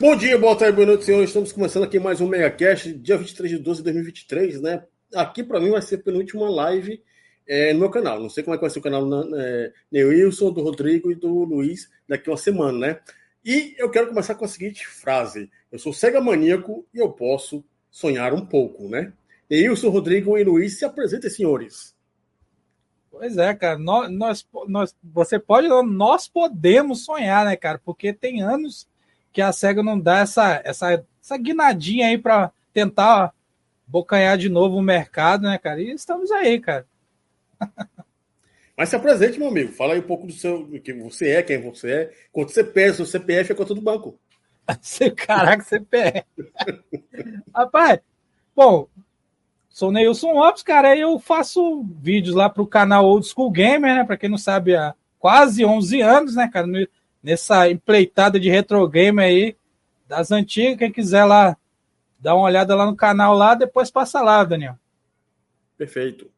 Bom dia, boa tarde, boa noite, senhores. Estamos começando aqui mais um MegaCast, dia 23 de 12 de 2023, né? Aqui para mim vai ser a penúltima live é, no meu canal. Não sei como é que vai ser o canal é, do Wilson, do Rodrigo e do Luiz daqui uma semana, né? E eu quero começar com a seguinte frase: Eu sou cega maníaco e eu posso sonhar um pouco, né? Neilson, Rodrigo e Luiz se apresentem, senhores. Pois é, cara. Nós, nós, nós, você pode, nós podemos sonhar, né, cara? Porque tem anos que a SEGA não dá essa, essa, essa guinadinha aí para tentar bocanhar de novo o mercado, né, cara? E estamos aí, cara. Mas se apresente, meu amigo. Fala aí um pouco do seu, que você é, quem você é, quanto você pesa, o CPF é conta do banco. Caraca, CPF. Rapaz, bom, sou Neilson Lopes, cara, eu faço vídeos lá pro canal Old School Gamer, né? Pra quem não sabe, há quase 11 anos, né, cara? Nessa empleitada de retro game aí, das antigas. Quem quiser lá, dar uma olhada lá no canal lá, depois passa lá, Daniel. Perfeito.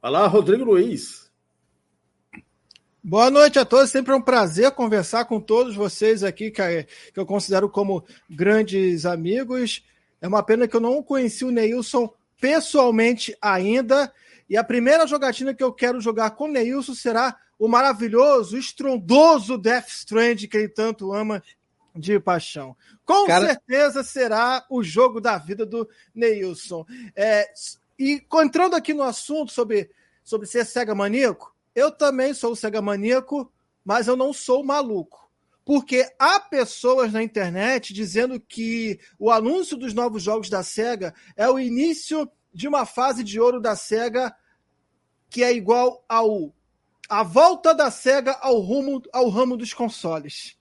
Olá, Rodrigo Luiz. Boa noite a todos, sempre é um prazer conversar com todos vocês aqui, que eu considero como grandes amigos. É uma pena que eu não conheci o Neilson pessoalmente ainda. E a primeira jogatina que eu quero jogar com o Neilson será o maravilhoso, estrondoso Death Strand que ele tanto ama de paixão. Com Cara... certeza será o jogo da vida do Neilson. É, e entrando aqui no assunto sobre, sobre ser cega maníaco, eu também sou cega maníaco, mas eu não sou maluco. Porque há pessoas na internet dizendo que o anúncio dos novos jogos da SEGA é o início de uma fase de ouro da SEGA que é igual ao a volta da SEGA ao rumo ao ramo dos consoles.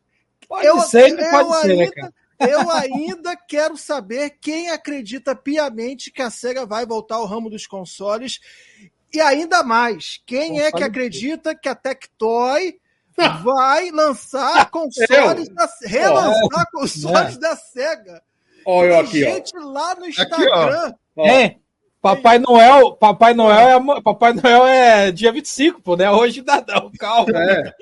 Pode eu, ser, eu pode ser, né, cara? Eu ainda quero saber quem acredita piamente que a SEGA vai voltar ao ramo dos consoles. E ainda mais, quem é que acredita que a Tectoy vai lançar consoles, da, relançar oh, consoles é. da SEGA? Olha eu aqui, gente ó. lá no Instagram. Aqui, é, Papai Noel, Papai Noel é Papai Noel é dia 25, pô, né? Hoje dá não, calma. É.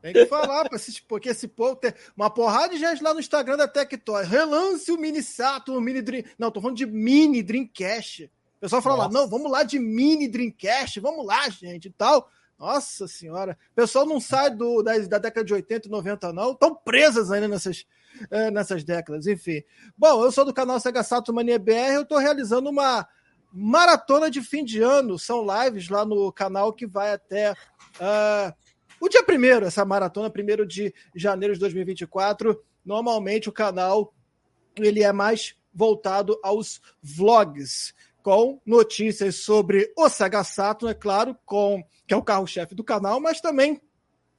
Tem que falar, porque esse povo tem uma porrada de gente lá no Instagram da Tectoy. Relance o Mini Saturn, o Mini Dream. Não, tô falando de Mini Dreamcast. O pessoal fala Nossa. lá, não, vamos lá de Mini Dreamcast, vamos lá, gente, e tal. Nossa senhora. O pessoal não sai do, da, da década de 80 e 90, não. Estão presas ainda nessas, é, nessas décadas, enfim. Bom, eu sou do canal Sega Saturn Mania BR, eu estou realizando uma maratona de fim de ano. São lives lá no canal que vai até. Uh, o dia primeiro, essa maratona, primeiro de janeiro de 2024, normalmente o canal ele é mais voltado aos vlogs, com notícias sobre o Sega Saturn, é claro, com que é o carro-chefe do canal, mas também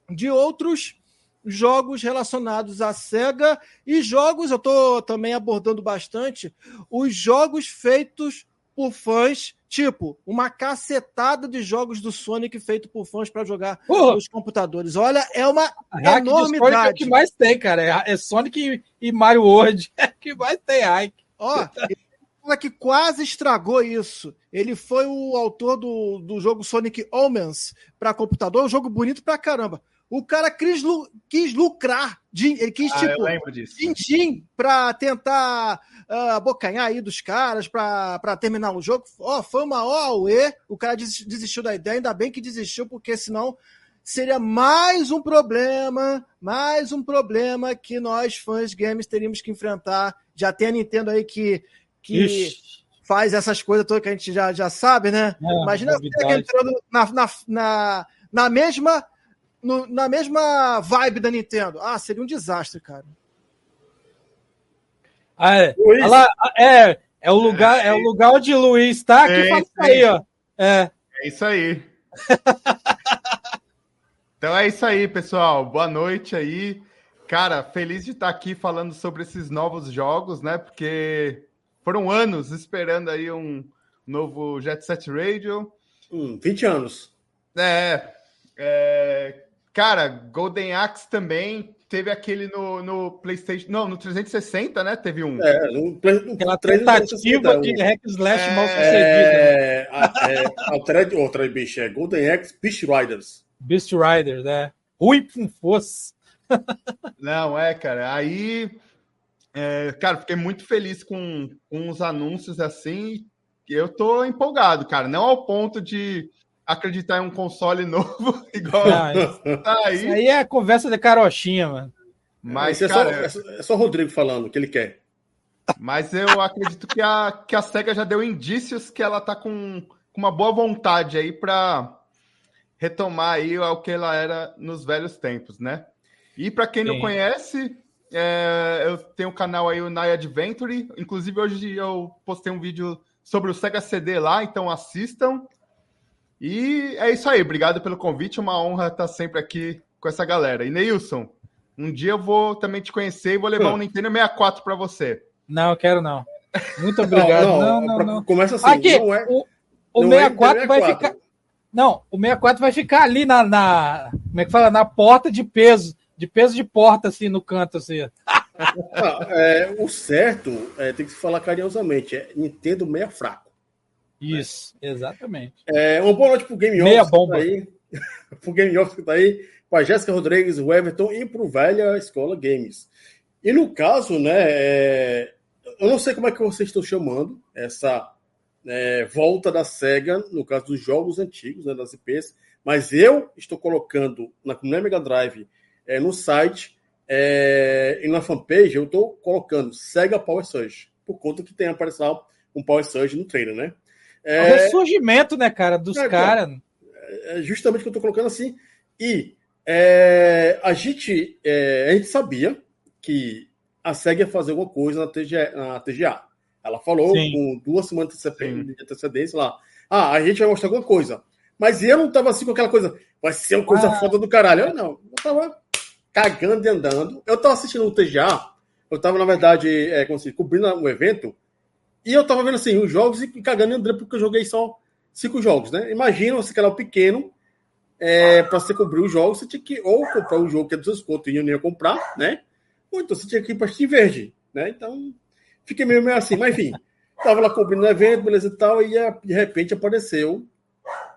de outros jogos relacionados à Sega e jogos, eu estou também abordando bastante, os jogos feitos por fãs Tipo, uma cacetada de jogos do Sonic feito por fãs para jogar uh! nos computadores. Olha, é uma hack enormidade. É o que mais tem, cara. É, é Sonic e Mario World. É o que mais tem hack. Ó, que quase estragou isso. Ele foi o autor do, do jogo Sonic Omens para computador, um jogo bonito pra caramba. O cara quis, quis lucrar, ele quis, ah, tipo, din pra tentar uh, abocanhar aí dos caras para terminar o jogo. Ó, oh, foi uma OAE, o cara desistiu da ideia, ainda bem que desistiu, porque senão seria mais um problema, mais um problema que nós, fãs games, teríamos que enfrentar. Já tem a Nintendo aí que, que faz essas coisas todas que a gente já, já sabe, né? É, Imagina você entrando na, na, na, na mesma no, na mesma vibe da Nintendo. Ah, seria um desastre, cara. Ah, é. Ela, é, é o lugar, é, é o lugar onde o Luiz está que é, faz isso aí, ó. É. é isso aí. então é isso aí, pessoal. Boa noite aí. Cara, feliz de estar aqui falando sobre esses novos jogos, né? Porque foram anos esperando aí um novo Jet Set Radio. Hum, 20 anos. É, é, Cara, Golden Axe também teve aquele no, no PlayStation. Não, no 360, né? Teve um. É, no, no Aquela tentativa de hack slash é... mal sucedida. É, é, outra, outra bicho, é Golden Axe Beast Riders. Beast Riders, né? Ruim com fosse. Não, é, cara. Aí, é, cara, fiquei muito feliz com, com os anúncios assim. Eu tô empolgado, cara. Não ao ponto de acreditar em um console novo igual Não, tá aí. Isso aí é conversa de carochinha, mano. Mas, é, cara, só, é só o Rodrigo falando o que ele quer. Mas eu acredito que a, que a SEGA já deu indícios que ela tá com, com uma boa vontade aí para retomar aí o que ela era nos velhos tempos, né? E para quem Sim. não conhece, é, eu tenho um canal aí, o Nai Adventure. Inclusive, hoje eu postei um vídeo sobre o Sega CD lá, então assistam. E é isso aí, obrigado pelo convite, uma honra estar sempre aqui com essa galera. E Neilson, um dia eu vou também te conhecer e vou levar um Nintendo 64 para você. Não, eu quero não. Muito obrigado. Não, não, não, não. Começa assim. Aqui, é, o, o 64 é vai ficar. Não, o 64 vai ficar ali na, na. Como é que fala? Na porta de peso. De peso de porta, assim, no canto, assim. Não, é, o certo é, tem que se falar carinhosamente. É Nintendo meia fraco. Isso, né? exatamente. É, uma boa noite pro Game Meia Office bomba. Tá aí. pro Game Office que tá aí. Para Jéssica Rodrigues, o Everton e pro Velha Escola Games. E no caso, né, é, eu não sei como é que vocês estão chamando essa é, volta da SEGA, no caso dos jogos antigos, né, das IPs, mas eu estou colocando na, na Mega Drive, é, no site é, e na fanpage, eu estou colocando SEGA Power Surge, por conta que tem aparecido um Power Surge no trailer, né? É, o ressurgimento, né, cara, dos é, caras. É, é justamente o que eu estou colocando assim. E é, a gente, é, a gente sabia que a SEG ia fazer alguma coisa na TGA. Na TGA. Ela falou Sim. com duas semanas de antecedência lá. Ah, a gente vai mostrar alguma coisa. Mas eu não tava assim com aquela coisa, vai ser uma coisa ah. foda do caralho. Eu não, eu tava cagando e andando. Eu tava assistindo o TGA, eu tava, na verdade, é, como se, cobrindo o evento, e eu tava vendo assim, os jogos e cagando e andando, porque eu joguei só cinco jogos, né? Imagina você era pequeno, é, para você cobrir os jogos, você tinha que ou comprar um jogo que é dos seus contos e eu não ia comprar, né? Ou então você tinha que ir para Verde, né? Então, fiquei meio, meio assim. Mas, enfim, tava lá cobrindo o evento, beleza e tal, e de repente apareceu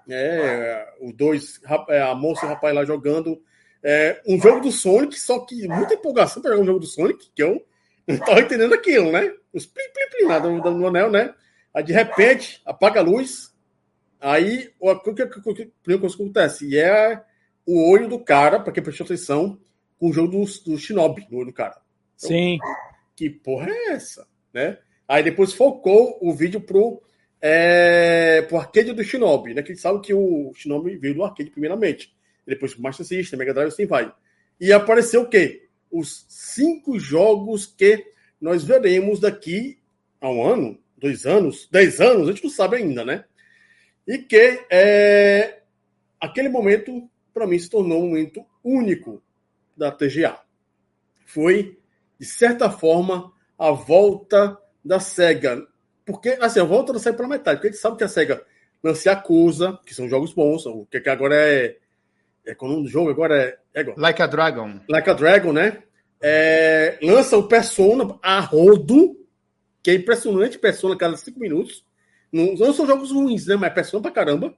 é, os dois, a moça e o rapaz lá jogando é, um jogo do Sonic, só que muita empolgação para jogar um jogo do Sonic, que eu não tava entendendo aquilo, né? Os plim, plim, plim lá no, no anel, né? Aí, de repente, apaga a luz, aí o que, que, que, acontece? E é o olho do cara, para quem prestou atenção, com o jogo do, do Shinobi no olho do cara. Então, Sim. Que porra é essa? Né? Aí depois focou o vídeo pro, é, pro arcade do Shinobi, né? Que sabe que o Shinobi veio do arcade primeiramente. Depois pro Master System, Mega Drive, assim vai. E apareceu o quê? Os cinco jogos que nós veremos daqui a um ano, dois anos, dez anos, a gente não sabe ainda, né? E que é, aquele momento, para mim, se tornou um momento único da TGA. Foi, de certa forma, a volta da SEGA. Porque, assim, a volta da SEGA pela metade. Porque a gente sabe que a SEGA se acusa, que são jogos bons, o que agora é. É quando um jogo agora é, é. Like a Dragon. Like a Dragon, né? É, lança o Persona a rodo, que é impressionante, Persona cada cinco minutos. Não, não são jogos ruins, né? Mas é Persona pra caramba.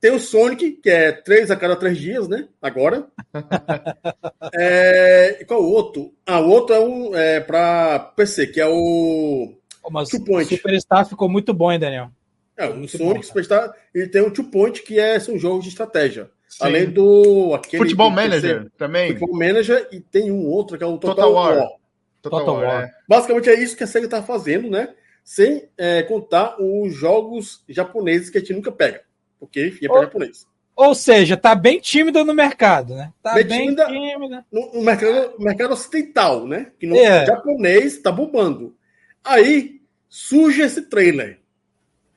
Tem o Sonic, que é três a cada três dias, né? Agora. é, e qual o outro? Ah, o outro é um é, para PC, que é o. Mas Two Point. Superstar ficou muito bom, hein, Daniel? É, o muito Sonic bom, Superstar, ele tem o Two Point, que é, são jogos de estratégia. Sim. Além do. Aquele Futebol Manager também. Futebol Manager e tem um outro que é o Total, Total War. War. Total, Total War. É. Basicamente é isso que a SEGA está fazendo, né? Sem é, contar os jogos japoneses que a gente nunca pega porque ia para japonês. Ou seja, tá bem tímida no mercado, né? Tá bem, bem tímida, tímida. No, no, mercado, mercado ocidental, né? Que no é. japonês tá bombando. Aí surge esse trailer.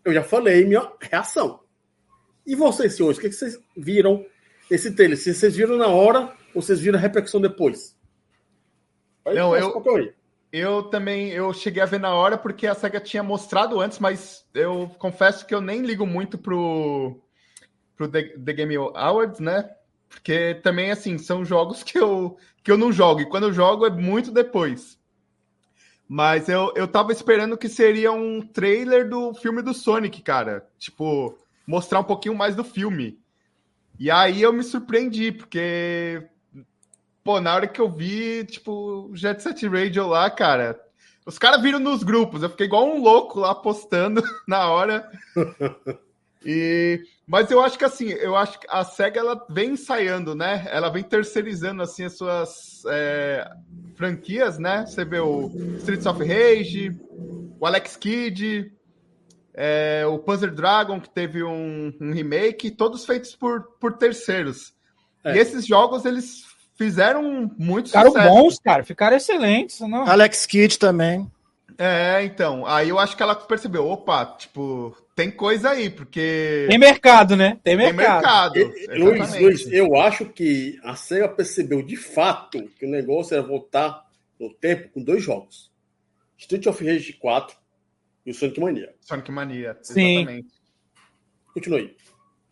Eu já falei minha reação. E vocês, senhores, o que, vocês viram esse trailer? Se vocês viram na hora ou vocês viram a repercussão depois? Não, eu, eu também eu cheguei a ver na hora porque a SEGA tinha mostrado antes, mas eu confesso que eu nem ligo muito pro, pro The, The Game Awards, né? Porque também, assim, são jogos que eu, que eu não jogo. E quando eu jogo é muito depois. Mas eu, eu tava esperando que seria um trailer do filme do Sonic, cara. Tipo, mostrar um pouquinho mais do filme. E aí eu me surpreendi, porque pô, na hora que eu vi, tipo, Jet Set Radio lá, cara, os caras viram nos grupos, eu fiquei igual um louco lá postando na hora. E, mas eu acho que assim, eu acho que a SEGA ela vem ensaiando, né? Ela vem terceirizando assim as suas é, franquias, né? Você vê o Streets of Rage, o Alex Kidd, é, o Panzer Dragon, que teve um, um, remake, todos feitos por, por terceiros. É. E esses jogos, eles fizeram muito ficaram sucesso. Ficaram bons, cara, ficaram excelentes. Não? Alex Kidd também. É, então, aí eu acho que ela percebeu, opa, tipo, tem coisa aí, porque. Tem mercado, né? Tem mercado. Tem mercado. Luiz, Luiz, eu acho que a SEGA percebeu de fato que o negócio era voltar no tempo com dois jogos: Street of Rage 4 e o Sonic Mania. Sonic Mania, Sim. exatamente. Continue.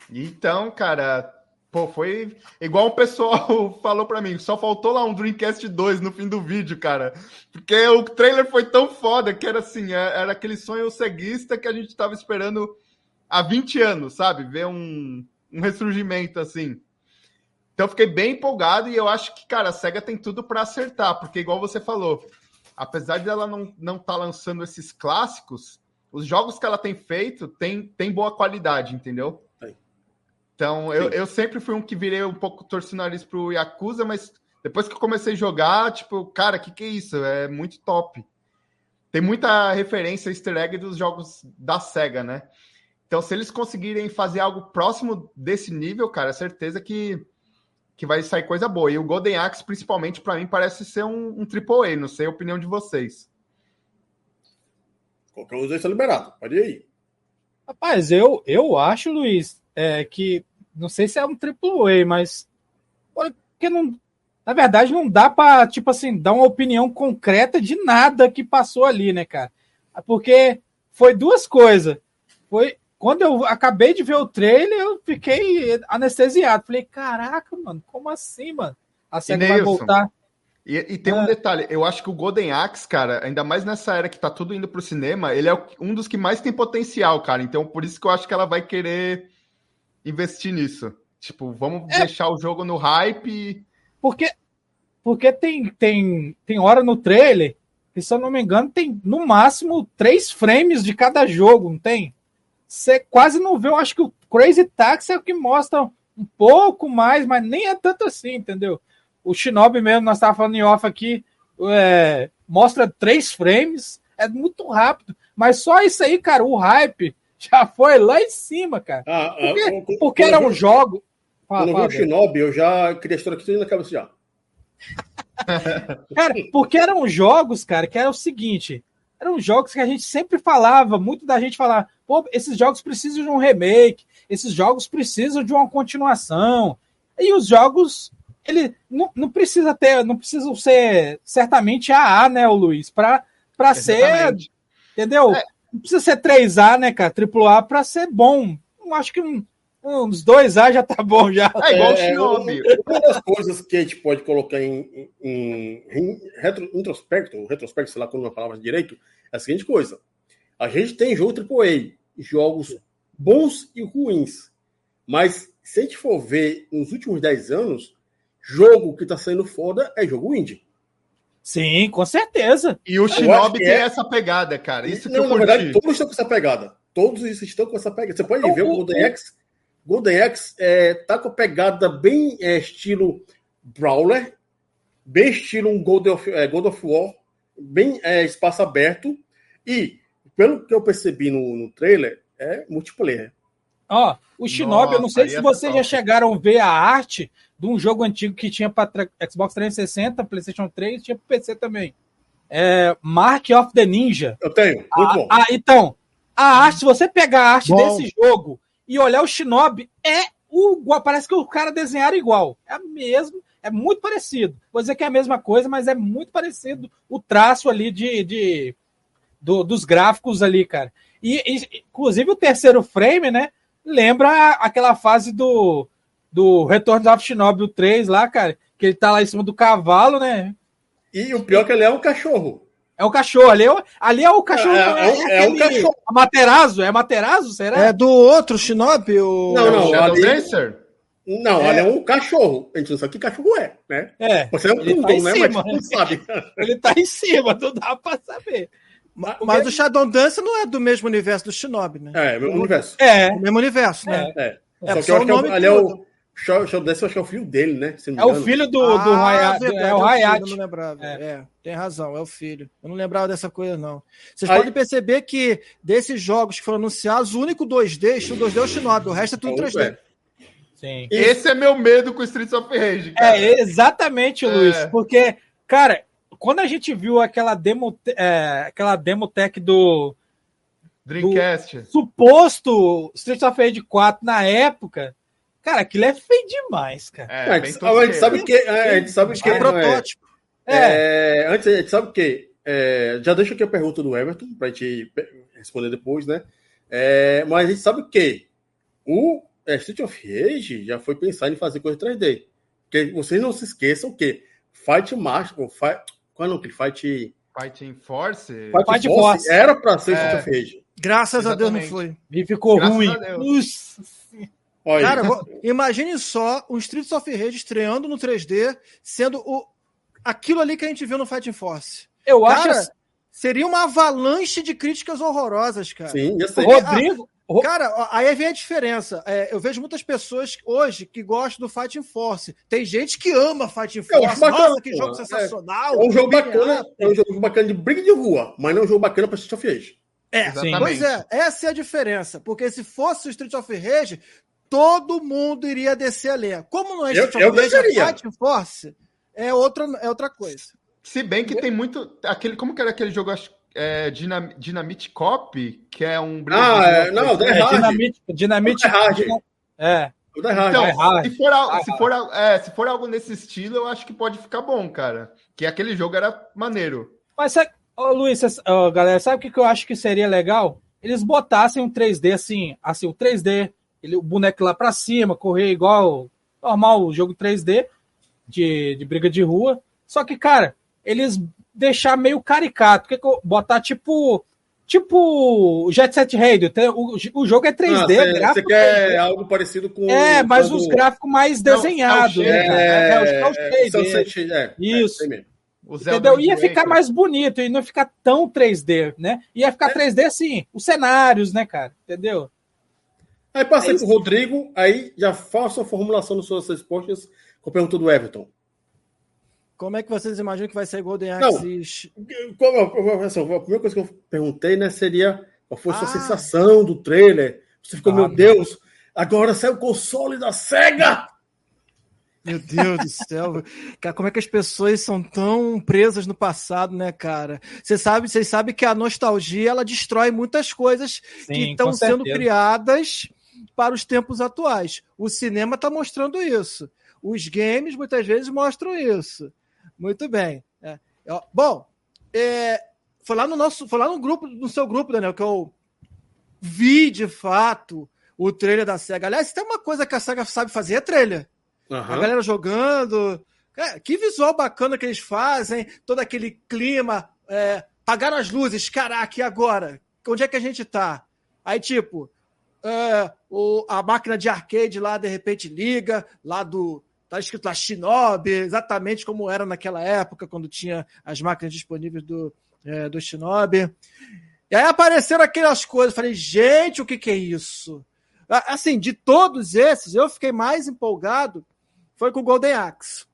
Então, cara, Pô, foi igual o pessoal falou para mim, só faltou lá um Dreamcast 2 no fim do vídeo, cara. Porque o trailer foi tão foda que era assim, é, era aquele sonho ceguista que a gente tava esperando há 20 anos, sabe? Ver um, um ressurgimento assim. Então fiquei bem empolgado e eu acho que, cara, a SEGA tem tudo para acertar, porque igual você falou, apesar de ela não não tá lançando esses clássicos, os jogos que ela tem feito tem, tem boa qualidade, entendeu? Então, eu, eu sempre fui um que virei um pouco torcendo nariz pro Yakuza, mas depois que eu comecei a jogar, tipo, cara, que, que é isso? É muito top. Tem muita referência easter egg dos jogos da SEGA, né? Então, se eles conseguirem fazer algo próximo desse nível, cara, é certeza que, que vai sair coisa boa. E o Golden Axe, principalmente, para mim, parece ser um, um AAA. Não sei a opinião de vocês. Qualquer um dos dois está liberado. Pode ir aí. Rapaz, eu, eu acho, Luiz, é, que não sei se é um AAA, mas porque não, na verdade não dá para tipo assim dar uma opinião concreta de nada que passou ali, né, cara? Porque foi duas coisas. Foi quando eu acabei de ver o trailer, eu fiquei anestesiado. Falei, caraca, mano, como assim, mano? A série vai voltar. E, e, tem é. um detalhe, eu acho que o Golden Axe, cara, ainda mais nessa era que tá tudo indo pro cinema, ele é um dos que mais tem potencial, cara. Então, por isso que eu acho que ela vai querer investir nisso. Tipo, vamos é. deixar o jogo no hype. Porque, porque tem, tem, tem hora no trailer que, se eu não me engano, tem no máximo três frames de cada jogo, não tem? Você quase não vê. Eu acho que o Crazy Taxi é o que mostra um pouco mais, mas nem é tanto assim, entendeu? O Shinobi mesmo, nós estávamos falando em off aqui, é, mostra três frames, é muito rápido. Mas só isso aí, cara, o hype já foi lá em cima, cara. Ah, ah porque, ah, porque era um jogo. Quando eu vi o Shinobi, eu já queria estar aqui na cabeça já. cara, porque eram jogos, cara, que era o seguinte: eram jogos que a gente sempre falava, muito da gente falar, pô, esses jogos precisam de um remake, esses jogos precisam de uma continuação. E os jogos, ele não, não precisa ter, não precisam ser certamente AA, né, o Luiz, para ser, entendeu? É, não precisa ser 3A, né, cara? AAA para ser bom. Eu acho que um, uns 2A já tá bom já. É igual o é, Shinobi. Uma das coisas que a gente pode colocar em, em, em retro, introspecto, retrospecto, sei lá como é a palavra direito, é a seguinte coisa. A gente tem jogo AAA, jogos bons e ruins. Mas se a gente for ver nos últimos 10 anos, jogo que tá saindo foda é jogo indie. Sim, com certeza. E o Shinobi tem é... essa pegada, cara. Isso não, na verdade, todos estão com essa pegada. Todos estão com essa pegada. Você pode ver o Golden Axe. Golden Axe é, tá com a pegada bem é, estilo Brawler, bem estilo um God of, é, God of War, bem é, espaço aberto. E, pelo que eu percebi no, no trailer, é multiplayer. Ó, o Shinobi, Nossa, eu não sei se vocês já chegaram a ver a arte de um jogo antigo que tinha para Xbox 360, PlayStation 3, tinha para PC também. É Mark of the Ninja. Eu tenho, muito ah, bom. Ah, então, a arte, se você pegar a arte bom. desse jogo e olhar o Shinobi, é o parece que o cara desenharam igual. É mesmo, é muito parecido. Vou dizer que é a mesma coisa, mas é muito parecido o traço ali de, de do, dos gráficos ali, cara. E, e, inclusive o terceiro frame, né? Lembra aquela fase do do Retorno of Shinobi 3 lá, cara, que ele tá lá em cima do cavalo, né? E o pior é que ele é um cachorro. É um cachorro, ali é, o, ali é o cachorro. É, é, é, é um cachorro. É Materazo, será? É do outro Shinobi? O... Não, não, ali... Dancer? Não, É. olha, é um cachorro. A gente não sabe que cachorro é, né? É, Você é um Ele tá né? cima, Mas não sabe. ele tá em cima, não dá pra saber. Ma- O Mas que- o Shadow Dance não é do mesmo universo do Shinobi, né? É, meu universo. É, O mesmo universo, né? É. É, Só que só eu acho o que é nome o- ali é o. Shaw Dance, eu acho que é o filho dele, né? Se não é o filho do, do Ah, Hayat. verdade, É o filho, Hayat. Eu não lembrava. É. É. tem razão, é o filho. Eu não lembrava dessa coisa, não. Vocês Aí- podem perceber que desses jogos que foram anunciados, o único 2D, estilo 2D é o Shinobi, o resto é tudo 3D. É. Sim. Esse é meu medo com Streets of Rage, cara. É, exatamente, É. Luiz. Porque, cara, quando a gente viu aquela demo, é, aquela demo tech do Dreamcast. suposto Street of Rage 4 na época, cara, aquilo é feio demais, cara. É, a, gente, a gente sabe que. é, A gente sabe que. É é- protótipo. É, antes, a gente sabe? É, já deixa aqui a pergunta do Everton, pra gente pe- responder depois, né? É, mas a gente sabe o quê? O é, Street of Rage já foi pensar em fazer coisa 3D. Porque vocês não se esqueçam que Fight Master, ou Fight, qual é o nome? Fight, Fighting Force. Fight, Fight Force, Force. era pra ser É. Street of Rage. Graças a Deus não Exatamente. foi. E ficou Graças ruim. a Deus. Nossa. Olha, Cara, imagine só um Streets of Rage estreando no 3D, sendo o aquilo ali que a gente viu no Fighting Force. Eu acho Cara, assim, seria uma avalanche de críticas horrorosas, cara. sim, ia ser. Rodrigo. Cara, aí vem a diferença. É, eu vejo muitas pessoas hoje que gostam do Fighting Force. Tem gente que ama Fighting Eu acho Force. bacana, Nossa, que jogo É. sensacional. É um jogo bacana, up. é um jogo bacana de briga de rua, mas não é um jogo bacana pra Street of Rage. É, Exatamente. pois é, essa é a diferença. Porque se fosse o Street of Rage, todo mundo iria descer a lenha. Como não é Street eu of Rage, é Fighting Force, é outra, é outra coisa. Se bem que tem muito. Aquele, como que era aquele jogo? acho, É, Dynamite Cop, que é um. Ah, é, não, É, é hard. dinamite, dinamite. É hard. É. O. Então, se for, se, for, é, se for algo nesse estilo, eu acho que pode ficar bom, cara. Que aquele jogo era maneiro. Mas, sabe, ô, Luiz, ô, galera, sabe o que, que eu acho que seria legal? Eles botassem um 3D assim, assim, o 3D, ele, o boneco lá pra cima, correr igual normal, o jogo 3D de, de briga de rua. Só que, cara, eles deixar meio caricato. Que que eu- botar tipo. Tipo Jet Set Radio. tem- O, o jogo é 3D, Ah, você- gráfico você quer 3D. algo parecido com. É, mas os gráficos mais Não, desenhados. cel né? É, É, é, Sunset, é, é, Isso. Zelda Entendeu? Ia ficar mais bonito e não ficar tão 3D, né? Ia ficar 3D assim, os cenários, né, cara? Entendeu? Aí passei É pro. Rodrigo, aí já faço a formulação das suas respostas com a pergunta do Everton. Como é que vocês imaginam que vai ser Golden Não. Axe? Qual- qual- assim, a primeira coisa que eu perguntei, né, seria qual foi a sua Ah. sensação do trailer? Você ficou, Ah, meu meu. Deus, agora sai o console da SEGA! Meu Deus do céu. Cara, como é que as pessoas são tão presas no passado, né, cara? Você sabe, vocês sabem que a nostalgia ela destrói muitas coisas que Sim, estão com sendo criadas para os tempos atuais. O cinema está mostrando isso. Os games muitas vezes mostram isso. Muito bem. É. Bom, é, foi lá no nosso, foi lá no grupo, no seu grupo, Daniel, que eu vi de fato o trailer da SEGA. Aliás, tem uma coisa que a SEGA sabe fazer é trailer. A Aham. galera jogando. Cara, que visual bacana que eles fazem, todo aquele clima. É, apagaram as luzes, caraca, e agora? Onde é que a gente tá? Aí, tipo, é, o, a máquina de arcade lá, de repente, liga, lá do. Tá escrito lá Shinobi, exatamente como era naquela época, quando tinha as máquinas disponíveis do, é, do Shinobi. E aí apareceram aquelas coisas. Falei, gente, o que, que é isso? Assim, de todos esses, eu fiquei mais empolgado foi com o Golden Axe.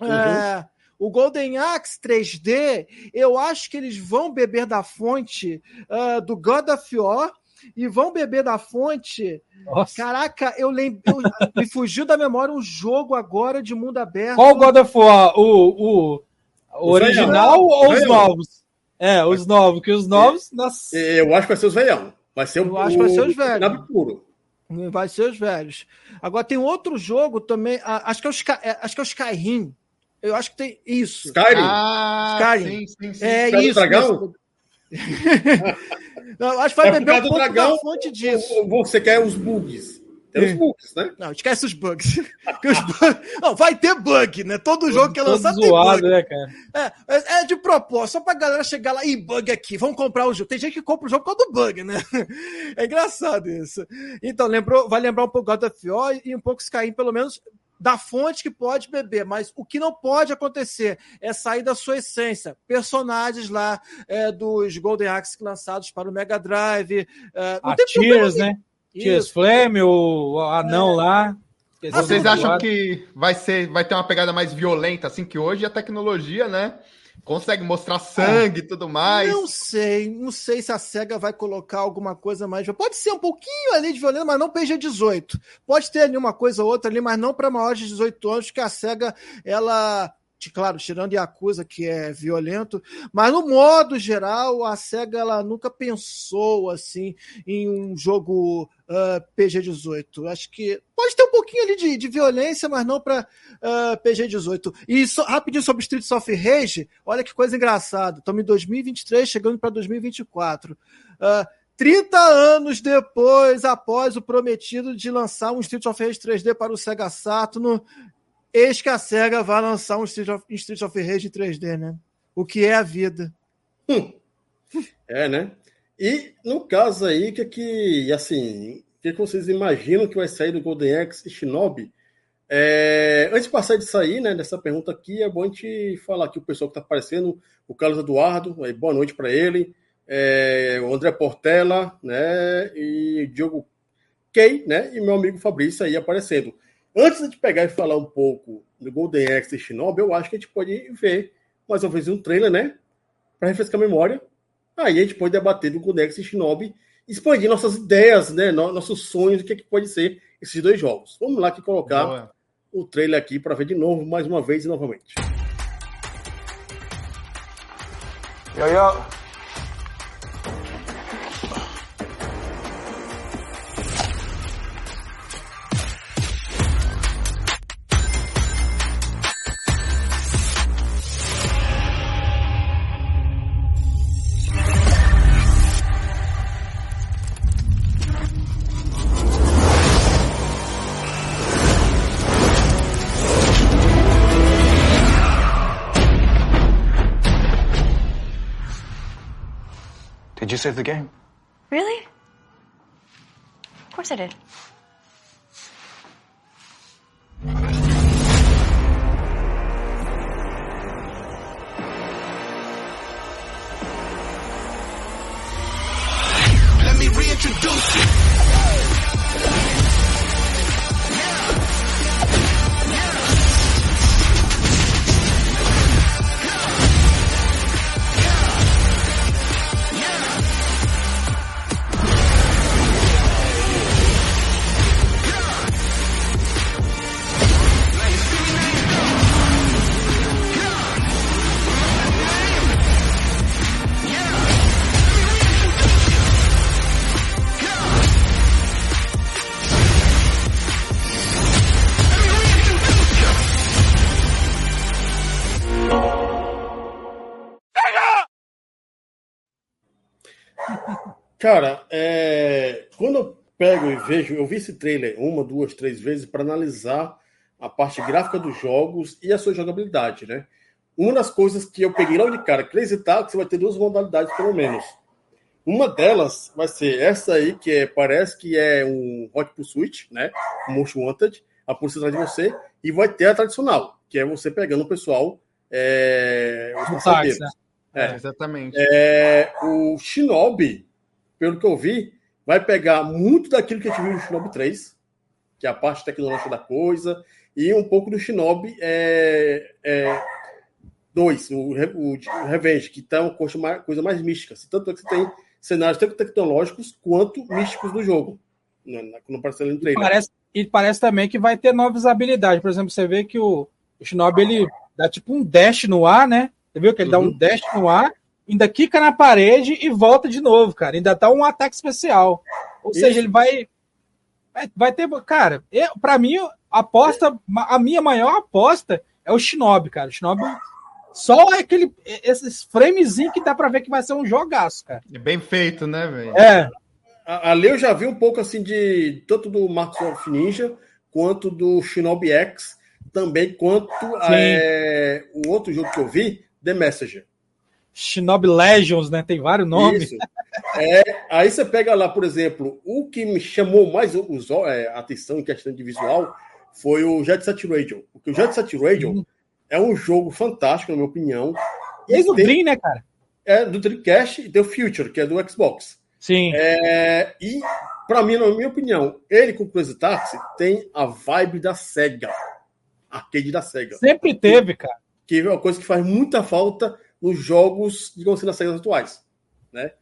É, o Golden Axe 3D, eu acho que eles vão beber da fonte ah, do God of War e vão beber da fonte. Nossa. Caraca, eu lembro. me fugiu da memória um jogo agora de mundo aberto. Qual God of War? O, o, o original velhão. ou os novos? É, os novos, que os novos. Nossa. Eu acho que vai ser os velhão. Vai ser Eu o, acho que vai ser os velhos. Puro. Vai ser os velhos. Agora tem outro jogo também. Acho que é o, Sky, é, acho que é o Skyrim. Eu acho que tem isso. Skyrim. Ah, Skyrim. sim, sim, sim. É do isso. dragão? Não, acho que vai É beber um pouco dragão. da fonte disso. Você quer os bugs. Tem os bugs, né? Não, esquece os bugs. os bugs... Não, vai ter bug, né? Todo jogo que é lançado tem zoado, bug. né, cara? É, é, é de propósito, só pra galera chegar lá e bug aqui, vamos comprar o jogo. Tem gente que compra o jogo por causa do bug, né? É engraçado isso. Então, lembrou, vai lembrar um pouco God of War e um pouco Skyrim, pelo menos da fonte que pode beber, mas o que não pode acontecer é sair da sua essência. Personagens lá é, dos Golden Axe lançados para o Mega Drive. É, a Tears, né? Tears Flame, o anão é. lá. Vocês acham que vai ser, vai ter uma pegada mais violenta, assim que hoje a tecnologia, né? Consegue mostrar sangue e tudo mais. Não sei, não sei se a SEGA vai colocar alguma coisa mais. Pode ser um pouquinho ali de violência, mas não PG-18. Pode ter ali uma coisa ou outra ali, mas não para maiores de 18 anos, que a SEGA, ela claro, tirando Yakuza, que é violento, mas no modo geral, a SEGA ela nunca pensou assim em um jogo uh, PG-18. Acho que pode ter um pouquinho ali de, de violência, mas não para uh, PG-18. E so, rapidinho sobre Streets of Rage, olha que coisa engraçada. Estamos em 2023, chegando para 2024. Uh, 30 anos depois, após o prometido de lançar um Street of Rage 3D para o Sega Saturn, Eis que a SEGA vai lançar um Street of, Street of Rage em 3D, né? O que é a vida. Hum. É, né? E no caso aí, que que, assim, o que, que vocês imaginam que vai sair do Golden Axe e Shinobi? É, antes de passar de sair, né, dessa pergunta aqui, é bom a gente falar aqui o pessoal que está aparecendo, o Carlos Eduardo, boa noite para ele, é, o André Portela, né, e o Diogo Kay, né, e meu amigo Fabrício aí aparecendo. Antes de pegar e falar um pouco do Golden Axe e Shinobi, eu acho que a gente pode ver mais uma vez um trailer, né? Para refrescar a memória. Aí a gente pode debater do Axe e Shinobi, expandir nossas ideias, né? Nossos sonhos, do que, é que pode ser esses dois jogos. Vamos lá que colocar Boa. o trailer aqui para ver de novo, mais uma vez e novamente. Yo, yo. Save the game. Really? Of course I did. Let me reintroduce you. Cara, é... quando eu pego e vejo, eu vi esse trailer uma, duas, três vezes para analisar a parte gráfica dos jogos e a sua jogabilidade, né? Uma das coisas que eu peguei logo de cara, Crazy Taxi vai ter duas modalidades pelo menos. Uma delas vai ser essa aí, que é, parece que é um Hot Pursuit, né? Um Most Wanted, a polícia atrás de você, e vai ter a tradicional, que é você pegando o pessoal, é, os táxi, né? é. exatamente. É, o Shinobi, pelo que eu vi, vai pegar muito daquilo que a gente viu no Shinobi 3, que é a parte tecnológica da coisa, e um pouco do Shinobi é, é 2, o, o, o Revenge, que tá uma coisa mais, coisa mais mística. Tanto é que você tem cenários tanto tecnológicos quanto místicos do jogo. No no trailer. Parece, e parece também que vai ter novas habilidades. Por exemplo, você vê que o, o Shinobi ele dá tipo um dash no ar, né? Você viu que ele uhum. dá um uhum. dash no ar ainda quica na parede e volta de novo, cara. Ainda tá um ataque especial. Ou Isso. seja, ele vai. Vai ter. Cara, para mim, a aposta. A minha maior aposta é o Shinobi, cara. O Shinobi. Só é aquele. Esses framezinhos que dá pra ver que vai ser um jogaço, cara. É bem feito, né, velho? É. ali eu já vi um pouco assim de tanto do Marcos of Ninja quanto do Shinobi X, também quanto é, o outro jogo que eu vi, The Messenger. Shinobi Legends, né? Tem vários nomes. É, aí você pega lá, por exemplo, o que me chamou mais os, é, atenção em questão de visual foi o Jet Set Radio. Porque o Jet Set Radio é um jogo fantástico, na minha opinião. E o Dream, né, cara? É do Dreamcast e tem o Future, que é do Xbox. Sim. É, e, para mim, na minha opinião, ele com o Crazy Taxi tem a vibe da SEGA. Arcade da SEGA. Sempre teve, cara. Que é uma coisa que faz muita falta nos jogos, digamos assim, das SEGA atuais. Né?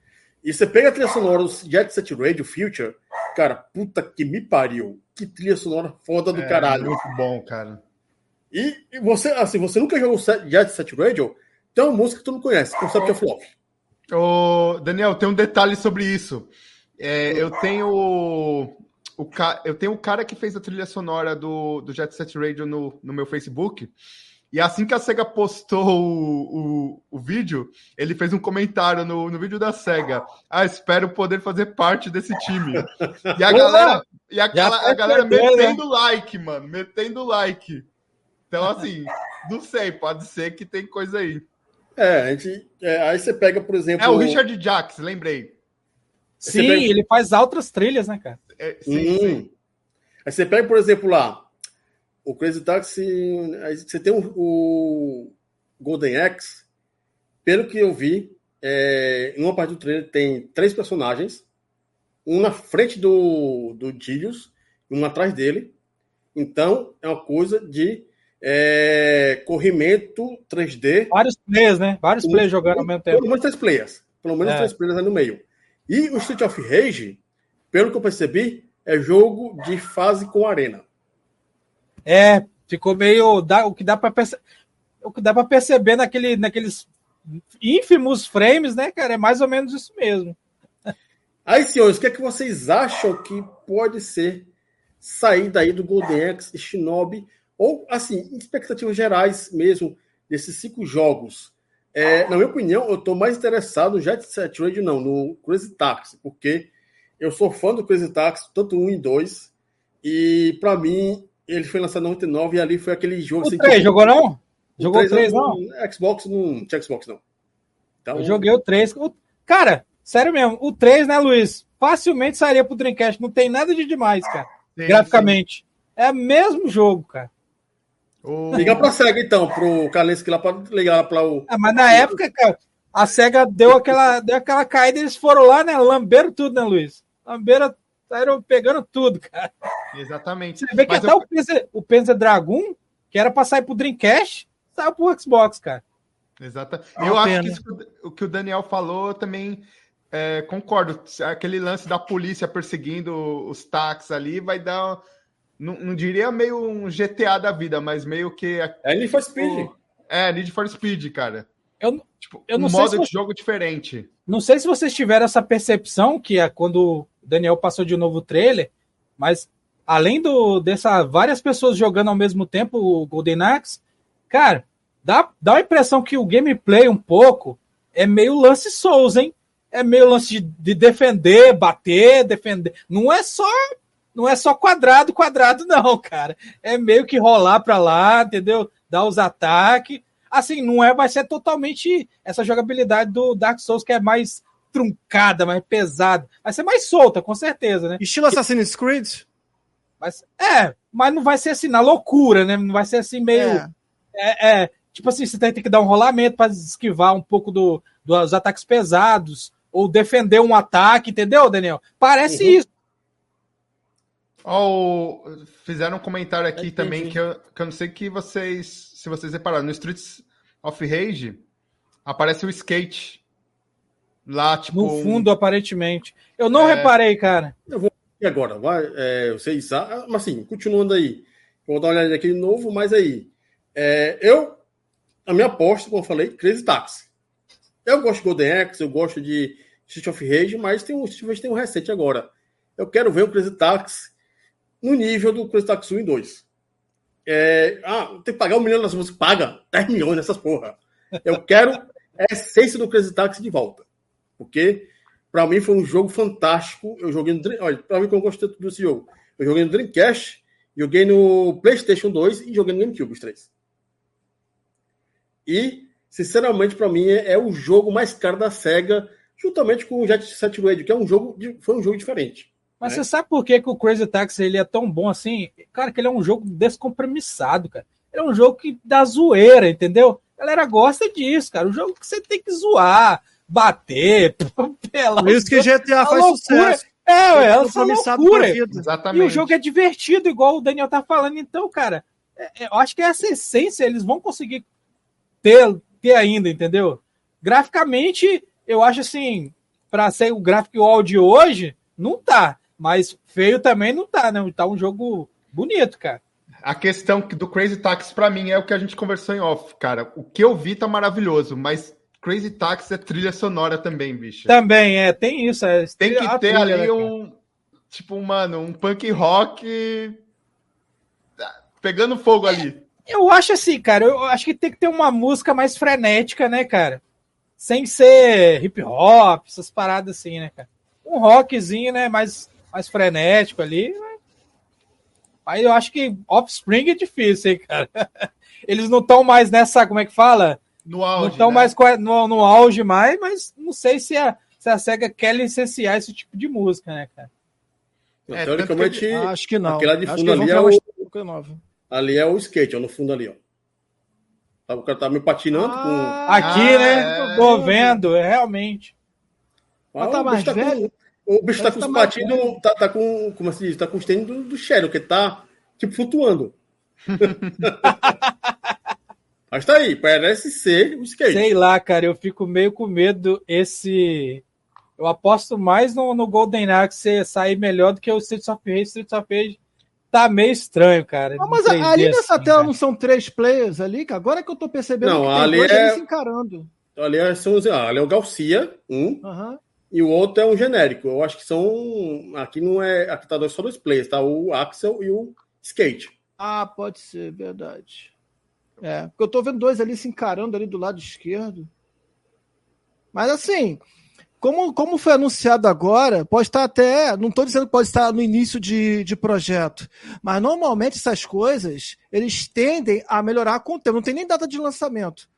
E você pega a trilha sonora do Jet Set Radio Future, cara, puta que me pariu. Que trilha sonora foda do é, caralho. Muito bom, cara. E, e, você, assim, você nunca jogou Jet Set Radio, tem uma música que tu não conhece, Concept of Love. Ô, Daniel, tem um detalhe sobre isso. É, eu tenho o, eu tenho o cara que fez a trilha sonora do, do Jet Set Radio no, no meu Facebook. E assim que a SEGA postou o, o, o, vídeo, ele fez um comentário no, no vídeo da SEGA. Ah, espero poder fazer parte desse time. E a galera, e a, a, a galera metendo like, mano, metendo like. Então, assim, não sei, pode ser que tem coisa aí. É, a gente, é, aí você pega, por exemplo. É o Richard Jacks, lembrei. Sim, pega... ele faz outras trilhas, né, cara? É, sim, hum. sim. Aí você pega, por exemplo, lá, o Crazy Taxi, você tem o, o Golden X, pelo que eu vi, é, em uma parte do trailer tem três personagens, um na frente do, do Dilius e um atrás dele. Então, é uma coisa de é, corrimento 3D. Vários players, né? Vários um, players jogando ao mesmo tempo. Pelo menos três players. Pelo menos é. três players aí no meio. E o Street of Rage, pelo que eu percebi, é jogo de fase com arena. É, ficou meio. Dá, o que dá para perceber. O que dá para perceber naquele, naqueles ínfimos frames, né, cara? É mais ou menos isso mesmo. Aí, senhores, o que é que vocês acham que pode ser sair daí do Golden Axe e Shinobi? Ou, assim, expectativas gerais mesmo desses cinco jogos. É, na minha opinião, eu estou mais interessado no Jet Set Radio, não, no Crazy Taxi, porque eu sou fã do Crazy Taxi, tanto um e dois, e para mim ele foi lançado em 99 e ali foi aquele jogo. O assim, 3, jogou não? Jogou o 3, não? Xbox não tinha Xbox, não. Então, eu joguei o 3. O... Cara, sério mesmo, o 3, né, Luiz? Facilmente sairia pro Dreamcast. Não tem nada de demais, cara. Sim, graficamente. Sim. É o mesmo jogo, cara. Oh. Liga pra SEGA, então, pro Kalinski lá pra ligar para o. Ah, mas na época, cara, a SEGA deu aquela, deu aquela caída e eles foram lá, né? Lamberam tudo, né, Luiz? Lamberam saíram pegando tudo, cara. Exatamente. Você vê que Mas até eu... o, Panzer, o Panzer Dragon, que era para sair pro Dreamcast, saiu pro Xbox, cara. Exato. Eu acho pena. que isso, o que o Daniel falou também é, concordo. Aquele lance da polícia perseguindo os táxis ali vai dar. Não, não, diria meio um GTA da vida, mas meio que. É Need for Speed. É, Need for Speed, cara. Eu, tipo, eu não um sei modo de jogo diferente. Não sei se vocês tiveram essa percepção que é quando Daniel passou de novo o trailer, mas além do dessa várias pessoas jogando ao mesmo tempo o Golden Axe, cara, dá, dá a impressão que o gameplay um pouco é meio lance Souls, hein? É meio lance de, de defender, bater, defender. Não é só não é só quadrado, quadrado não, cara. É meio que rolar para lá, entendeu? Dar os ataques. Assim, não é, vai ser totalmente essa jogabilidade do Dark Souls que é mais truncada, mais pesada. Vai ser mais solta, com certeza, né? Estilo Assassin's Creed? Mas, é, mas não vai ser assim, na loucura, né? Não vai ser assim meio. É, é, é tipo assim, você tem que dar um rolamento para esquivar um pouco do, dos ataques pesados, ou defender um ataque, entendeu, Daniel? Parece uhum. isso. Oh, fizeram um comentário aqui também que eu, que eu não sei que vocês, se vocês repararam, no Streets of Rage aparece o skate Lá, tipo. No fundo, um... aparentemente. Eu não é... reparei, cara. Eu vou e agora, vai, é, vocês, ah, mas assim, continuando aí, vou dar uma olhada aqui de novo, mas aí, é, eu, a minha aposta, como eu falei, Crazy Taxi. Eu gosto de Golden Axe, eu gosto de Street of Rage, mas tem um, tem um recente agora. Eu quero ver o Crazy Taxi no nível do Crazy Taxi 1 e 2. É, ah, tem que pagar um milhão nas músicas, paga 10 milhões nessas porra. Eu quero a essência do Crazy Taxi de volta. Porque para mim foi um jogo fantástico. Eu joguei no olha, para mim como eu gostei desse jogo. Eu joguei no Dreamcast, joguei no PlayStation 2 e joguei no GameCube os três. E sinceramente para mim é, é, o jogo mais caro da Sega, juntamente com o Jet Set Radio, que é um jogo de, foi um jogo diferente. Mas né? você sabe por que, que o Crazy Taxi ele é tão bom assim? Cara, que ele é um jogo descompromissado, cara. Ele é um jogo que dá zoeira, entendeu? A galera gosta disso, cara. Um jogo que você tem que zoar, bater, pela. Por isso que GTA faz loucura. sucesso. É, ué, ela é loucura. Exatamente. E o jogo é divertido, igual o Daniel tá falando. Então, cara, é, é, eu acho que essa essência eles vão conseguir ter, ter ainda, entendeu? Graficamente, eu acho assim, para ser o gráfico e o áudio hoje, não tá. Mas feio também não tá, né? Tá um jogo bonito, cara. A questão do Crazy Taxi para mim é o que a gente conversou em off, cara. O que eu vi tá maravilhoso, mas Crazy Taxi é trilha sonora também, bicho. Também, é, tem isso. É, tem que ter trilha, ali né, um, tipo, mano, um punk rock pegando fogo ali. Eu acho assim, cara, eu acho que tem que ter uma música mais frenética, né, cara? Sem ser hip hop, essas paradas assim, né, cara? Um rockzinho, né, mais, mais frenético ali. Né? Aí eu acho que Offspring é difícil, hein, cara? Eles não estão mais nessa, como é que fala? No auge. Não estão né? mais no, no auge mais, mas não sei se a, se a SEGA quer licenciar esse tipo de música, né, cara? É, Teoricamente, que, acho que não. Aquela de fundo ali é o, ali é o skate, ó, no fundo ali, ó. Tá, o cara tá me patinando ah, com. Aqui, ah, né? É... Tô vendo, é realmente. Ah, tá mais tá velho? Com, o bicho tá com tá os patins, tá, tá, com. Como assim? Tá com os tênis do, do Shadow, que tá tipo flutuando. Mas tá aí, parece ser o skate. Sei lá, cara, eu fico meio com medo esse. Eu aposto mais no, no Golden Axe sair melhor do que o Streets of Rage. Streets of Rage tá meio estranho, cara. Não, mas ali nessa assim, tela cara. não são três players ali, que agora que eu tô percebendo não, que tem ali dois é... se encarando. Ali é, são, ah, ali é o Garcia, um, uhum. e o outro é um genérico. Eu acho que são. Aqui não é. Aqui tá só dois players, tá? O Axel e o Skate. Ah, pode ser, verdade. É, porque eu tô vendo dois ali se encarando ali do lado esquerdo. Mas assim, como, como foi anunciado agora, pode estar até. Não estou dizendo que pode estar no início de, de projeto, mas normalmente essas coisas eles tendem a melhorar com o tempo. Não tem nem data de lançamento.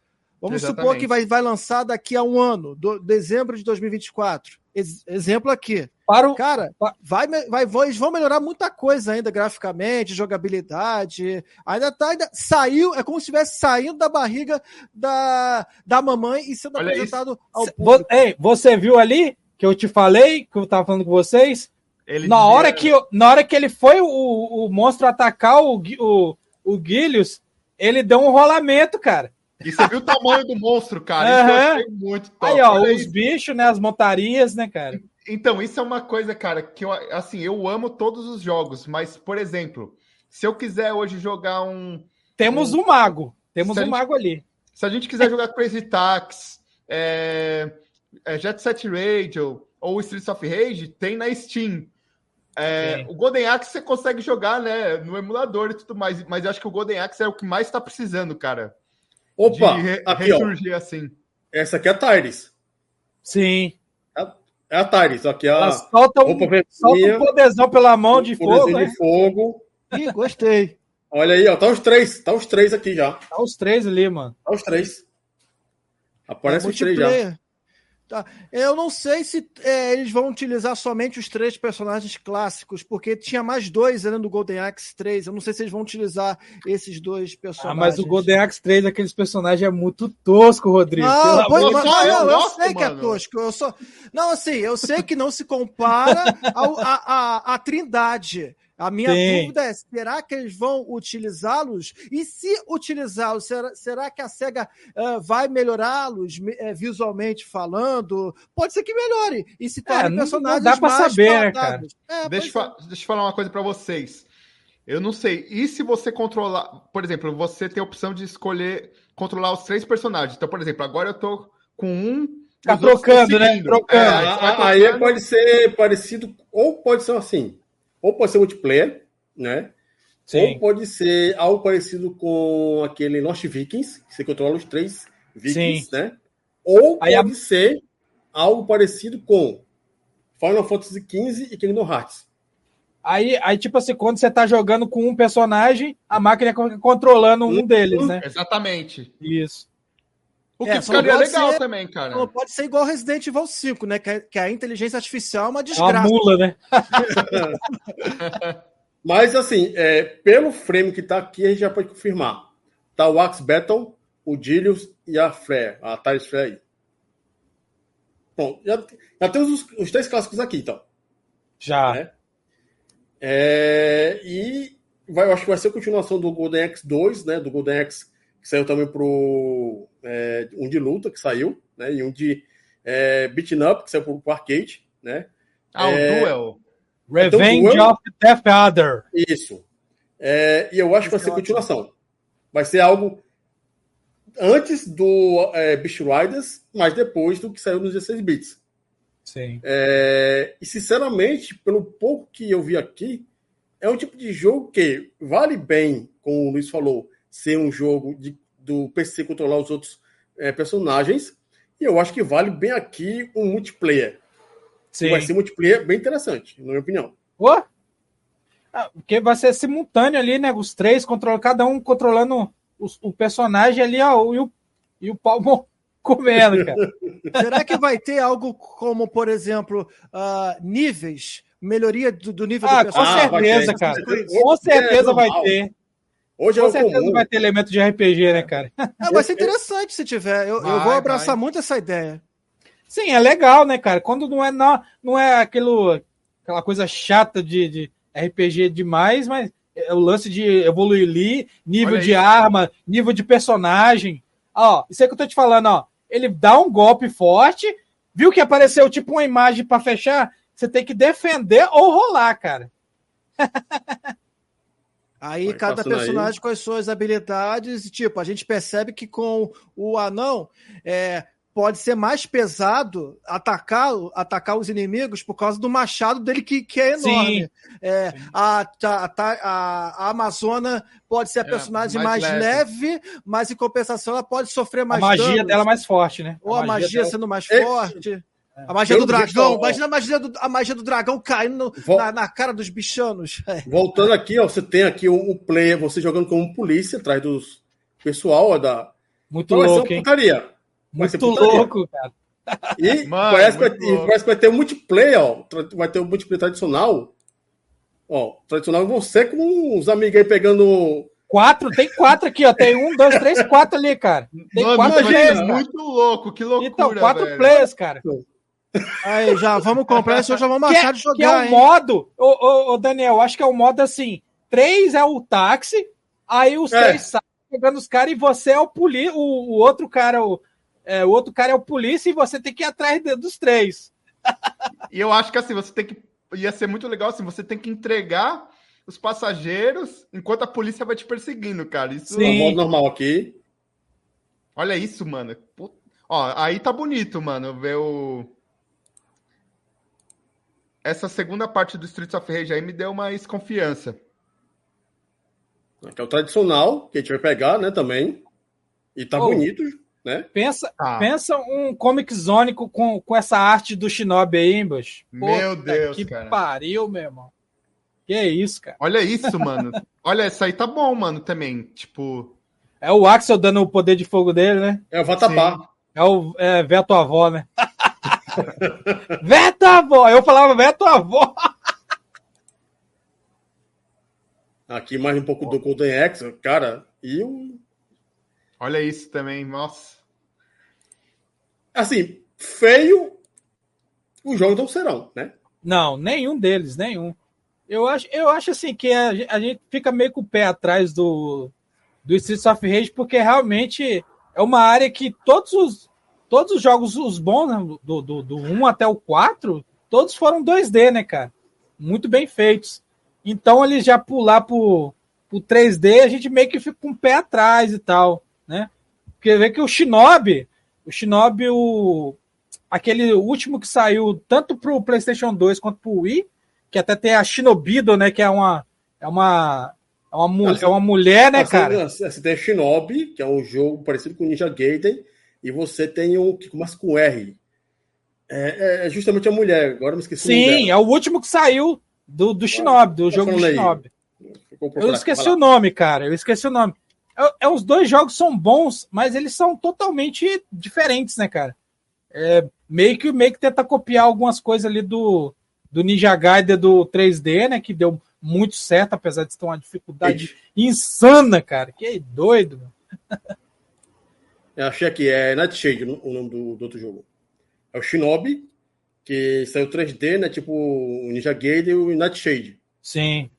Vamos Exatamente. supor que vai, vai lançar daqui a um ano, do, dezembro de 2024. Ex exemplo aqui. Para o... Cara, vai, vai, eles vão melhorar muita coisa ainda graficamente, jogabilidade. Ainda tá. Ainda, saiu, é como se estivesse saindo da barriga da, da mamãe e sendo Olha apresentado isso. ao público. Ei, você viu ali que eu te falei, que eu tava falando com vocês? Ele na, dizia... hora que, na hora que ele foi o, o monstro atacar o, o, o Guilhos, ele deu um rolamento, cara. E você viu o tamanho do monstro, cara. Uhum. Isso eu achei muito top. Aí, ó, Olha os bichos, né? As montarias, né, cara? Então, isso é uma coisa, cara, que eu, assim, eu amo todos os jogos, mas, por exemplo, se eu quiser hoje jogar um. Temos um, um mago. Temos um gente, mago ali. Se a gente quiser jogar Crazy Tax, é, é Jet Set Radio ou Streets of Rage, tem na Steam. É, o Golden Axe você consegue jogar né, no emulador e tudo mais, mas eu acho que o Golden Axe é o que mais está precisando, cara. Opa, re aqui, ressurgir ó. assim. Essa aqui é a Tyrese. Sim. É, a Tyrese, aqui a. Ela solta um, solta um poderzão pela mão de fogo. de fogo. Ih, gostei. Olha aí, ó, tá os três, tá os três aqui já. Tá os três ali, mano. Tá os três. Aparece é os três já. Tá. Eu não sei se é, eles vão utilizar somente os três personagens clássicos, porque tinha mais dois além do Golden Axe 3. Eu não sei se eles vão utilizar esses dois personagens. Ah, mas o Golden Axe 3, aqueles personagens, é muito tosco, Rodrigo. Não, pois, não, eu, eu sei que é tosco. Eu só... Não, assim, eu sei que não se compara ao, a, a, a Trindade. A minha Sim. dúvida é: será que eles vão utilizá-los? E se utilizá-los, será, será, que a SEGA uh, vai melhorá-los uh, visualmente falando? Pode ser que melhore. E se torne é, personagens não dá para saber, né, cara? É, deixa, é. deixa eu falar uma coisa para vocês. Eu não sei. E se você controlar, por exemplo, você tem a opção de escolher controlar os três personagens. Então, por exemplo, agora eu tô com um. Tá trocando, né? Trocando. É, aí pode ser parecido, ou pode ser assim ou pode ser multiplayer, né? Sim. Ou pode ser algo parecido com aquele Lost Vikings, que você controla os três Vikings, Sim. né? Ou Aí pode a... ser algo parecido com Final Fantasy XV e Kingdom Hearts. Aí, aí, tipo assim, quando você tá jogando com um personagem, a máquina controlando um deles, né? Exatamente. Isso. O que é, ficaria legal ser, também, cara. Não pode ser igual Resident Evil 5, né? Que, que a inteligência artificial é uma desgraça. É uma mula, né? Mas, assim, é, pelo frame que tá aqui, a gente já pode confirmar. Tá o Axe Battle, o Dilius e a Flare, a Thales Flare aí. Bom, já, já temos os, os, três clássicos aqui, então. Já. Né? É, e vai, eu acho que vai ser a continuação do Golden Axe 2, né? Do Golden Axe que saiu também pro é, um de luta que saiu, né? E um de é, beating up que saiu pro, pro arcade, né? Ah, é, o Duel. Revenge então, duel, of the Death Other. Isso. É, e eu acho que vai ser continuação. Vai ser algo antes do é, Beast Riders, mas depois do que saiu nos 16 bits. Sim. É, e sinceramente, pelo pouco que eu vi aqui, é um tipo de jogo que vale bem, como o Luiz falou, ser um jogo de, do PC controlar os outros é, personagens. E eu acho que vale bem aqui um multiplayer. Sim. Vai ser multiplayer bem interessante, na minha opinião. Oh? Ah, porque vai ser simultâneo ali, né? Os três, controla, cada um controlando o, o personagem ali, ó, e o, e o pau comendo, cara. Será que vai ter algo como, por exemplo, uh, níveis? Melhoria do, do nível ah, do personagem? Com certeza, ah, cara. Com certeza vai ter. Hoje é Com é certeza comum. vai ter elemento de RPG, né, cara? É, vai ser interessante se tiver. Eu, vai, eu vou abraçar vai. muito essa ideia. Sim, é legal, né, cara? Quando não é, não, não é aquilo, aquela coisa chata de, de RPG demais, mas é o lance de evoluir ali, nível Olha de isso. arma, nível de personagem. Ó, isso aí que eu tô te falando, ó. Ele dá um golpe forte, viu que apareceu tipo uma imagem para fechar? Você tem que defender ou rolar, cara. Aí Vai cada personagem aí. com as suas habilidades, e tipo, a gente percebe que com o anão é, pode ser mais pesado atacar, atacar os inimigos por causa do machado dele que, que é enorme. É, a, a, a, a, Amazona pode ser a é, personagem é, mais, mais leve. leve. mas em compensação ela pode sofrer mais A magia danos. dela é mais forte, né? Ou a, magia, magia sendo mais forte. A magia do dragão, imagina a magia do, a magia do dragão caindo Vol... na, na, cara dos bichanos. É. Voltando aqui, ó, você tem aqui o, o player, você jogando como polícia atrás dos pessoal ó, da. Muito então, louco, hein? Putaria. Muito louco, cara. E, Mano, parece, que vai, e parece que vai ter um multiplayer, ó. Vai ter um multiplayer tradicional. Ó, tradicional você com os amigos aí pegando Quatro, tem quatro aqui, ó. Tem um, dois, três, quatro ali, cara. Tem Mano, quatro players. É muito louco, que loucura. Então, quatro velho. players, cara. Aí, já vamos comprar isso, já vamos marcar é, de jogar. Que é o hein? modo, ô, ô, ô, Daniel, acho que é o modo assim: três é o táxi, aí os é. três saem pegando os caras e você é o polícia, o, o, outro cara, o, é, o outro cara é o polícia e você tem que ir atrás dos três. E eu acho que assim, você tem que. Ia ser muito legal assim, você tem que entregar os passageiros enquanto a polícia vai te perseguindo, cara. Isso Sim. é modo normal aqui. Olha isso, mano. Ó, aí tá bonito, mano, ver o essa segunda parte do Streets of Rage aí me deu mais confiança. Que é o tradicional, que a gente vai pegar, né, também. E tá oh, bonito, né? Pensa, ah. pensa um Comic Zone com, com essa arte do Shinobi aí, embaixo. Meu Deus, que cara. pariu, meu irmão. Que é isso, cara. Olha isso, mano. Olha, isso aí tá bom, mano, também. Tipo... É o Axel dando o poder de fogo dele, né? É o Vatapá. É o é, Veto Avó, né? Veto avó! Eu falava Veto avó! Aqui mais um pouco do Golden Axe, cara, e o. Olha isso também, nossa. Assim, feio, os jogos não serão, né? Não, nenhum deles, nenhum. Eu acho, eu acho assim que a, a gente fica meio com o pé atrás do, do Streets of Rage, porque realmente é uma área que todos os, todos os jogos, os bons, né, do, do, do 1 até o 4, todos foram 2D, né, cara? Muito bem feitos. Então, ele já pular pro, pro 3D, a gente meio que fica com o pé atrás e tal, né? Porque vê que o Shinobi, o Shinobi, o, aquele último que saiu tanto pro PlayStation 2 quanto pro Wii, que até tem a Shinobido, né? Que é uma. É uma. É uma, é uma mulher, né, cara? Você tem a Shinobi, que é um jogo parecido com Ninja Gaiden, e você tem um que começa com R. É, é, justamente a mulher, agora me esqueci. Sim, é o último que saiu do, do Shinobi, do tá jogo do Shinobi. Eu esqueci o nome, cara. Eu esqueci o nome. É, é, os dois jogos são bons, mas eles são totalmente diferentes, né, cara? É, meio que meio que tenta copiar algumas coisas ali do, do Ninja Gaiden do 3D, né? Que deu muito certo, apesar de ter uma dificuldade insana, cara. Que doido. Eu achei aqui, é Nightshade o nome do, do, outro jogo. É o Shinobi, que saiu 3D, né? Tipo o Ninja Gaiden e o Nightshade. Sim.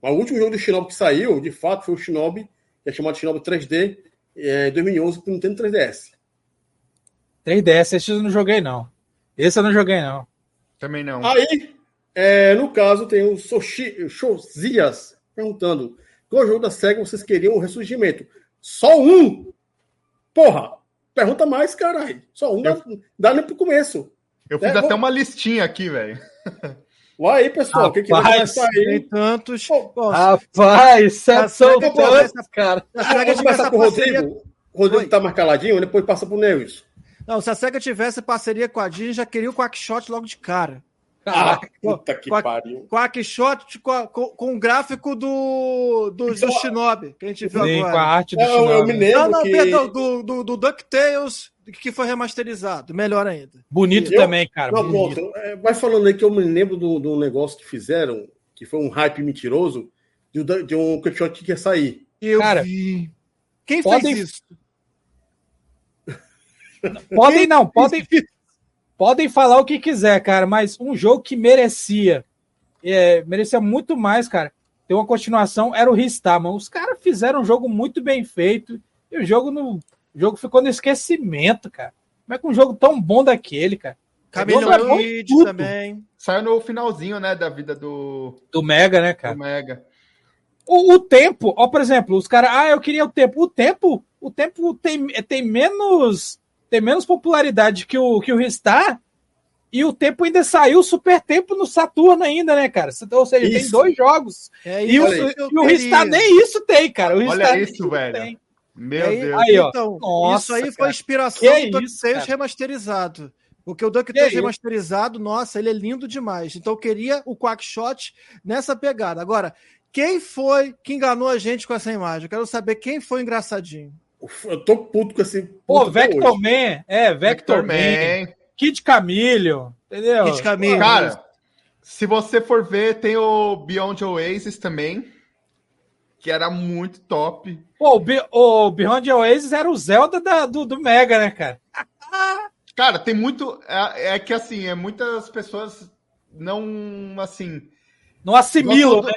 Mas o último jogo do Shinobi que saiu, de fato, foi o Shinobi, que é chamado Shinobi 3D, é, 2011, pro Nintendo 3DS. 3DS, esse eu não joguei, não. Esse eu não joguei, não. Também não. Aí, é, no caso, tem o Soshi, Shozias perguntando: qual jogo da SEGA vocês queriam o ressurgimento? Só um? Porra, pergunta mais, caralho. Só um eu... dá, dá nem pro começo. Eu fiz é, até vou... uma listinha aqui, velho. Vai aí, pessoal. O que, que vai sair? Tem tantos. Pô, Rapaz, são tantos, cara. Vamos começar com o Rodrigo. O Rodrigo Oi. tá mais caladinho, depois passa pro Neus. Não, se a SEGA tivesse parceria com a Disney, já queria o Quackshot logo de cara. Ah, puta que Quack, pariu. Quackshot com, com, com o gráfico do, do, do Shinobi, que a gente viu Sim, agora. com a arte do eu, Shinobi. Eu me lembro não, não, que... perdão, do, do, do DuckTales, que foi remasterizado. Melhor ainda. Bonito eu, também, cara. Não, bonito. Pronto, é, vai falando aí que eu me lembro do, do negócio que fizeram, que foi um hype mentiroso, de, de um Quackshot que ia sair. Eu cara, vi. Quem podem... fez isso? Podem não, podem, podem falar o que quiser, cara, mas um jogo que merecia, é, merecia muito mais, cara, ter uma continuação era o Ristar, mano. Os caras fizeram um jogo muito bem feito e o jogo no o jogo ficou no esquecimento, cara. Como é que um jogo tão bom daquele, cara? Camilão é tudo. também. Saiu no finalzinho, né, da vida do do Mega, né, cara? Do Mega. O, o tempo, ó, por exemplo, os caras, ah, eu queria o tempo. O tempo, o tempo tem, tem menos tem menos popularidade que o, que o Ristar, e o tempo ainda saiu super tempo no Saturno ainda, né, cara? Ou seja, isso. tem dois jogos. É e, o, e o Ristar nem isso tem, cara. O Olha isso, velho. Tem. Meu aí, Deus. Aí, ó. Então, Nossa, isso aí cara. foi inspiração que do DuckTales remasterizado. Porque o DuckTales remasterizado, nossa, ele é lindo demais. Então eu queria o Quackshot nessa pegada. Agora, quem foi que enganou a gente com essa imagem? Eu quero saber quem foi engraçadinho. Eu tô puto com esse. Pô, Vector Man, é, Vector, Vector Man. Man. Kid Camilho, entendeu? Kid Camilho. Cara, se você for ver, tem o Beyond Oasis também, que era muito top. Pô, o, Be o Beyond Oasis era o Zelda da, do, do Mega, né, cara? cara, tem muito. É, é, que assim, é muitas pessoas não assim. Não assimilam, né?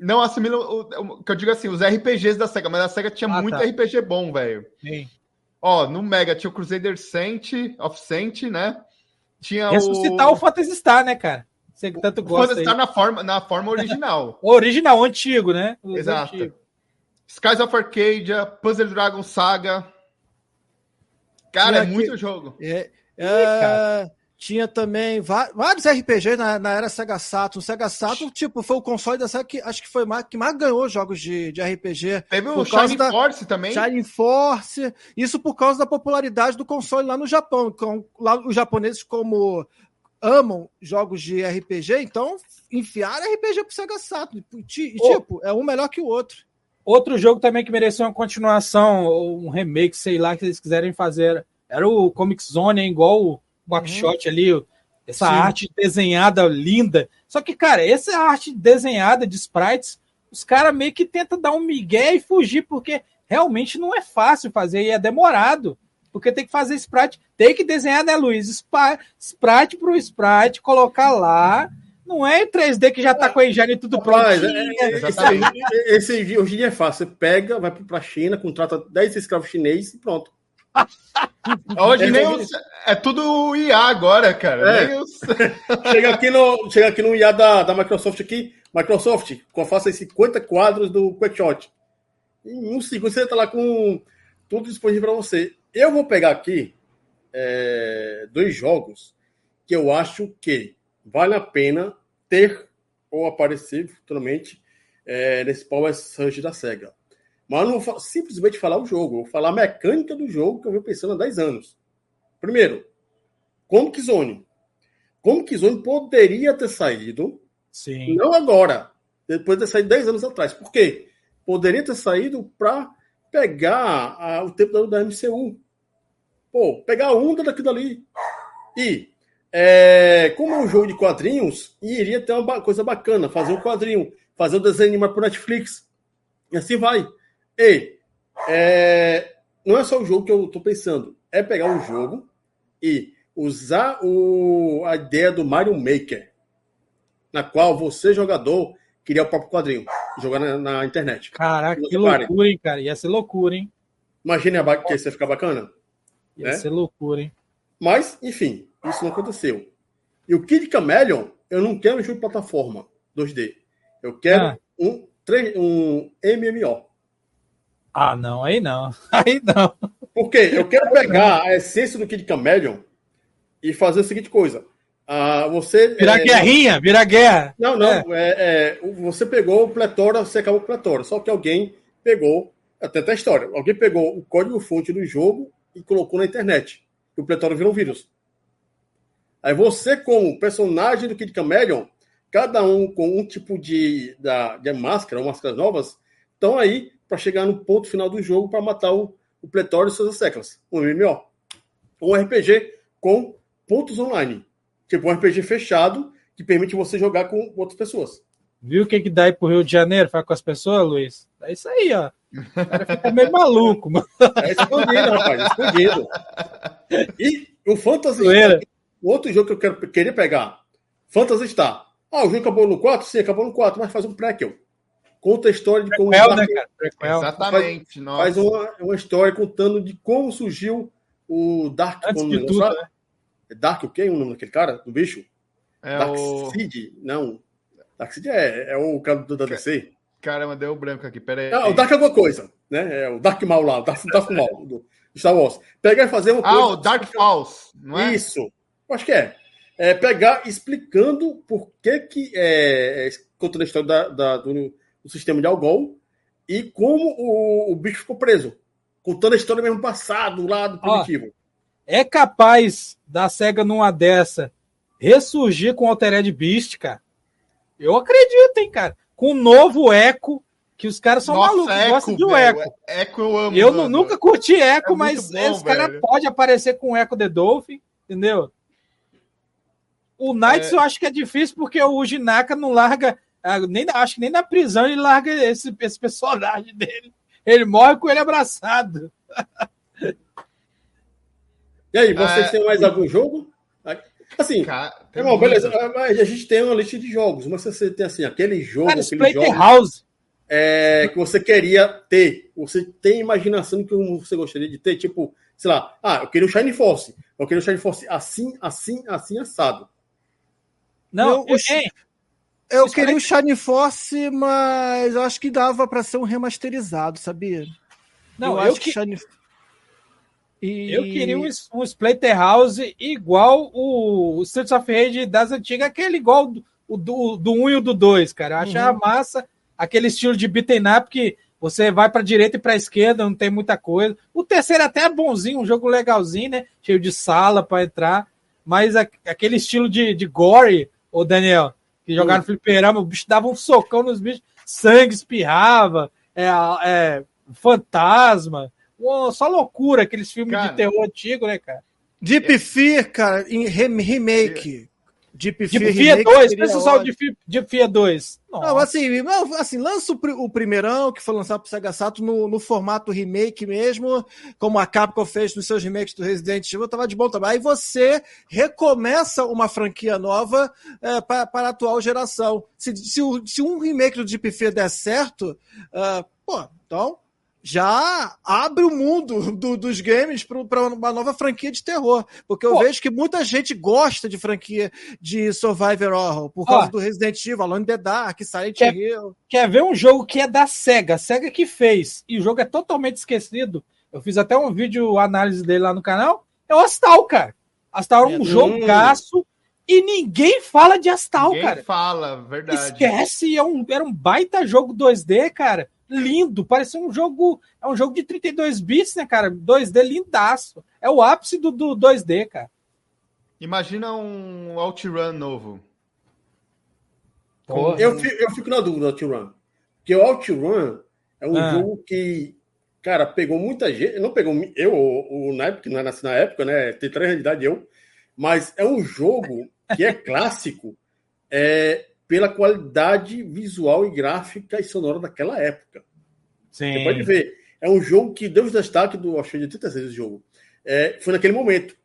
Não assimila o, o, que eu digo assim, os RPGs da SEGA, mas a SEGA tinha ah, muito tá. RPG bom, velho. Ó, no Mega tinha o Crusader Saint, of Saint, né? Tinha Ressuscitar o... o Phantasy Star, né, cara? Você tanto gosta. O Phantasy Star na forma, na forma original. o original, o antigo, né? Os Exato. Antigo. Skies of Arcadia, Puzzle Dragon Saga. Cara, é muito jogo. É, é, tinha também vários RPGs na, na era Sega Saturn. Sega Saturn, tipo, foi o console da Sega que acho que foi mais, que mais ganhou jogos de, de RPG. Teve o Shining da, Force também. Shining Force. Isso por causa da popularidade do console lá no Japão. Com, lá os japoneses, como amam jogos de RPG, então enfiaram RPG pro Sega Saturn. E, tipo, é um melhor que o outro. Outro jogo também que merecia uma continuação, ou um remake, sei lá, que eles quiserem fazer, era o Comic Zone, igual backshot uhum. ali, essa Sim. arte desenhada linda. Só que, cara, essa arte desenhada de sprites, os caras meio que tentam dar um migué e fugir, porque realmente não é fácil fazer e é demorado. Porque tem que fazer sprite, tem que desenhar, né, Luiz? Sprite pro sprite, colocar lá. Não é 3D que já tá com a engine tudo pronto. É, é, esse, esse, hoje em dia é fácil. Você pega, vai pra China, contrata 10 escravos chineses e pronto. Hoje é, nem os, é tudo IA agora, cara. É. Os... chega, aqui no, chega aqui no IA da, da Microsoft aqui. Microsoft, faça 50 quadros do QuickShot. Em um segundo você está lá com tudo disponível para você. Eu vou pegar aqui é, dois jogos que eu acho que vale a pena ter ou aparecer futuramente é, nesse Power Surge da SEGA. Mas eu não vou simplesmente falar o jogo, eu vou falar a mecânica do jogo que eu venho pensando há 10 anos. Primeiro, Comic Zone. como Kizone poderia ter saído. Sim. Não agora, depois de ter saído 10 anos atrás. Por quê? Poderia ter saído para pegar a, o tempo da, da MCU. Pô, pegar a onda daqui dali. E, é, como é um jogo de quadrinhos, iria ter uma coisa bacana, fazer um quadrinho, fazer um desenho animado por Netflix. E assim vai. E, é, não é só o jogo que eu estou pensando, é pegar um jogo e usar o, a ideia do Mario Maker, na qual você, jogador, criar o próprio quadrinho, jogar na, na internet. Caraca, que loucura, hein, cara? Ia ser loucura, hein? Imagina que isso ia ficar bacana. Ia né? ser loucura, hein? Mas, enfim, isso não aconteceu. E o Kid Chameleon, eu não quero um jogo de plataforma 2D. Eu quero ah. um, um MMO. Ah, não, aí não. Aí não. Por quê? Eu quero pegar a essência do Kid Chameleon e fazer a seguinte coisa. Ah, você. Virar é, guerrinha, virar guerra. Não, não. É. É, é você pegou o Pletora, você acabou o Pletora. Só que alguém pegou. Até a história. Alguém pegou o código-fonte do jogo e colocou na internet. E o Pletora virou um vírus. Aí você, como personagem do Kid Chameleon, cada um com um tipo de, da, de máscara, ou máscaras novas, estão aí para chegar no ponto final do jogo para matar o, o Pletório e suas seclas. Um MMO. Um RPG com pontos online. Tipo um RPG fechado que permite você jogar com outras pessoas. Viu o que, que dá aí pro Rio de Janeiro? Fala com as pessoas, Luiz? É isso aí, ó. O cara fica meio maluco, mano. É escondido, rapaz, escondido. E o Fantasy o outro jogo que eu quero, queria pegar, Phantasy Star. Ah, o jogo acabou no 4? Sim, acabou no 4, mas faz um prequel. Conta a história de como. Prequel, né, cara? Exatamente. Faz, faz uma, uma, história contando de como surgiu o Dark. Antes de tudo, né? É Dark o quê? O nome daquele cara? Do bicho? É Dark o... Seed? Não. Dark Seed é, é o cara do, da DC. Caramba, deu branco aqui, pera aí. Ah, o Dark é alguma coisa, né? É o Dark Mal lá, o Dark, Dark Mal do Star Wars. Pegar e fazer uma ah, coisa. Ah, o Dark Falls, não é? Isso. Acho que é. é pegar explicando por que que é, é contando a história da, da do, do, sistema de Algol e como o, o, bicho ficou preso. Contando a história mesmo passado, lá do primitivo. Ó, é capaz da SEGA numa dessa ressurgir com o Altered Beast, cara? Eu acredito, hein, cara. Com um novo eco, que os caras são Nossa, malucos, eco, gostam de um eco. Eco eu amo. Eu mano. nunca curti eco, é mas bom, esse cara pode aparecer com o eco The Dolphin, entendeu? O Knights é... eu acho que é difícil porque o Jinaka não larga. Ah, nem, acho que nem na prisão ele larga esse, esse personagem dele. Ele morre com ele abraçado. E aí, vocês é... têm mais algum jogo? Assim, Cara, irmão, beleza, mas a gente tem uma lista de jogos, mas você tem assim, aquele jogo, Cara, aquele jogo House. É, que você queria ter, você tem imaginação que você gostaria de ter, tipo, sei lá, ah, eu queria o Shine Force, eu queria o Shine Force assim, assim, assim, assado. Não, eu, eu, eu queria o Shine Force, mas eu acho que dava para ser um remasterizado, sabia? Não, eu, eu acho que, e... Eu queria um, um Splatterhouse igual o, o Streets of Rage das antigas, aquele igual do, do, do 1 e do 2, cara. Eu achava uhum. massa aquele estilo de beaten up que você vai para direita e para esquerda, não tem muita coisa. O terceiro até é bonzinho, um jogo legalzinho, né? Cheio de sala para entrar. Mas a, aquele estilo de, de gore, Ô, Daniel, que jogaram no fliperama, o bicho dava um socão nos bichos, sangue espirrava, é, é fantasma, só loucura, aqueles filmes cara, de terror antigo, né, cara? Deep Fear, cara, em remake. Deep Fear, Deep Fear 2, pensa só o Deep, Deep Fear 2. Nossa. Não, assim, não, assim, lança o, o primeirão, que foi lançado pro Sega Sato no, no, formato remake mesmo, como a Capcom fez nos seus remakes do Resident Evil, tava de bom tamanho. Aí você recomeça uma franquia nova é, para, para a atual geração. Se, se, se um remake do Deep Fear der certo, uh, pô, então já abre o mundo do, dos games para uma nova franquia de terror. Porque eu Pô. vejo que muita gente gosta de franquia de Survivor Horror, por causa Ó, do Resident Evil, Alone in the Dark, Silent quer, Hill. Quer ver um jogo que é da SEGA, a SEGA que fez, e o jogo é totalmente esquecido. Eu fiz até um vídeo análise dele lá no canal. É o Astal, cara. Astal é um é, jogaço e ninguém fala de Astal, ninguém cara. fala, verdade. Esquece, é um, era um baita jogo 2D, cara lindo, parecia um jogo, é um jogo de 32 bits, né, cara? 2D lindaço. É o ápice do, do 2D, cara. Imagina um OutRun novo. Eu fico, eu fico na dúvida do OutRun. Porque o OutRun é um ah. jogo que, cara, pegou muita gente. Não pegou eu, o, o na época, não nasci na época, né? Tem três anos de idade eu. Mas é um jogo que é clássico é, pela qualidade visual e gráfica e sonora daquela época. Sim. Você pode ver. É um jogo que deu os destaque do, que de 36 esse jogo. É, foi naquele momento.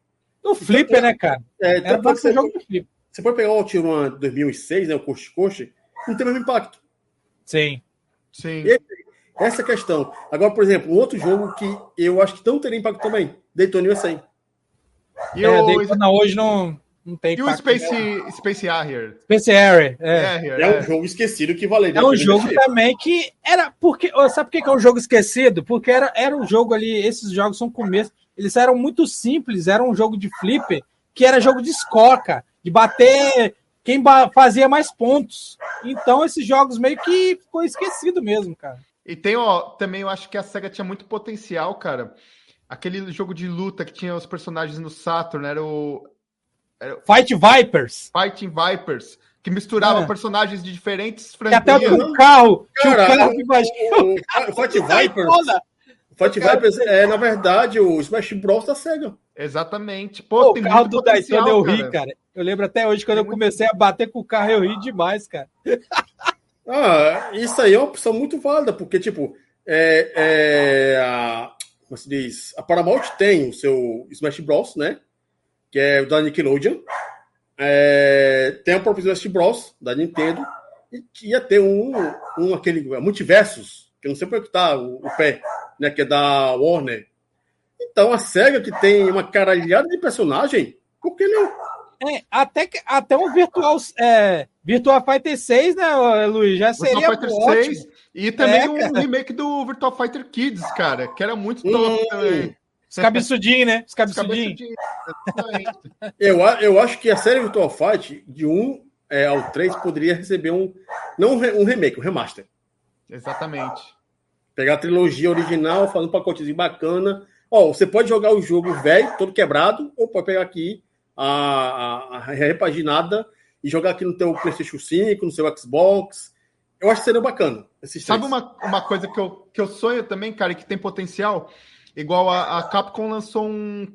No Flipper, né, cara? É, Era pra ser jogo do Flipper. Você pode pegar o Outrun 2006, né, o Coast Coast, não tem o mesmo impacto. Sim. Sim. E, essa é questão. Agora, por exemplo, um outro jogo que eu acho que não teria impacto também, Daytona USA. E é, o Daytona hoje não, não tem E o Space, Space Harrier? Space Harrier, é. é. é um jogo esquecido que valeria. É um jogo também que era... porque Sabe por que é um jogo esquecido? Porque era, era um jogo ali, esses jogos são começo, eles eram muito simples, era um jogo de flipper, que era jogo de cara de bater quem fazia mais pontos. Então, esses jogos meio que ficou esquecido mesmo, cara. E tem, ó, também eu acho que a SEGA tinha muito potencial, cara. Aquele jogo de luta que tinha os personagens no Saturn, era o. Fight Vipers. Fighting Vipers. Que misturava é. personagens de diferentes franquias. E até o carro. Cara, o carro o, o, o, Fight Vipers. O Fight Vipers é, na verdade, o Smash Bros da SEGA. Exatamente. Pô, Pô o carro do Daytona eu ri, cara. Eu lembro até hoje, quando eu comecei a bater com o carro, eu ri demais, cara. Ah, isso aí é uma opção muito válida, porque, tipo, é, é a, como se diz? A Paramount tem o seu Smash Bros, né? Que é o da Nickelodeon. É, tem o próprio Smash Bros da Nintendo. E ia ter um, um aquele Multiversos, que eu não sei para que tá o, o pé, né? Que é da Warner. Então a SEGA que tem uma caralhada de personagem, por que não? É, até, até um Virtual, é, Virtual Fighter 6, né, Luiz? Já seria Virtual Fighter ótimo. 6 e também é, um remake do Virtual Fighter Kids, cara, que era muito top hum. também. Os cabeçudinhos, né? Os cabeçudinhos. eu, eu acho que a série Virtual Fight, de 1 é, ao 3, poderia receber um. Não um remake, um remaster. Exatamente. Pegar a trilogia original, fazer um pacotezinho bacana. Ó, você pode jogar o jogo velho, todo quebrado, ou pode pegar aqui a, a, a repaginada e jogar aqui no teu PlayStation 5, no seu Xbox. Eu acho que seria bacana. Sabe uma, uma coisa que eu, que eu sonho também, cara, e que tem potencial? Igual a, a Capcom lançou um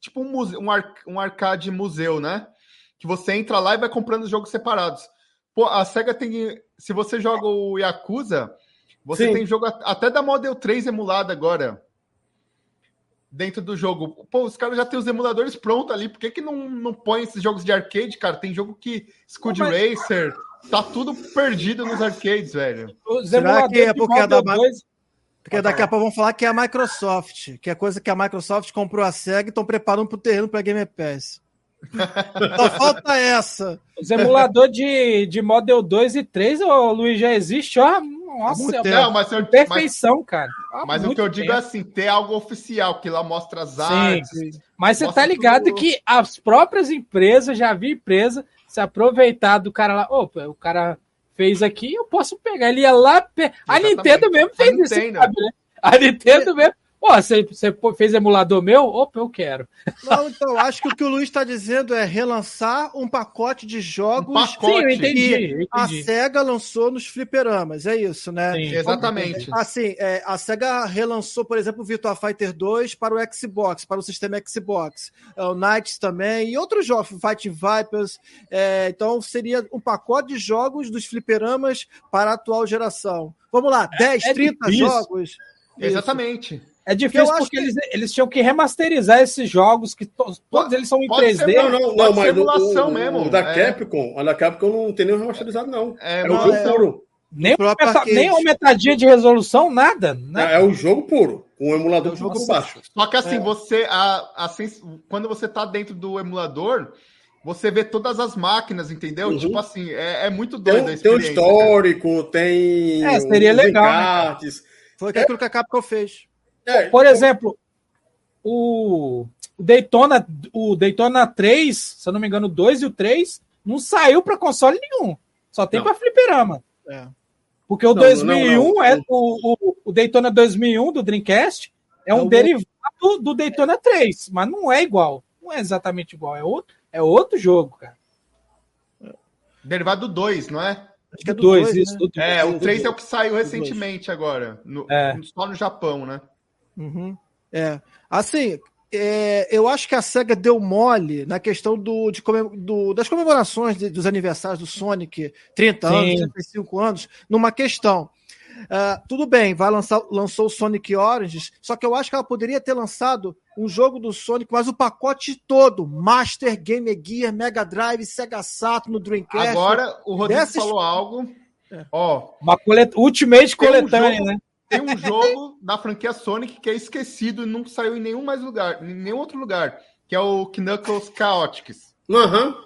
tipo um, museu, um, ar, um arcade museu, né? Que você entra lá e vai comprando jogos separados. Pô, a SEGA tem. Se você joga o Yakuza, você Sim. tem jogo até da Model 3 emulado agora dentro do jogo. Pô, os caras já têm os emuladores prontos ali, por que, que não, não põe esses jogos de arcade, cara? Tem jogo que. Scud mas... Racer, tá tudo perdido nos arcades, velho. Os Será que é porque é da dois... Porque daqui a pouco vão falar que é a Microsoft, que é coisa que a Microsoft comprou a SEGA e estão preparando para o terreno para Game Pass. Só falta essa. Os emuladores de, de Model 2 e 3, ô, Luiz, já existe, ó. Nossa, é não, mas eu, perfeição, mas, cara. Ah, mas o que eu digo é assim, ter algo oficial, que lá mostra as artes. Sim, mas você tá ligado tudo... que as próprias empresas, já vi empresa se aproveitar do cara lá. Opa, o cara fez aqui, eu posso pegar. Ele ia lá. Pe... A Nintendo mesmo fez isso, sabe, né? A Nintendo mesmo. Pô, você, fez emulador meu? Opa, eu quero. Não, então, acho que o que o Luiz está dizendo é relançar um pacote de jogos um pacote. Sim, eu entendi, que eu entendi. a SEGA lançou nos fliperamas, é isso, né? Sim, exatamente. Assim, é, a SEGA relançou, por exemplo, o Virtua Fighter 2 para o Xbox, para o sistema Xbox. É, o Knights também, e outros jogos, Fight Vipers. É, então, seria um pacote de jogos dos fliperamas para a atual geração. Vamos lá, 10, é, 30 difícil. jogos. Exatamente. Isso. É difícil porque que... eles, eles tinham que remasterizar esses jogos, que to, todos eles são em 3D. Ser, não, não, não mas o, mesmo. O da é. Capcom, a da Capcom não tem nenhum remasterizado, não. É, é o jogo é... puro. Nem, meta, nem uma metadinha de resolução, nada. Né? É, é o jogo puro, o emulador é jogo baixo. Só que assim, é. você, a, a, quando você tá dentro do emulador, você vê todas as máquinas, entendeu? Uhum. Tipo assim, é, é muito doido tem, tem o histórico, cara. tem. É, seria legal. Né? Foi aquilo que a Capcom fez. É, Por exemplo, o Daytona, o Daytona 3, se eu não me engano, o 2 e o 3, não saiu para console nenhum. Só tem para fliperama. É. Porque o não, 2001 não, não, é o, o, o, Daytona 2001 do Dreamcast é um derivado do Daytona 3, mas não é igual. Não é exatamente igual, é outro, É outro jogo, cara. Derivado do 2, não é? Acho que é do 2, isso. Né? É, o 3 é o que saiu recentemente agora. No, é. Só no Japão, né? Uhum. É. Assim, é, eu acho que a SEGA deu mole na questão do, de do, das comemorações de, dos aniversários do Sonic, 30 Sim. anos, 35 anos, numa questão. Uh, tudo bem, vai lançar, lançou o Sonic Origins, só que eu acho que ela poderia ter lançado um jogo do Sonic, mas o pacote todo: Master, Game Gear, Mega Drive, Sega Saturn, Dreamcast. Agora o Rodrigo dessas... falou algo. É. Ó, Uma colet... Ultimate coletânea, um né? Tem um jogo da franquia Sonic que é esquecido e não saiu em nenhum mais lugar, em nenhum outro lugar, que é o Knuckles Chaotix. Aham. Uhum.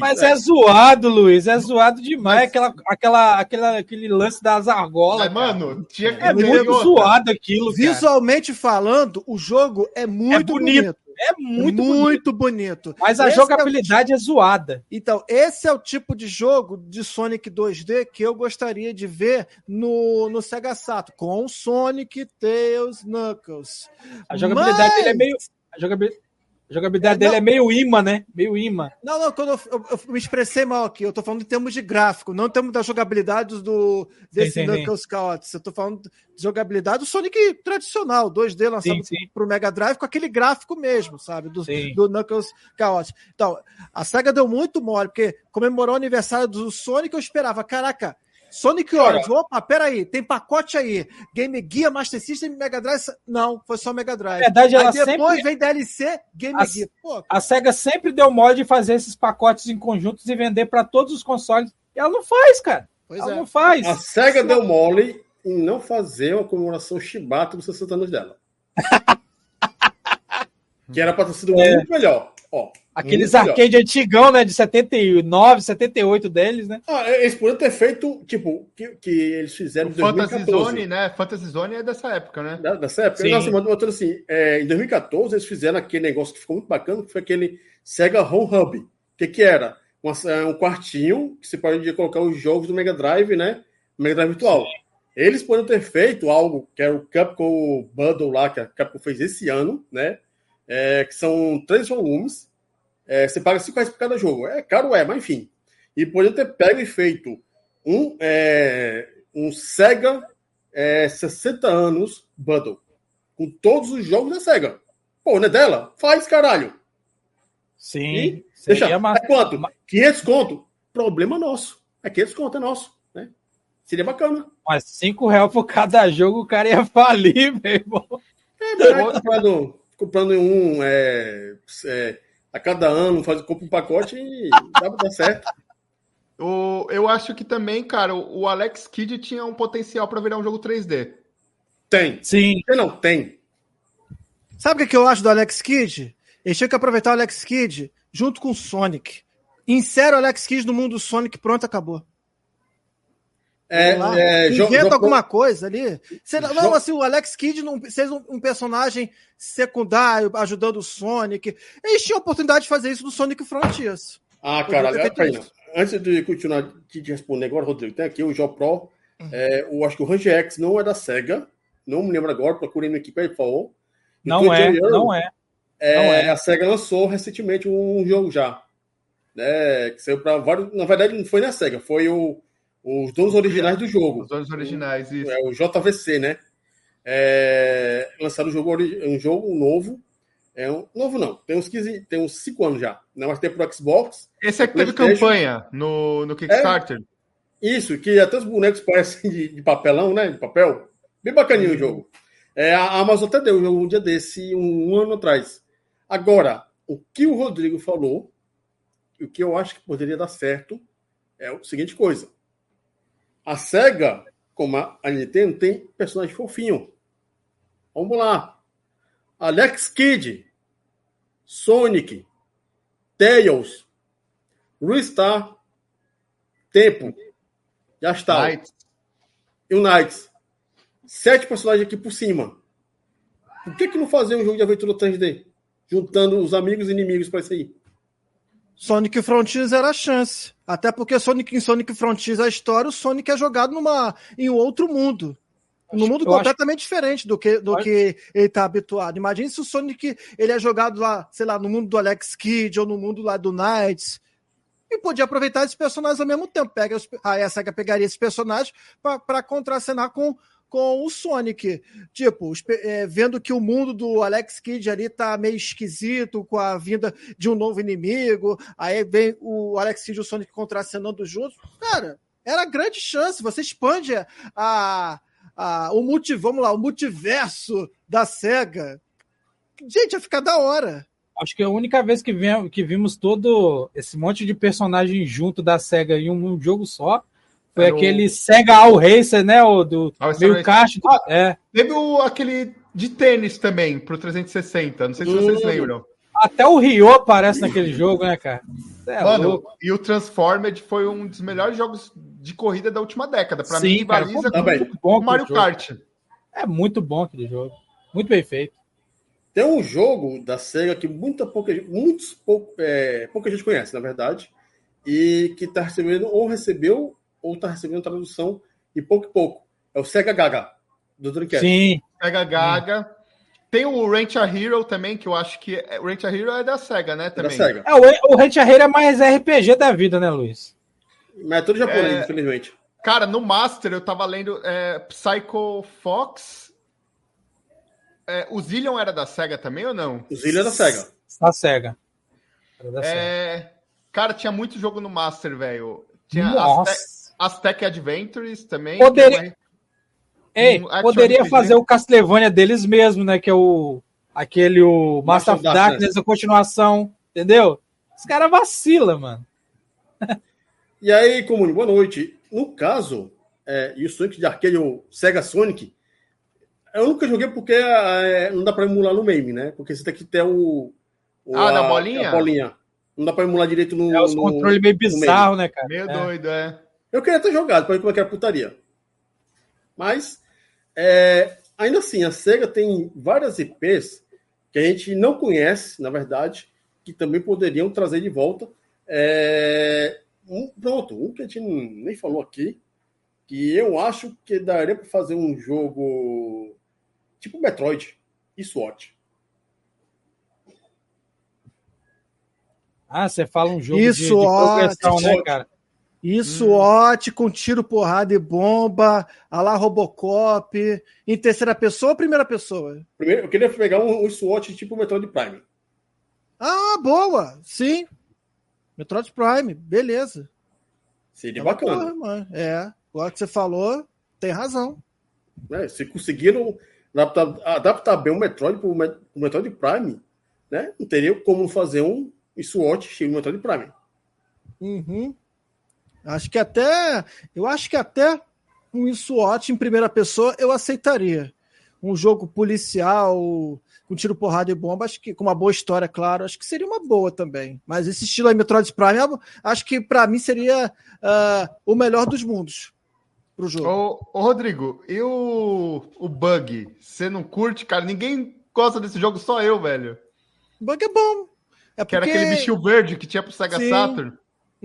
Mas é. é. zoado, Luiz. É zoado demais. Mas... Aquela, aquela, aquela, aquele lance das argolas. mano, tinha que É muito outra. zoado aquilo. Cara. Visualmente falando, o jogo é muito é bonito. bonito. É muito, muito bonito. bonito. Mas a esse jogabilidade é, o... é, zoada. Então, esse é o tipo de jogo de Sonic 2D que eu gostaria de ver no, no Sega Sato, com Sonic, Tails, Knuckles. A jogabilidade Mas... dele é meio. A jogabilidade, a jogabilidade é, dele é meio imã, né? Meio imã. Não, não, quando eu, eu, eu, me expressei mal aqui, eu tô falando em termos de gráfico, não em termos da jogabilidade do desse sim, Knuckles Chaos. Eu tô falando de jogabilidade do Sonic tradicional, 2D lançado sim, sim. pro Mega Drive com aquele gráfico mesmo, sabe? Do, do Knuckles Chaos. Então, a SEGA deu muito mole, porque comemorou o aniversário do Sonic, eu esperava, caraca, Sonic Orange, opa, peraí, tem pacote aí. Game Gear, Master System, Mega Drive. Não, foi só Mega Drive. Na verdade, ela aí depois sempre... vem DLC, Game a, Gear. Pô, a SEGA sempre deu mole de fazer esses pacotes em conjuntos e vender para todos os consoles. E ela não faz, cara. Pois ela é. não faz. A SEGA deu mole em não fazer uma comemoração Shibata dos 60 anos dela. que era para ter sido é. muito melhor. Ó, Aqueles arcade antigão, né? De 79, 78 deles, né? Ah, eles poderiam ter feito, tipo, que, que eles fizeram em 2014. Fantasy Zone, né? Fantasy Zone é dessa época, né? Da, dessa época. Sim. Nossa, mas assim, é, em 2014 eles fizeram aquele negócio que ficou muito bacana, que foi aquele Sega Home Hub. O que que era? Uma, é, um quartinho que você pode colocar os jogos do Mega Drive, né? Mega Drive virtual. Sim. Eles poderiam ter feito algo que era o Capcom Bundle lá, que a Capcom fez esse ano, né? É, que são três volumes é, você paga 5 reais por cada jogo. É caro, é, mas enfim. E podia ter pego e feito um, é, um Sega é, 60 anos bundle. Com todos os jogos da Sega. Pô, não é dela? Faz, caralho. Sim. E, deixa, é quanto? 500 conto? Problema nosso. É 500 conto, é nosso. Né? Seria bacana. Mas 5 reais por cada jogo, o cara ia falir, meu irmão. É, mas comprando, comprando um é, é, a cada ano, faz, compra um pacote e dá pra dar certo. O, eu acho que também, cara, o Alex Kidd tinha um potencial para virar um jogo 3D. Tem. Sim. Ele não tem. Sabe o que eu acho do Alex Kidd? Eles tinham que aproveitar o Alex Kidd junto com o Sonic. Insere o Alex Kidd no mundo do Sonic, pronto, acabou. É, é, Inventa alguma coisa ali. Você, não, assim, o Alex Kidd não seja um, um, personagem secundário ajudando o Sonic. Eles tinham a oportunidade de fazer isso no Sonic Frontiers. Ah, cara, antes de continuar de responder agora, Rodrigo, tem aqui o Jó Pro. Uhum. É, eu acho que o Range X não é da SEGA. Não me lembro agora, procurei no equipe aí falou. Não é, não é, é, não é. A SEGA lançou recentemente um jogo já. Né, que saiu para vários. Na verdade, não foi na SEGA, foi o os donos originais do jogo. Os donos originais, isso. É o JVC, né? É, lançaram um jogo, um jogo novo. É um, novo não, tem uns 15, tem uns 5 anos já. Não, mas tem pro Xbox. Esse é que teve campanha no, no Kickstarter. É, isso, que até os bonecos parecem de, de papelão, né? De papel. Bem bacaninho uhum. o jogo. É, a Amazon até deu um dia desse, um, um ano atrás. Agora, o que o Rodrigo falou, o que eu acho que poderia dar certo, é o seguinte coisa. A SEGA, como a Nintendo, tem personagem fofinho. Vamos lá. Alex Kidd, Sonic, Tails, Ristar, Tempo, já está. Knights. E o Knights. Sete personagens aqui por cima. Por que, que não fazer um jogo de aventura 3D? Juntando os amigos e inimigos para isso aí. Sonic Frontiers era a chance. Até porque Sonic em Sonic Frontiers a história, o Sonic é jogado numa em um outro mundo. num mundo completamente acho... diferente do que, do que ele está habituado. Imagine se o Sonic ele é jogado lá, sei lá, no mundo do Alex Kidd ou no mundo lá do Knights. E podia aproveitar esses personagens ao mesmo tempo. Pega os, aí a SEGA pegaria esses personagens para contracenar com, com o Sonic. Tipo, é, vendo que o mundo do Alex Kidd ali tá meio esquisito com a vinda de um novo inimigo. Aí vem o Alex Kidd e o Sonic contracenando juntos. Cara, era grande chance. Você expande a, a, o multi, vamos lá, o multiverso da SEGA. Gente, ia ficar da hora. Acho que a única vez que, vim, que vimos todo esse monte de personagem junto da SEGA em um, um jogo só foi Era aquele o... Sega All Racer, né? O do All meio caixa. Ah, é. Teve o, aquele de tênis também, pro 360. Não sei se vocês hum. lembram. Até o Rio aparece naquele jogo, né, cara? É Mano, louco. e o Transformed foi um dos melhores jogos de corrida da última década. Para mim, rivaliza com o Mario Kart. É muito bom aquele jogo. Muito bem feito. Tem um jogo da SEGA que muita pouca, muitos, pouco, é, pouca gente conhece, na verdade, e que está recebendo, ou recebeu, ou está recebendo tradução e pouco e pouco. É o Sega Gaga, do Dreamcast. Sim. Sega Gaga. Tem o Rent a Hero também, que eu acho que. É, o Rent a Hero é da SEGA, né? Também. É da SEGA. É, o, o Rent a Hero é mais RPG da vida, né, Luiz? Mas é tudo japonês, é... infelizmente. Cara, no Master eu tava lendo é, Psycho Fox é, o Zillion era da SEGA também ou não? O Zillion é da SEGA. Da SEGA. Da é... Cara, tinha muito jogo no Master, velho. Tinha Nossa. Aztec Adventures também. Poderia, Ei, um poderia fazer o Castlevania deles mesmo, né? Que é o aquele o Master, of Darkness, a continuação, entendeu? Os caras vacilam, mano. e aí, Comune, boa noite. No caso, é, e o Sonic de arcade, o Sega Sonic, eu nunca joguei porque é, não dá para emular no meme, né? Porque você tem que ter o. o ah, a, da bolinha? A bolinha. Não dá para emular direito no. É os controles meio bizarro, né, cara? Meio é. doido, é. Eu queria ter jogado para ver como é que era a putaria. Mas, é, ainda assim, a SEGA tem várias IPs que a gente não conhece, na verdade, que também poderiam trazer de volta. É, um, pronto, um que a gente nem falou aqui, que eu acho que daria para fazer um jogo Tipo Metroid e SWAT. Ah, você fala um jogo Isso, de, de progressão, né, cara? Isso, hum. ótimo, com tiro, porrada e bomba, a lá Robocop, em terceira pessoa ou primeira pessoa? Primeiro, eu queria pegar um, um SWAT tipo Metroid Prime. Ah, boa! Sim. Metroid Prime, beleza. Seria é bacana. Porra, é, agora que você falou, tem razão. É, se conseguiram adaptar, adaptar bem o Metroid para o Metroid Prime, né? Não teria como fazer um SWAT estilo Metroid Prime. Uhum. Acho que até. Eu acho que até um SWAT em primeira pessoa eu aceitaria. Um jogo policial com tiro, porrada e bomba, acho que com uma boa história, claro, acho que seria uma boa também. Mas esse estilo aí, Metroid Prime, acho que para mim seria uh, o melhor dos mundos pro jogo. Ô, ô, Rodrigo, e o, o Bug? Você não curte, cara? Ninguém gosta desse jogo, só eu, velho. O Bug é bom. É porque... Que era aquele bichinho verde que tinha pro Sega Sim. Saturn.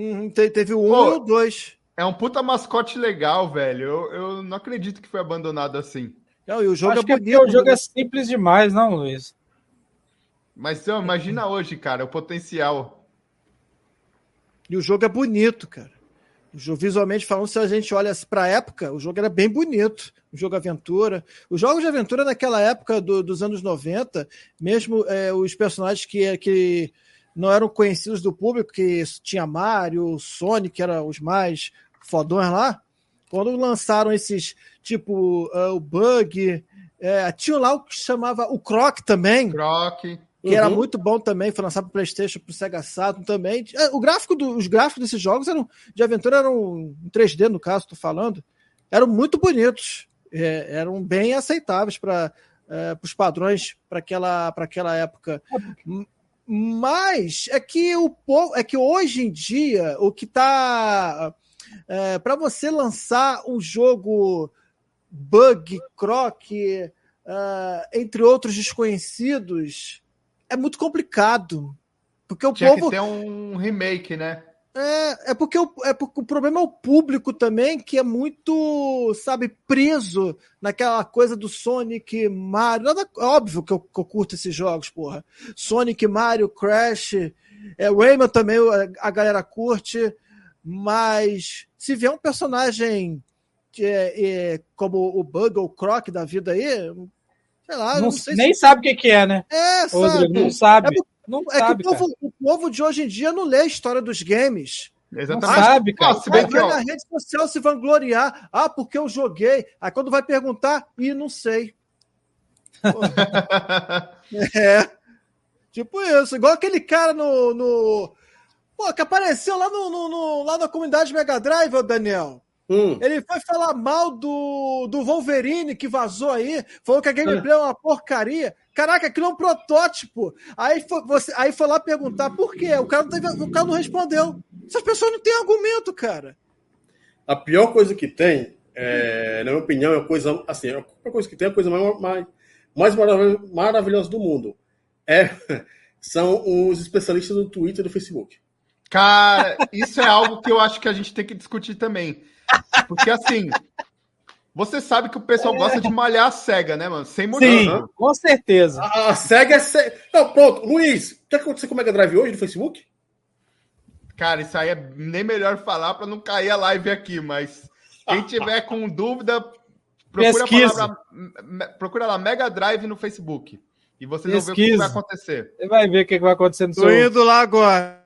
Uhum, teve o 1 um e o 2. É um puta mascote legal, velho. Eu, eu não acredito que foi abandonado assim. Não, e o jogo Acho é bonito. o jogo né? é simples demais, não, Luiz? Mas então, imagina hoje, cara, o potencial. E o jogo é bonito, cara. Visualmente falando, se a gente olha para a época, o jogo era bem bonito, o jogo aventura. Os jogos de aventura naquela época do, dos anos 90, mesmo é, os personagens que, que não eram conhecidos do público, que tinha Mario, Sonic, que eram os mais fodões lá, quando lançaram esses, tipo, uh, o Bug, é, tinha lá o que chamava o Croc também. Croc que uhum. era muito bom também, foi lançado para PlayStation, para o Sega Saturn também. É, o gráfico do, os gráficos desses jogos eram de aventura eram em 3D no caso, estou falando, eram muito bonitos, é, eram bem aceitáveis para é, os padrões para aquela para aquela época. Mas é que o é que hoje em dia o que está é, para você lançar um jogo bug, croc, uh, entre outros desconhecidos, é muito complicado. Porque o Tinha povo. que ter um remake, né? É, é, porque o, é porque o problema é o público também, que é muito, sabe, preso naquela coisa do Sonic, Mario. Nada, óbvio que eu, que eu curto esses jogos, porra. Sonic, Mario, Crash, é, Rayman também a galera curte, mas se vier um personagem que é, é como o Bug ou o Croc da vida aí, sei lá, não, não sei nem se... sabe o que, que é, né? É, sabe. Rodrigo, não sabe. É não é sabe, que o povo, o povo, de hoje em dia não lê a história dos games. Exatamente. Não sabe, cara. Se bem que, vai na rede social se vangloriar. Ah, porque eu joguei. Aí quando vai perguntar, e não sei. é. Tipo isso. Igual aquele cara no. no... Pô, que apareceu lá, no, no, no lá na comunidade Mega Drive, o Daniel. Hum. Ele foi falar mal do, do Wolverine que vazou aí, falou que a gameplay é uma porcaria. Caraca, aquilo é um protótipo. Aí foi, você, aí foi lá perguntar por quê. O cara, não teve, o cara não respondeu. Essas pessoas não têm argumento, cara. A pior coisa que tem, é, na minha opinião, é a coisa assim, a pior coisa que tem é a coisa mais, mais, mais maravilhosa do mundo. É, são os especialistas do Twitter e do Facebook. Cara, isso é algo que eu acho que a gente tem que discutir também. Porque assim, você sabe que o pessoal gosta de malhar a SEGA, né, mano? Sem motivo. Sim, né? com certeza. A, a SEGA é. Se... Não, pronto. Luiz, o que aconteceu com o Mega Drive hoje no Facebook? Cara, isso aí é nem melhor falar para não cair a live aqui, mas quem tiver com dúvida, procura, palavra, procura lá Mega Drive no Facebook. E vocês Pesquisa. vão ver o que vai acontecer. Você vai ver o que vai acontecer no Tô seu... indo lá agora.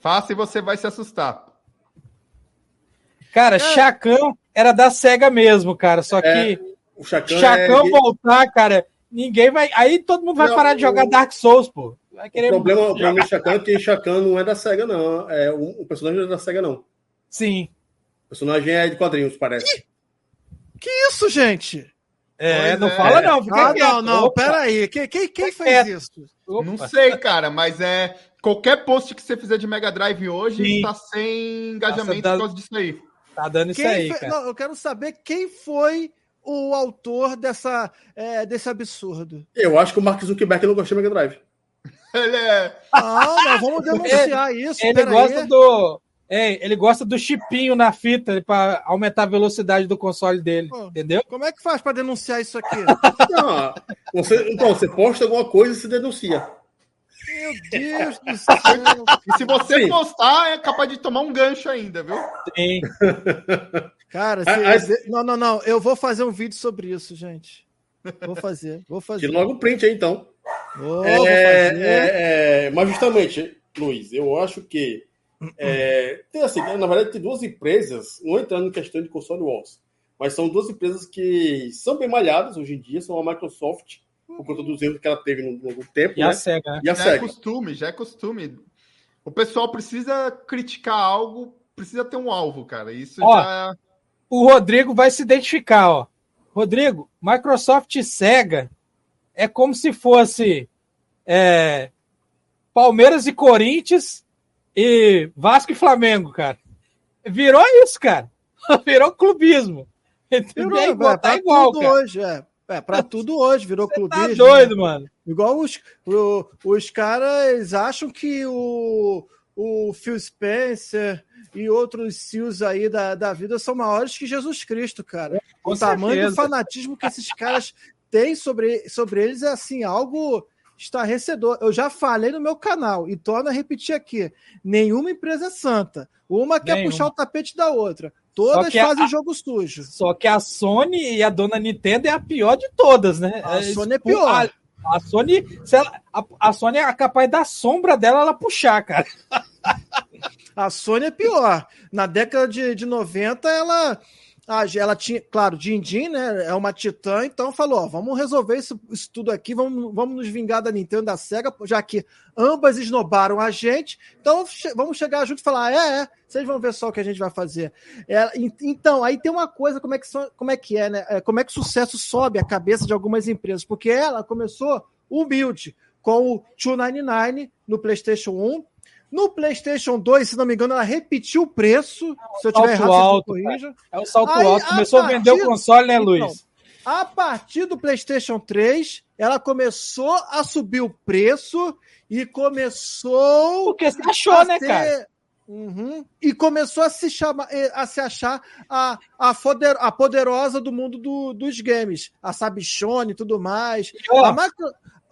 Faça e você vai se assustar. Cara, é. Chacão era da SEGA mesmo, cara. Só é, que é, o Chacão, Chacão é... voltar, cara, ninguém vai. Aí todo mundo vai não, parar de jogar o... Dark Souls, pô. Vai querer o problema, o problema do Chacão é que Chacão não é da SEGA, não. É, o, o, personagem não é da SEGA, não. Sim. O personagem é de quadrinhos, parece. Que, que isso, gente? É, pois não é. fala não. Fica ah, quieto. não, não, Opa. peraí. Quem, quem, quem fez quieto. isso? Opa. Não sei, cara, mas é. Qualquer post que você fizer de Mega Drive hoje Sim. tá sem engajamento Nossa, por causa disso aí. Tá dando quem isso aí, fe... Não, eu quero saber quem foi o autor dessa, é, desse absurdo. Eu acho que o Mark Zuckerberg não gostou do Mega Drive. Ele é. Não, não vamos denunciar ele, isso. Ele gosta aí. do. É, ele gosta do chipinho na fita para aumentar a velocidade do console dele, Pô, entendeu? Como é que faz para denunciar isso aqui? Não, você, então, você posta alguma coisa e se denuncia. Meu Deus do céu. E se você Sim. postar, é capaz de tomar um gancho ainda, viu? Sim. Cara, se... não, não, não. Eu vou fazer um vídeo sobre isso, gente. Vou fazer, vou fazer. Tira logo o print aí, então. Oh, é, é, é, mas justamente, Luiz, eu acho que é, tem assim, na verdade, tem duas empresas, não entrando em questão de console wars, mas são duas empresas que são bem malhadas hoje em dia, são a Microsoft por conta dos erros que ela teve no longo tempo. E né? a SEGA. Né? E a já é SEGA. é costume, já é costume. O pessoal precisa criticar algo, precisa ter um alvo, cara. Isso ó, já. O Rodrigo vai se identificar, ó. Rodrigo, Microsoft e SEGA é como se fosse é, Palmeiras e Corinthians e Vasco e Flamengo, cara. Virou isso, cara. Virou clubismo. Virou, é igual, tá igual, cara. hoje, é. É, pra tudo hoje, virou clube Tá doido, mano. Igual os, o, os caras acham que o, o Phil Spencer e outros CEOs aí da, da vida são maiores que Jesus Cristo, cara. Com o certeza. tamanho do fanatismo que esses caras têm sobre, sobre eles é assim, algo estarrecedor. Eu já falei no meu canal e torno a repetir aqui: nenhuma empresa é santa. Uma quer Nenhuma. puxar o tapete da outra. Todas fazem a, jogo sujo. Só que a Sony e a dona Nintendo é a pior de todas, né? A é, Sony é pior. A, a Sony, ela, a, a, Sony é capaz da sombra dela ela puxar, cara. a Sony é pior. Na década de, de 90, ela ah, ela tinha, claro, Din Din, né? É uma titã, então falou: ó, vamos resolver isso, isso, tudo aqui, vamos, vamos nos vingar da Nintendo da Sega, já que ambas esnobaram a gente. Então vamos chegar junto e falar: é, é, vocês vão ver só o que a gente vai fazer. É, então, aí tem uma coisa: como é, que, como é que é, né? É, como é que o sucesso sobe a cabeça de algumas empresas? Porque ela começou humilde, com o 299 no PlayStation 1 no PlayStation 2, se não me engano, ela repetiu o preço. É se eu tiver errado, alto, corrija. É o salto Aí, alto. Começou a, vender o console, né, Luiz? Então, A partir do PlayStation 3, ela começou a subir o preço e começou. Porque você achou, né, ser... cara? Uhum. E começou a se, chamar, eh, a se achar a, a, foder, a poderosa do mundo do, dos games. A Sabichone e tudo mais. Oh. A,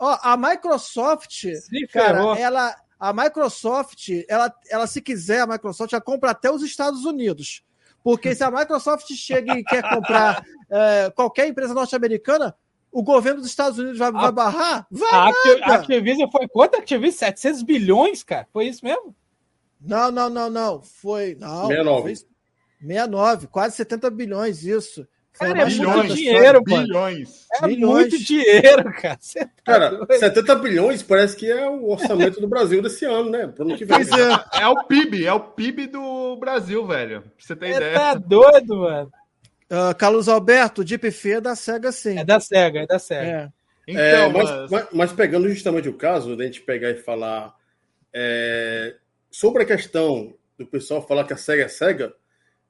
oh, a Microsoft, Sim, cara, ela, a Microsoft, ela, ela, se quiser, a Microsoft já compra até os Estados Unidos. Porque se a Microsoft chega e quer comprar é, qualquer empresa norte-americana, o governo dos Estados Unidos vai, a, vai barrar? Vai a, Activision foi quanto? Activision? 700 bilhões, cara? Foi isso mesmo? Não, não, não, não. Foi. Não, 69. Foi 69, quase 70 bilhões, isso. Cara, é bilhões, muito dinheiro, bilhões. É bilhões. muito dinheiro, cara. Tá cara, doido. 70 bilhões parece que é o orçamento do Brasil desse ano, né? Pro ano que vem. É, é, o PIB, é o PIB do Brasil, velho. Pra você ter é, ideia. Tá doido, mano. Uh, Carlos Alberto, Deep Fee é da SEGA, sim. É da SEGA, é da SEGA. É. Então, é, mas, mas... mas, pegando justamente o caso da gente pegar e falar é, sobre a questão do pessoal falar que a SEGA é SEGA,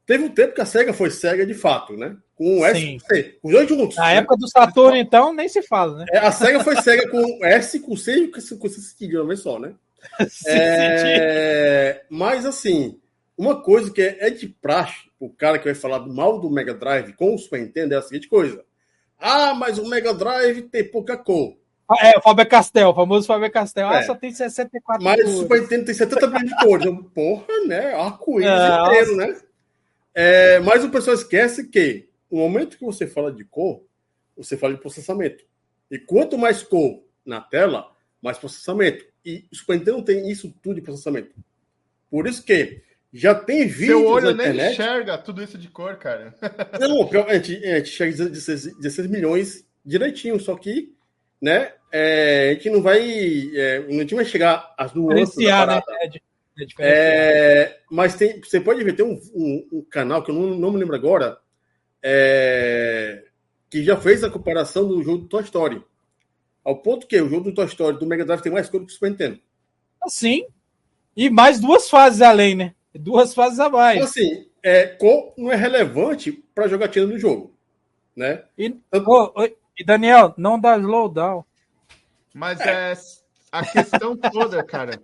teve um tempo que a SEGA foi SEGA de fato, né? Com o S C. Os dois juntos. Na né? época do Saturno, então, nem se fala, né? É, a SEGA foi SEGA com S, com C e com C cedilha, uma vez só, né? é, mas, assim, uma coisa que é, é de praxe, o cara que vai falar mal do Mega Drive com o Super Nintendo é a seguinte coisa. Ah, mas o Mega Drive tem pouca cor. Ah, é, o Faber Castell, o famoso Faber Castell. Ah, é. só tem 64 Mas o Super Nintendo tem 70 milhões de cores. Porra, né? Arco-íris é, inteiro, né? É, mas o pessoal esquece que no momento que você fala de cor, você fala de processamento. E quanto mais cor na tela, mais processamento. E o Super Nintendo tem isso tudo de processamento. Por isso que já tem vídeos Seu olho nem internet... enxerga tudo isso de cor, cara. Não, a gente, a gente chega a 16, 16 milhões direitinho, só que né? É, a gente não vai. É, a gente vai chegar às nuances da parada. Né? É, é, mas tem, você pode ver, tem um, um, um canal que eu não, não, me lembro agora, é, que já fez a comparação do jogo do Toy Story. Ao ponto que o jogo do Toy Story do Mega Drive tem mais cor que o Super Nintendo. Sim. E mais duas fases além, né? Duas fases a mais. Então, assim, é, cor não é relevante para jogar tiro no jogo. Né? E, Tanto... oh, e Daniel, não dá slowdown. Mas é a questão toda, cara,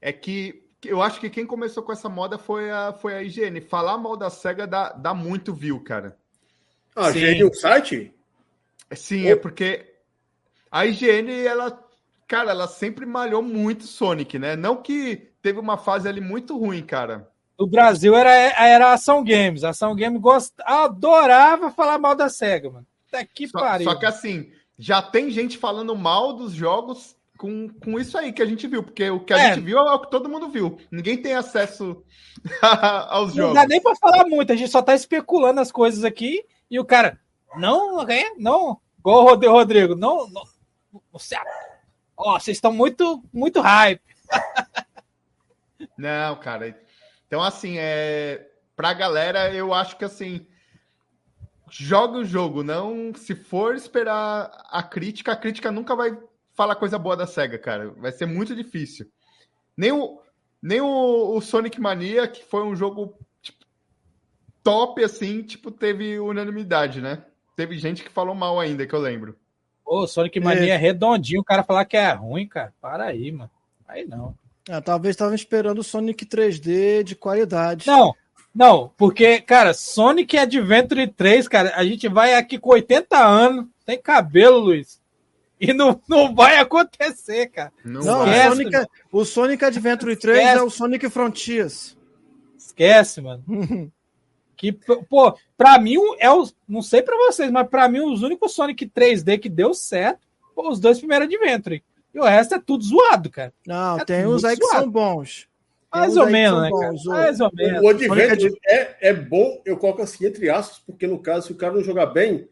é que eu acho que quem começou com essa moda foi a, foi a IGN. Falar mal da SEGA dá, dá muito view, cara. Ah, a IGN o site? Sim, é porque a IGN, ela, cara, ela sempre malhou muito Sonic, né? Não que teve uma fase ali muito ruim, cara. No Brasil era, era a Ação Games. A Ação Games gost... adorava falar mal da SEGA, mano. Até que só, pariu. Só que assim, já tem gente falando mal dos jogos com, com isso aí que a gente viu, porque o que a é. gente viu é o que todo mundo viu. Ninguém tem acesso aos não jogos. Não dá nem para falar muito, a gente só tá especulando as coisas aqui e o cara, não, é, não, igual o Rodrigo, não, não você, ó, vocês estão muito, muito hype. não, cara. Então, assim, é, pra galera, eu acho que assim, joga o jogo, não. Se for esperar a crítica, a crítica nunca vai falar coisa boa da SEGA, cara. Vai ser muito difícil. Nem o, nem o, o Sonic Mania, que foi um jogo tipo, top, assim, tipo, teve unanimidade, né? Teve gente que falou mal ainda, que eu lembro. Ô, Sonic Mania é. redondinho, o cara falar que é ruim, cara. Para aí, mano. Aí não. Ah, talvez estavam esperando o Sonic 3D de qualidade. Não, não, porque, cara, Sonic Adventure 3, cara, a gente vai aqui com 80 anos, tem cabelo, Luiz. E não, não vai acontecer, cara. Não, não o, Sonic, o Sonic Adventure 3 Esquece. é o Sonic Frontiers. Esquece, mano. que, pô, pra mim é o. Não sei pra vocês, mas pra mim os únicos Sonic 3D que deu certo foram os dois primeiros Adventure. E o resto é tudo zoado, cara. Não, é tem uns aí que são bons. Mais ou menos, né, cara? Mais ou menos. O Adventure é, é bom, eu coloco assim, entre aspas, porque no caso, se o cara não jogar bem,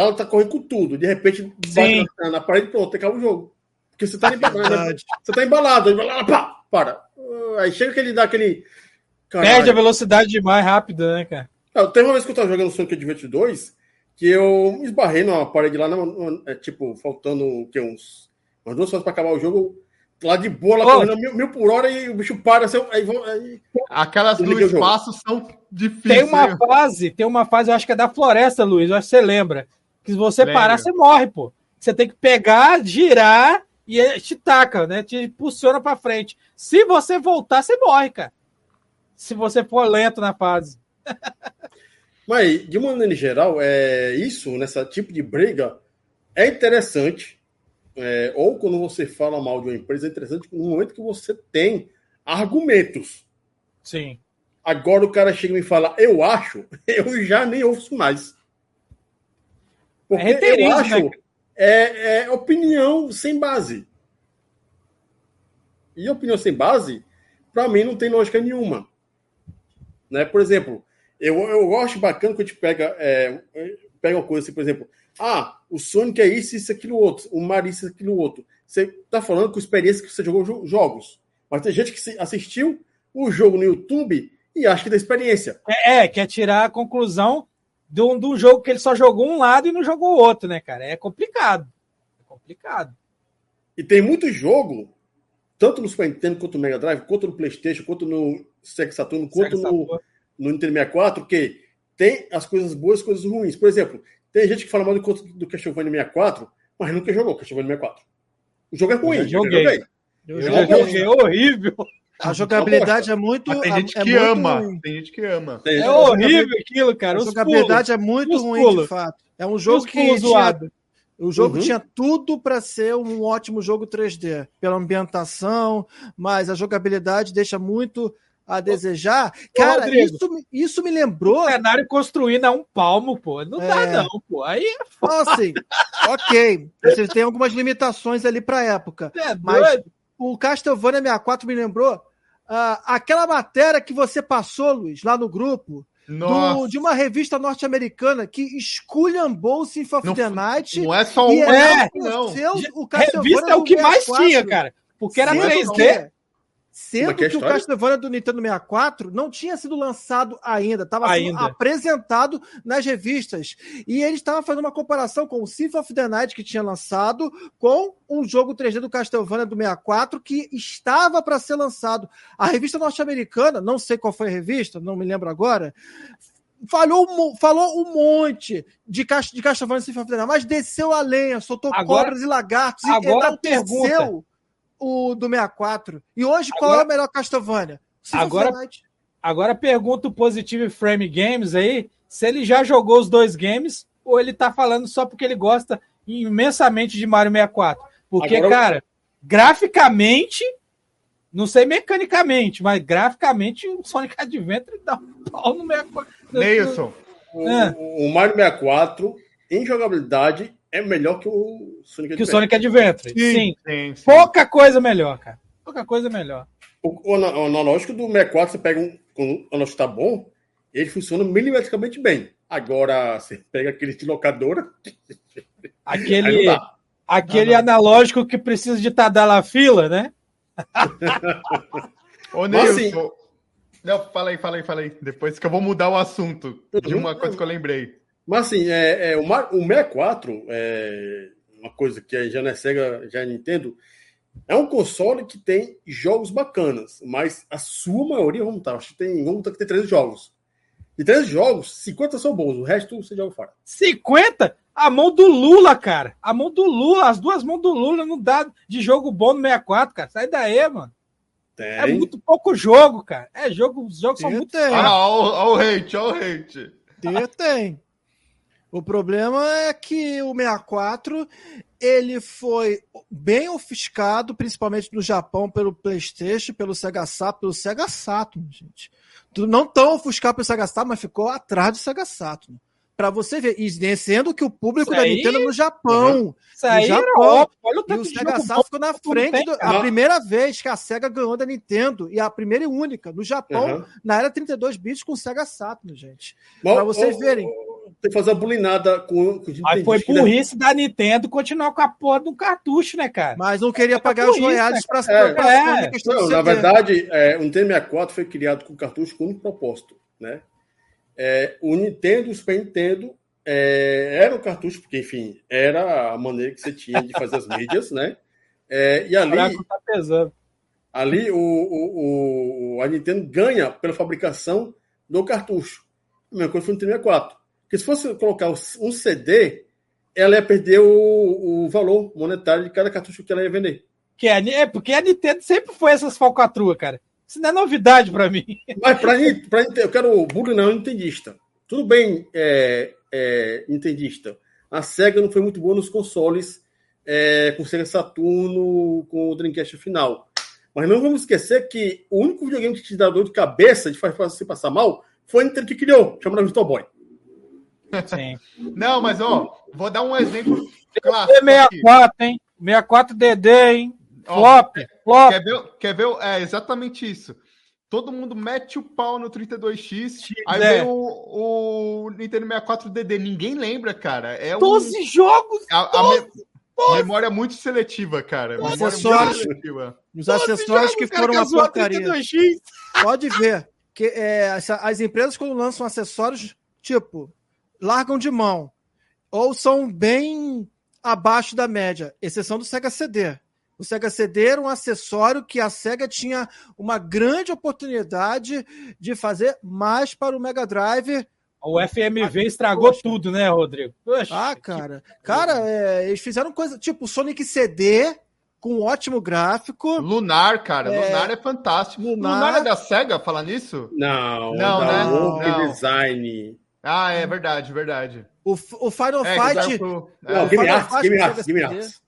o cara tá correndo com tudo. De repente, bate na, parede pronto, acaba o jogo. Porque você tá embalado. você tá embalado, embalado pá, para. Aí chega que ele dá aquele. Caralho. Perde a velocidade demais rápida, né, cara? Não, teve uma vez que eu tava jogando Sonic Adventure 2 que eu esbarrei numa parede lá, é, tipo, faltando o quê, uns, umas duas horas pra acabar o jogo lá de boa, lá correndo mil, mil, por hora e o bicho para. Assim, aí, aí, Aquelas do espaços são difíceis. Tem uma fase, tem uma fase, eu acho que é da floresta, Luiz, eu acho que você lembra. Que se você Lembro. parar, você morre, pô. Você tem que pegar, girar e te taca, né? Te impulsiona pra frente. Se você voltar, você morre, cara. Se você for lento na fase. Mas, de uma maneira geral, é, isso, nessa tipo de briga, é interessante. é, ou quando você fala mal de uma empresa, é interessante no momento que você tem argumentos. Sim. Agora o cara chega e me fala, eu acho, eu já nem ouço mais. Porque É eu acho né? é, é opinião sem base. E opinião sem base, para mim, não tem lógica nenhuma. Né? Por exemplo, eu, eu acho bacana que a gente pega, é, pega uma coisa assim, por exemplo, ah, o Sonic é isso, isso, aquilo, outro, o Mario, isso, aquilo, outro. Você tá falando com experiência que você jogou jo- jogos. Mas tem gente que assistiu o jogo no YouTube e acha que tem experiência. É, é, quer tirar a conclusão de um, de um jogo que ele só jogou um lado e não jogou o outro, né, cara? É complicado. É complicado. E tem muito jogo, tanto no Super Nintendo, quanto no Mega Drive, quanto no PlayStation, quanto no Sega Saturn, quanto Sega no, no Nintendo 64, que tem as coisas boas e as coisas ruins. Por exemplo, tem gente que fala mal do, do Castlevania 64, mas nunca jogou Castlevania 64. O jogo é ruim, eu joguei. joguei. Eu Eu jogo- já joguei horrível. A jogabilidade é muito. Mas tem gente é que muito ama. ruim. Tem gente que ama. É horrível aquilo, cara. A Os jogabilidade é muito Os ruim, pulos. de fato. É um pulos, jogo os que pulos tinha, zoado. o jogo Uhum. tinha tudo para ser um ótimo jogo 3D, pela ambientação, mas a jogabilidade deixa muito a desejar. Cara, Rodrigo. isso, me- isso me lembrou. O cenário construído a um palmo, pô. Não dá, É. não, pô. Aí é Então, assim, ok. Você tem algumas limitações ali para época. é Mas doido. O Castlevania 64 me lembrou ah, aquela matéria que você passou, Luiz, lá no grupo, do- de uma revista norte-americana que esculhambou o Symphony of Não the Night. não é só um, é, não. seu- o Revista é o que mais 64, tinha, cara. Porque era sendo 3D. Que- Sendo é que é que o? Castlevania do Nintendo 64 não tinha sido lançado ainda, estava sendo apresentado nas revistas. E ele estava fazendo uma comparação com o Symphony of the Night que tinha lançado com um jogo 3D do Castlevania do 64 que estava para ser lançado. A revista norte-americana, não sei qual foi a revista, não me lembro agora, falou, um falou um monte de, de Castlevania Symphony of the Night, mas desceu a lenha, soltou Agora- cobras e lagartos agora e pergunta. O do 64. E hoje, qual Agora- é o melhor Castlevania? Agora-. Agora pergunta o Positive Frame Games aí se ele já jogou os dois games ou ele tá falando só porque ele gosta imensamente de Mario 64. Porque, Agora- cara, graficamente, não sei mecanicamente, mas graficamente o Sonic Adventure dá um pau no 64. Neilson, O, É. o Mario 64, em jogabilidade, é melhor que o Sonic Que o Adventure. Sonic Adventure. Sim. sim, sim. Pouca coisa melhor, cara. Pouca coisa melhor. O, o, o analógico do 64, você pega um. Quando o analógico tá bom, ele funciona milimetricamente bem. Agora, você pega aquele de locadora, Aquele, aquele analógico que precisa de Tadala fila, né? Ô, Mas, Neilson. assim- Não, fala aí, fala aí, fala aí. Depois que eu vou mudar o assunto de Uhum. uma coisa que eu lembrei. Mas assim, é, é, o, Mar- o 64, é, uma coisa que já não é Sega, já é Nintendo, é um console que tem jogos bacanas, mas a sua maioria, vamos estar, acho que tem, vamos estar que tem 13 jogos. De 13 jogos, 50 são bons, o resto você joga fora. 50? A mão do Lula, cara. A mão do Lula, as duas mãos do Lula não dá de jogo bom no 64, cara. Sai daí, mano. Tem. É muito pouco jogo, cara. É jogo, os jogos são muito tem. Ah, ó o hate, ó o hate. Tem, tem. O problema é que o 64 ele foi bem ofuscado, principalmente no Japão, pelo PlayStation, pelo Sega Saturn, pelo Sega Saturn, gente. Não tão ofuscado pelo Sega Saturn, mas ficou atrás do Sega Saturn. Pra você ver, e sendo que o público Isso da aí- Nintendo é no Japão. Isso aí No era Japão. Olha o E tanto o de Sega Saturn ficou na frente do- a primeira vez que a Sega ganhou da Nintendo e a primeira e única no Japão Aham. na era 32 bits com o Sega Saturn, gente. Mas, Pra vocês verem. Tem que fazer uma bulinada com, Aí foi né? burrice da Nintendo continuar com a porra do cartucho, né, cara? Mas não queria pagar os isso, royalties para É. É. Não, na verdade, é, o Nintendo 64 foi criado com cartucho com um propósito, né? É, o Nintendo, o Super Nintendo, é, era o cartucho, porque, enfim, era a maneira que você tinha de fazer as mídias, né? É, e ali, tá pesando. ali o, o, o- a Nintendo ganha pela fabricação do cartucho. A mesma coisa foi no Nintendo 64. Porque se fosse colocar um CD, ela ia perder o, o valor monetário de cada cartucho que ela ia vender. Que é, é porque a Nintendo sempre foi essas falcatruas, cara. Isso não é novidade para mim. Mas para eu quero o burro não entendista. Tudo bem, é, é, entendista. A Sega não foi muito boa nos consoles é, com o Sega Saturno, com o Dreamcast final. Mas não vamos esquecer que o único videogame que te dá dor de cabeça, de fazer você passar mal, foi a Nintendo que criou, chamado Virtual Boy. Sim. Não, mas ó, vou dar um exemplo clássico. 64, hein? 64DD, hein? Flop, flop. Quer ver, quer ver? É exatamente isso. Todo mundo mete o pau no 32X, aí é. vem o, o Nintendo 64DD. Ninguém lembra, cara. É 12 um... jogos! A, 12, a me... memória muito seletiva, cara. Os acessórios, seletiva. os acessórios que foram uma porcaria. Pode ver que é, as empresas, quando lançam acessórios, tipo, largam de mão. Ou são bem abaixo da média, exceção do Sega CD. O Sega CD era um acessório que a Sega tinha uma grande oportunidade de fazer mais para o Mega Drive. O FMV ah, estragou poxa. tudo, né, Rodrigo? Poxa, ah, cara. Que... Cara, é, eles fizeram coisa tipo Sonic CD com um ótimo gráfico. Lunar, cara. É... Lunar é fantástico. Lunar... Lunar é da SEGA, falar nisso? Não, não, né? Não. Design. Ah, é verdade, verdade. O, o Final é, Fight. Pro... É. Não, Game Arts, Game Arts, Arts.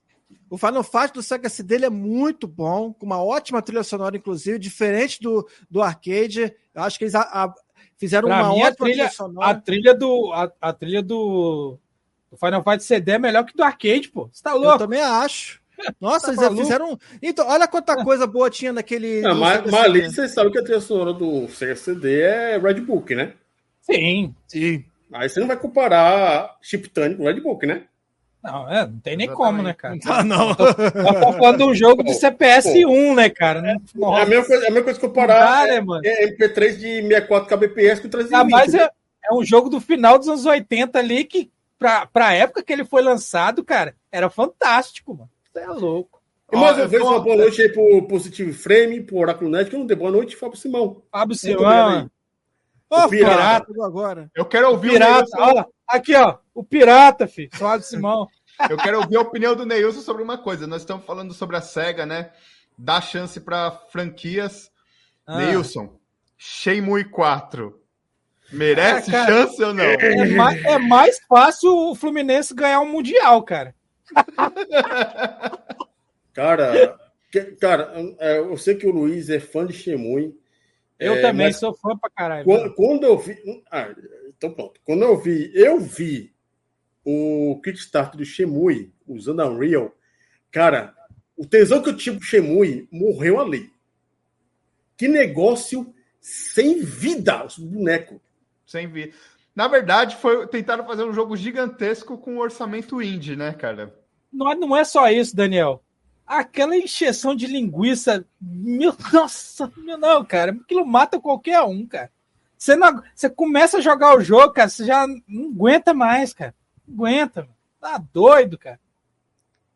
O Final Fight do Sega CD dele é muito bom, com uma ótima trilha sonora, inclusive, diferente do, do arcade. Eu acho que eles a, a, fizeram pra uma mim, ótima trilha, trilha sonora. A trilha do, a, a trilha do, do, Final Fight CD é melhor que do arcade, pô. Você tá louco? Eu também acho. Nossa, tá eles fizeram. Então, olha quanta coisa boa tinha naquele. Não, mas, mas ali vocês sabem que a trilha sonora do Sega CD é Red Book, né? Sim. Sim. Aí você não vai comparar Chip Tune com Red Book, né? Não, é, não tem nem como, né, cara? Ah, não. Tô, tô falando de um jogo de CPS pô, 1, né, cara? É, a, mesma coisa, a mesma coisa que comparar é, é, MP3 de 64 kbps com 320. Ah, mas é, é um jogo do final dos anos 80 ali que, pra, pra época que ele foi lançado, cara, era fantástico, mano. Você é louco. E mais uma vez, uma boa noite aí pro Positivo Frame, pro Oráculo Net, que não dei boa noite, Fábio Simão. Fábio Simão. Ô, oh, pirata. agora. Eu quero ouvir pirata, o Neilson. Aqui, ó. O pirata, filho. Suave Simão. Eu quero ouvir a opinião do Neilson sobre uma coisa. Nós estamos falando sobre a SEGA, né? Dá chance para franquias. Ah. Neilson, Shenmue 4. Merece ah, cara, chance ou não? É mais, é mais fácil o Fluminense ganhar um Mundial, cara. cara, que, cara, é, eu sei que o Luiz é fã de Shenmue. Eu é, também sou fã pra caralho. Quando, quando eu vi. Ah, então pronto. Quando eu vi, eu vi o Kickstarter do Shemui usando a Unreal. Cara, o tesão que eu tinha pro Shemui morreu ali. Que negócio sem vida, os bonecos. Sem vida. Na verdade, foi tentaram fazer um jogo gigantesco com um orçamento indie, né, cara? Não, não é só isso, Daniel aquela encheção de linguiça. Meu, nossa, meu, não, cara, aquilo mata qualquer um, cara. Você, não, você começa a jogar o jogo, cara, você já não aguenta mais, cara. Não aguenta, tá doido, cara.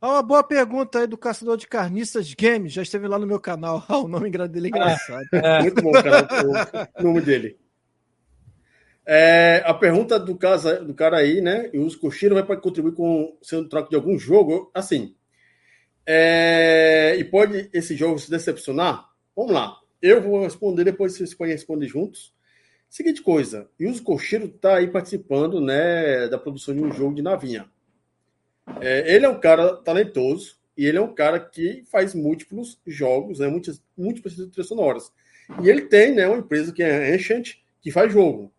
Uma boa pergunta aí do Caçador de Carniças Games, já esteve lá no meu canal. o nome dele é engraçado. É. Muito bom, cara, o nome dele. É, a pergunta do, casa, do cara aí, né? E os Koshiro vai contribuir com sendo troco de algum jogo. Assim, é, e pode esse jogo se decepcionar? Vamos lá. Eu vou responder, depois vocês podem responder juntos. Seguinte coisa, Yuzo Koshiro está aí participando né, da produção de um jogo de navinha. É, ele é um cara talentoso e ele é um cara que faz múltiplos jogos, né, muitas, múltiplas trilhas sonoras. E ele tem né, uma empresa que é Ancient, que faz jogo.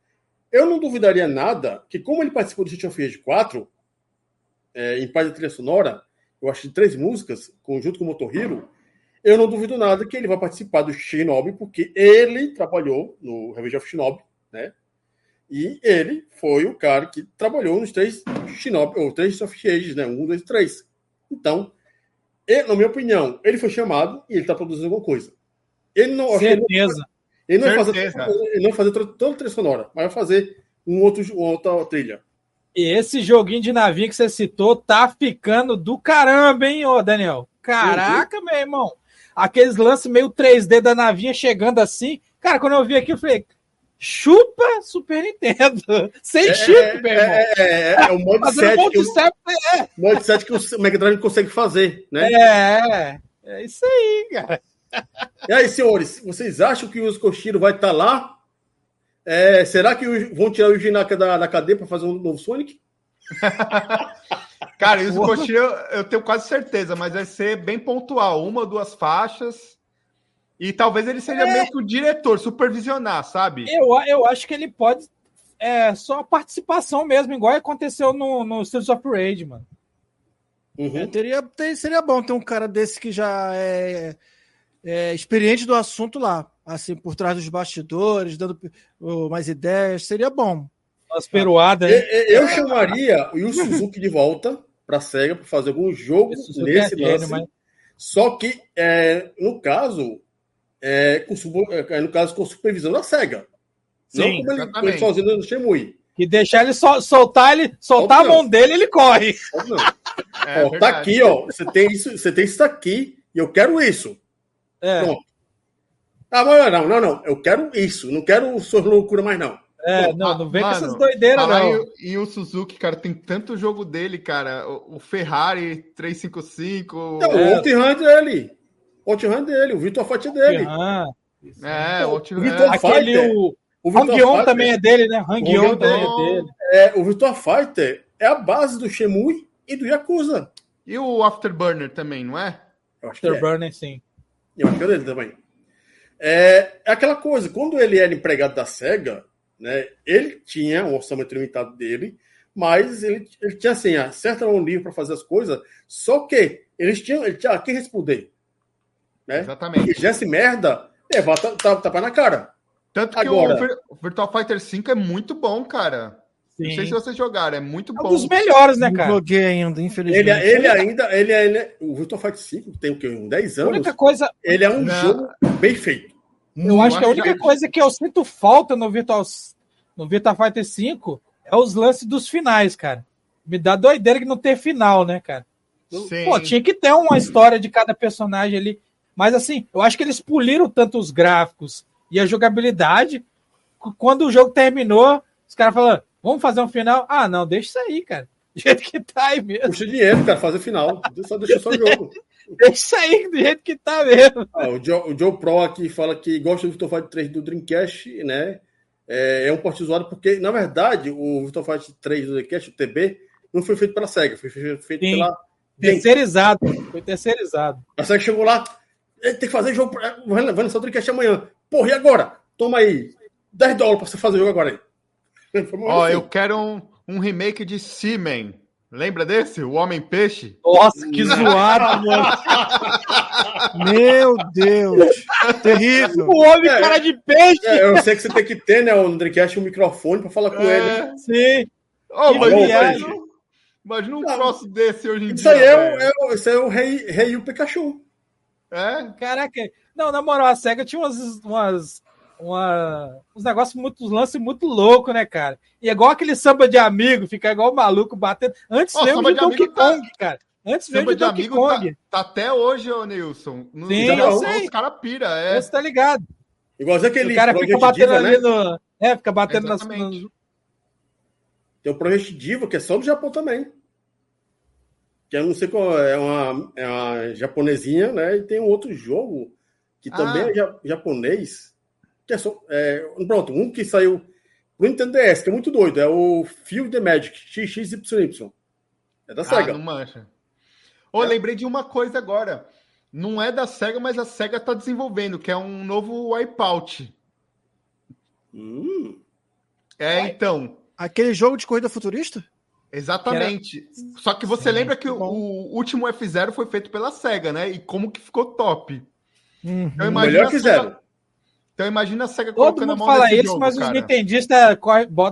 Eu não duvidaria nada que, como ele participou do City of Age 4, é, em parte da trilha sonora, eu acho, de três músicas, conjunto com o Motohiro, eu não duvido nada que ele vai participar do Shinobi, porque ele trabalhou no Revenge of Shinobi, né? E ele foi o cara que trabalhou nos três Shinobi, ou três Soft Ages, né? Um, dois, três. Então, ele, na minha opinião, ele foi chamado e ele está produzindo alguma coisa. Ele não. Certeza. Ele não, vai fazer, ele não vai fazer toda a trilha sonora, mas vai fazer um outro, uma outra trilha. E esse joguinho de navio que você citou tá ficando do caramba, hein, ô Daniel? Caraca, meu irmão. Aqueles lances meio 3D da navinha chegando assim. Cara, quando eu vi aqui, eu falei, chupa Super Nintendo. Sem é, chip, é, meu irmão. É, é, é, o mod 7 que, o, é. mod 7 que o Mega Drive consegue fazer, né? É, é isso aí, cara. E aí, senhores, vocês acham que o Koshiro vai estar tá lá? É, será que vão tirar o Jinaka da, da cadeia para fazer um novo Sonic? Cara, o Yuzo Koshiro eu tenho quase certeza, mas vai ser bem pontual. Uma ou duas faixas. E talvez ele seja é... meio que o diretor, supervisionar, sabe? Eu, eu acho que ele pode. É só a participação mesmo, igual aconteceu no, no Streets of Rage, mano. Uhum. É, teria, seria bom ter um cara desse que já é é, experiente do assunto lá, assim, por trás dos bastidores, dando mais ideias, seria bom. Umas peruadas. Eu, eu, chamaria o Yu Suzuki de volta para a SEGA para fazer algum jogo nesse é lance. Mas... Só que, é, no caso, é, com, é, no caso, com supervisão da SEGA. Sim, não como ele, ele sozinho no Shemui. Que deixar ele sol, soltar ele, soltar a mão dele, ele corre. É, ó, tá aqui, ó. Você tem isso, você tem isso aqui e eu quero isso. É. Pronto. Ah, mas não, não, não. Eu quero isso. Não quero suas loucuras mais, não. É, Pô, não, não vem mano, com essas doideiras, não. E, o Suzuki, cara, tem tanto jogo dele, cara. O, o Ferrari 355. Não, é. o Outrun dele. O Outrun dele, o Vitor Fight dele. É, o Outrun. Aquele, o, o Hang-On também é dele, né? Hang-On também é dele. É, o Victor Fighter é a base do Shemui e do Yakuza. E o Afterburner também, não é? Afterburner, é. sim. Eu acho que é dele também. É, é aquela coisa, quando ele era empregado da SEGA, né, ele tinha um orçamento limitado dele, mas ele, ele tinha assim, a certa mão livre para fazer as coisas, só que eles tinham, ele tinha a quem responder. Né? Exatamente. E fizesse merda, levar tapa, tapa na cara. Tanto que Agora, o Virtual Fighter 5 é muito bom, cara. Sim. Não sei se vocês jogaram, é muito bom. É um dos melhores, né, cara? Não joguei ainda, infelizmente. Ele, ele ainda, ele, ele, o Virtua Fighter 5 tem o quê? Uns 10 anos. A única coisa. Ele é um Não. jogo bem feito. Eu acho que a única coisa que eu sinto falta no Virtual, no Virtua Fighter 5 é os lances dos finais, cara. Me dá doideira que não tem final, né, cara? Sim. Pô, tinha que ter uma história de cada personagem ali. Mas assim, eu acho que eles poliram tanto os gráficos e a jogabilidade. Quando o jogo terminou, os caras falaram: Vamos fazer um final? Ah, não, deixa isso aí, cara. Do jeito que tá aí mesmo. Puxa dinheiro, cara, fazer final. Só deixa só o jogo. deixa isso aí do jeito que tá mesmo. Ah, o, Joe, o Joe Pro aqui fala que gosta do Virtua Fighter 3 do Dreamcast, né? É, é um porte usuário porque, na verdade, o Virtua Fighter 3 do Dreamcast, o TB, não foi feito pela SEGA, foi feito Sim. pela. Terceirizado. Foi terceirizado. A SEGA chegou lá, tem que fazer jogo. Vai lançar o Dreamcast amanhã. Porra, e agora? Toma aí. 10 dólares pra você fazer o jogo agora aí. Ó, assim. eu quero um, um remake de Seaman. Lembra desse? O Homem-Peixe? Nossa, que zoado, mano. Meu Deus. Terrível. O homem é, cara de peixe. É, eu sei que você tem que ter, né, o Dreamcast, um microfone para falar com é, ele. Sim. Oh, imagina, imagina um Não, troço desse hoje em isso dia. Aí é, é, o, isso aí é o Rei, Rei o Pikachu. É? Caraca. Não, na moral, a SEGA tinha umas, umas uma, uns negócios muito, uns lances muito louco, né, cara? E é igual aquele samba de amigo, fica igual maluco batendo. Antes oh, mesmo de Donkey tá- Kong, tá... cara. Antes mesmo de, de Donkey Kong. Tá, tá, até hoje, ô Nilson. No, Sim, eu sei. Os caras pira, é. Você tá ligado. Igualzinho aquele. O cara fica batendo Diva, ali né? no. É, fica batendo nas. Tem o Project Diva, que é só do Japão também. Que eu não sei qual é, uma, é uma japonesinha, né? E tem um outro jogo que também ah. é japonês que é, só, é, pronto, um que saiu pro Nintendo DS, que é muito doido, é o Field the Magic XXYY. É da SEGA. Ah, não mancha. Oh, é. lembrei de uma coisa agora. Não é da SEGA, mas a SEGA está desenvolvendo, que é um novo Wipeout. Hum. É, então. Aquele jogo de corrida futurista? Exatamente. Que era... Só que você Sim, lembra que o, o, último F0 foi feito pela SEGA, né? E como que ficou top. Uhum. Então, Melhor que zero. Então imagina a SEGA Todo colocando a mão fala isso, jogo, mas cara. os nintendistas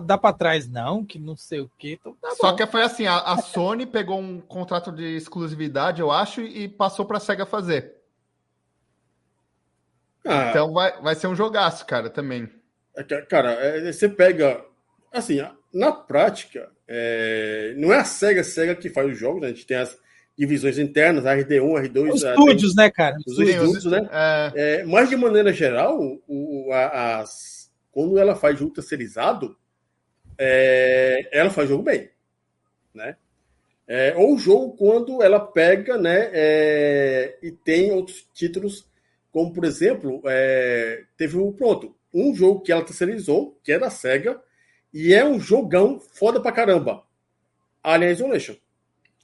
dá para trás. Não, que não sei o que. Então tá Só que foi assim, a, a Sony pegou um contrato de exclusividade, eu acho, e passou para a SEGA fazer. Ah, então vai, vai ser um jogaço, cara, também. É cara, é, você pega... Assim, na prática, é, não é a SEGA, a SEGA que faz os jogos, né? A gente tem as divisões internas, RD1, R2. Os estúdios, tem, né, cara? Os estúdios, né? É... É, mas de maneira geral, o, a, as, quando ela faz jogo terceirizado, é, ela faz jogo bem, né? É, ou o jogo quando ela pega, né, é, e tem outros títulos, como por exemplo, é, teve o pronto, um jogo que ela terceirizou, que é da Sega, e é um jogão foda pra caramba. Alien Isolation.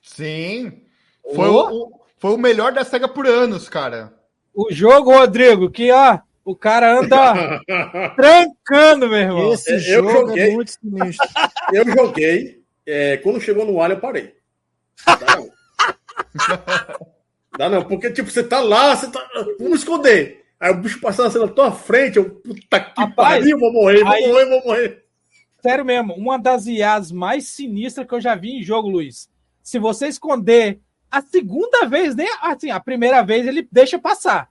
Sim. Foi, o, foi o melhor da SEGA por anos, cara. O jogo, Rodrigo, que ó, o cara anda trancando, meu irmão. Esse eu jogo é joguei, é muito sinistro. Eu joguei, é, quando chegou no Alien, eu parei. Dá não. Dá não, porque tipo, você tá lá, você tá. Vamos esconder. Aí o bicho passando assim na tua frente, eu, puta que Rapaz, pariu, vou morrer, vou aí, morrer, vou morrer. Sério mesmo, uma das IAs mais sinistras que eu já vi em jogo, Luiz. Se você esconder a segunda vez, nem assim, a primeira vez ele deixa passar.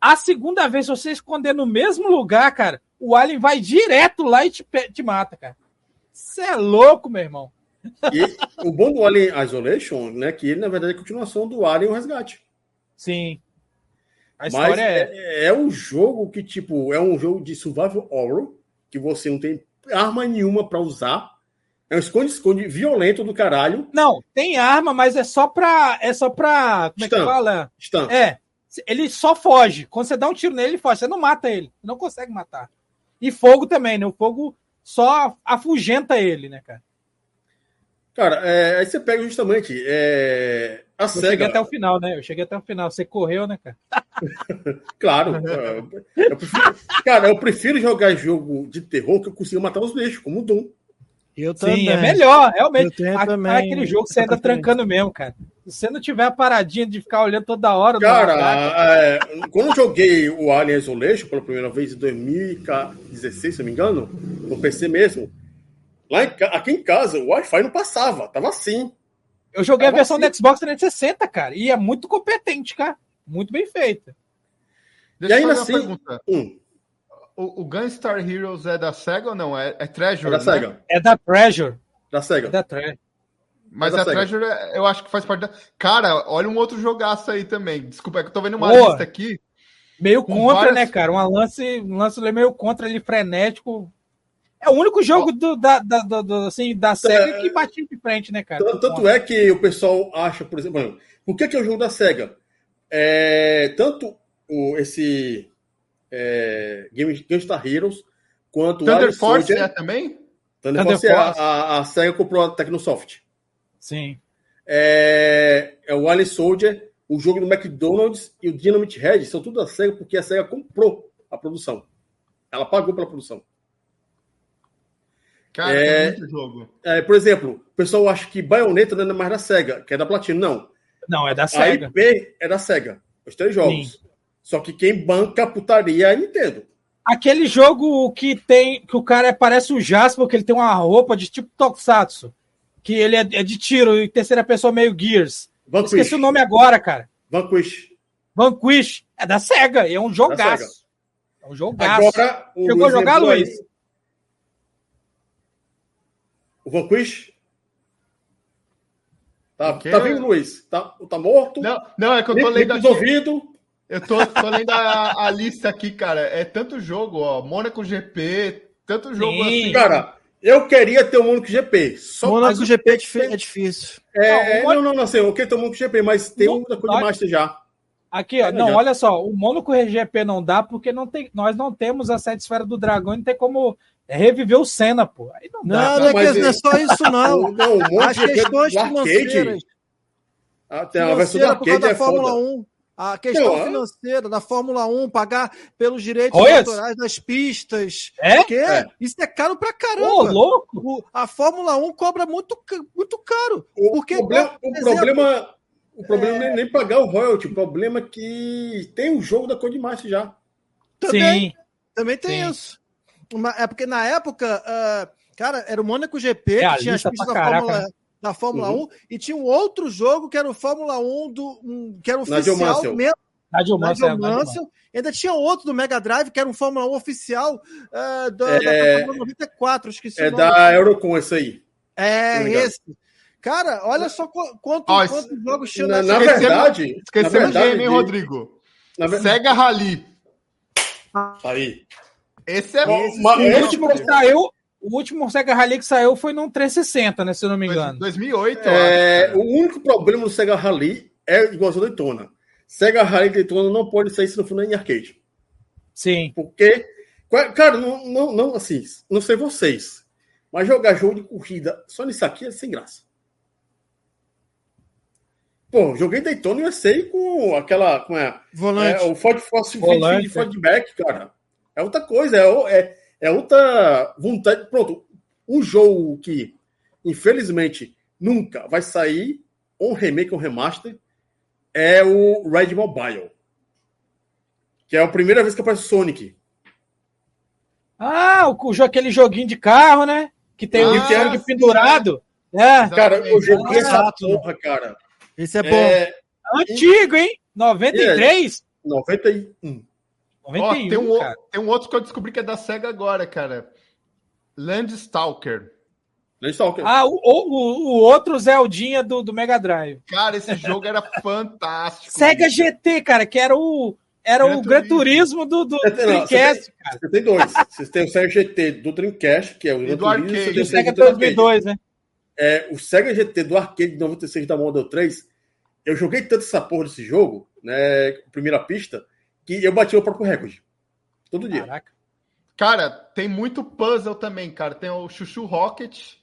A segunda vez, se você esconder no mesmo lugar, cara, o Alien vai direto lá e te, te mata, cara. Você é louco, meu irmão. E o bom do Alien Isolation, né, que ele, na verdade, é a continuação do Alien o Resgate. Sim. A história Mas é... é... é um jogo que, tipo, é um jogo de survival horror, que você não tem arma nenhuma para usar. É um esconde-esconde violento do caralho. Não, tem arma, mas é só pra. É só pra. Como Stan. é que fala? Stan. É. Ele só foge. Quando você dá um tiro nele, ele foge. Você não mata ele. Não consegue matar. E fogo também, né? O fogo só afugenta ele, né, cara? Cara, é, aí você pega justamente. É, a eu SEGA... cheguei até o final, né? Eu cheguei até o final. Você correu, né, cara? claro. Eu prefiro, cara, eu prefiro jogar jogo de terror que eu consiga matar os bichos, como o Doom. Eu Sim, é melhor, realmente. A, também. Aquele jogo que você anda trancando mesmo, cara. Se você não tiver a paradinha de ficar olhando toda hora. Cara, é, quando eu joguei o Alien Isolation pela primeira vez em 2016, se não me engano, no PC mesmo, lá em, aqui em casa o Wi-Fi não passava, tava assim. Eu joguei tava a versão assim. do Xbox 360, cara, e é muito competente, cara. Muito bem feita. Deixa e ainda assim, pergunta. Hum o, o Gunstar Heroes é da SEGA ou não? É, é Treasure? É da né? SEGA. É da Treasure. Da SEGA. É da Treasure. Mas é a Treasure, eu acho que faz parte da. Cara, olha um outro jogaço aí também. Desculpa, é que eu tô vendo uma Boa. lista aqui. Meio contra, várias... né, cara? Um lance, um lance meio contra ali, frenético. É o único jogo do, da, da, do, assim, da SEGA é... que batia de frente, né, cara? Tanto, tanto é que o pessoal acha, por exemplo, por que, que é o jogo da SEGA? É, tanto o, esse é, Gunstar Heroes, quanto Thunder Force Soldier, é também? Thunder, Thunder Force, é Force. É a, a, SEGA comprou a Tecnosoft. Sim. É, é o Alien Soldier, o jogo do McDonald's e o Dynamite Head são tudo da SEGA porque a SEGA comprou a produção. Ela pagou pela produção. Cara, é, muito jogo. É, por exemplo, o pessoal acha que Bayonetta não é mais da SEGA, que é da Platinum. Não. Não, é da SEGA. A IP é da SEGA. Os três jogos. Sim. Só que quem banca a putaria é a Nintendo. Aquele jogo que tem. que o cara parece o Jasper, que ele tem uma roupa de tipo Tokusatsu. Que ele é, é de tiro e terceira pessoa meio Gears. Vanquish. Esqueci o nome agora, cara. Vanquish. Vanquish. É da SEGA, é um jogaço. É um jogaço. Agora, Chegou Luiz a jogar, Luiz? Aí. O Vanquish? Tá, tá vindo, Luiz? Tá, tá morto? Não, não, é que eu tô lendo aqui. Ouvido. Eu tô, tô lendo a, a, lista aqui, cara. É tanto jogo, ó. Mônaco GP, tanto jogo Sim. assim. Cara, eu queria ter o Mônaco GP. Só Mônaco GP é, é difícil. É, não, não, não, sei. Eu queria ter o Mônaco GP, mas tem um da Codemaster já. Aqui, ó, não, olha só, o Mônaco GP não dá porque não tem, nós não temos a sete esfera do dragão e não tem como reviver o Senna, pô. Aí não, dá. Não, não, é, não é só isso, não. não o As questões financeiras. Ah, tem a versão do arcade é Fórmula foda. 1. A questão Não, financeira da Fórmula 1, pagar pelos direitos autorais das pistas. É? Porque é. isso é caro pra caramba. Ô, louco! O, a Fórmula 1 cobra muito, muito caro. O, porque, problema, o exemplo, problema, o problema é... não é nem pagar o royalty, o problema é que tem um jogo da Codemaster já. Também, Sim. Também tem Sim. isso. É porque na época, uh, cara, era o Mônaco GP, é, que tinha as pistas da Fórmula né? Da Fórmula uhum. 1 e tinha um outro jogo que era o Fórmula 1 do um, que era oficial mesmo. Nigel Mansell, Mansell. Ainda tinha outro do Mega Drive que era um Fórmula 1 oficial uh, da, é, da 94, esqueci É da Eurocon esse aí. É, esse. Cara, olha só quanto, oh, quantos jogos tinha na, na verdade. Esquecemos o game, hein, Rodrigo? Na Sega Rally. Aí. Esse é bom. O último que saiu, o último Sega Rally que saiu foi num 360, né? Se eu não me engano. 2008. É, o único problema do Sega Rally é igual a Daytona. Sega Rally Daytona não pode sair se não for em arcade. Sim. Porque, cara, não, não, não, assim, não sei vocês, mas jogar jogo de corrida só nisso aqui é sem graça. Pô, joguei Daytona USA com aquela. Com a, Volante. É, o Ford de feedback, cara. É outra coisa, é, é, é outra vontade. Pronto, um jogo que, infelizmente, nunca vai sair, um remake ou um remaster, é o Red Mobile. Que é a primeira vez que aparece o Sonic. Ah, o, aquele joguinho de carro, né? Que tem ah, o Sonic pendurado. É. Cara, eu joguei essa porra, cara. Esse é bom. É... Antigo, hein? 93? 91. 91 Ó, tem, um, tem um outro que eu descobri que é da SEGA agora, cara. Landstalker. Landstalker. Ah, o, o, o outro Zeldinha do, do Mega Drive. Cara, esse jogo era fantástico. SEGA GT, cara, que era o, era Gran o Gran Turismo do, do não, Dreamcast, cara. Você tem dois. Você tem o SEGA GT do Dreamcast, que é o Gran Turismo. Arcade. E o SEGA 2002, né? É, o Sega GT do arcade de 96 da Model 3, eu joguei tanto essa porra desse jogo, né, primeira pista, que eu bati o próprio recorde. Todo dia. Caraca. Cara, tem muito puzzle também, cara. Tem o Chuchu Rocket,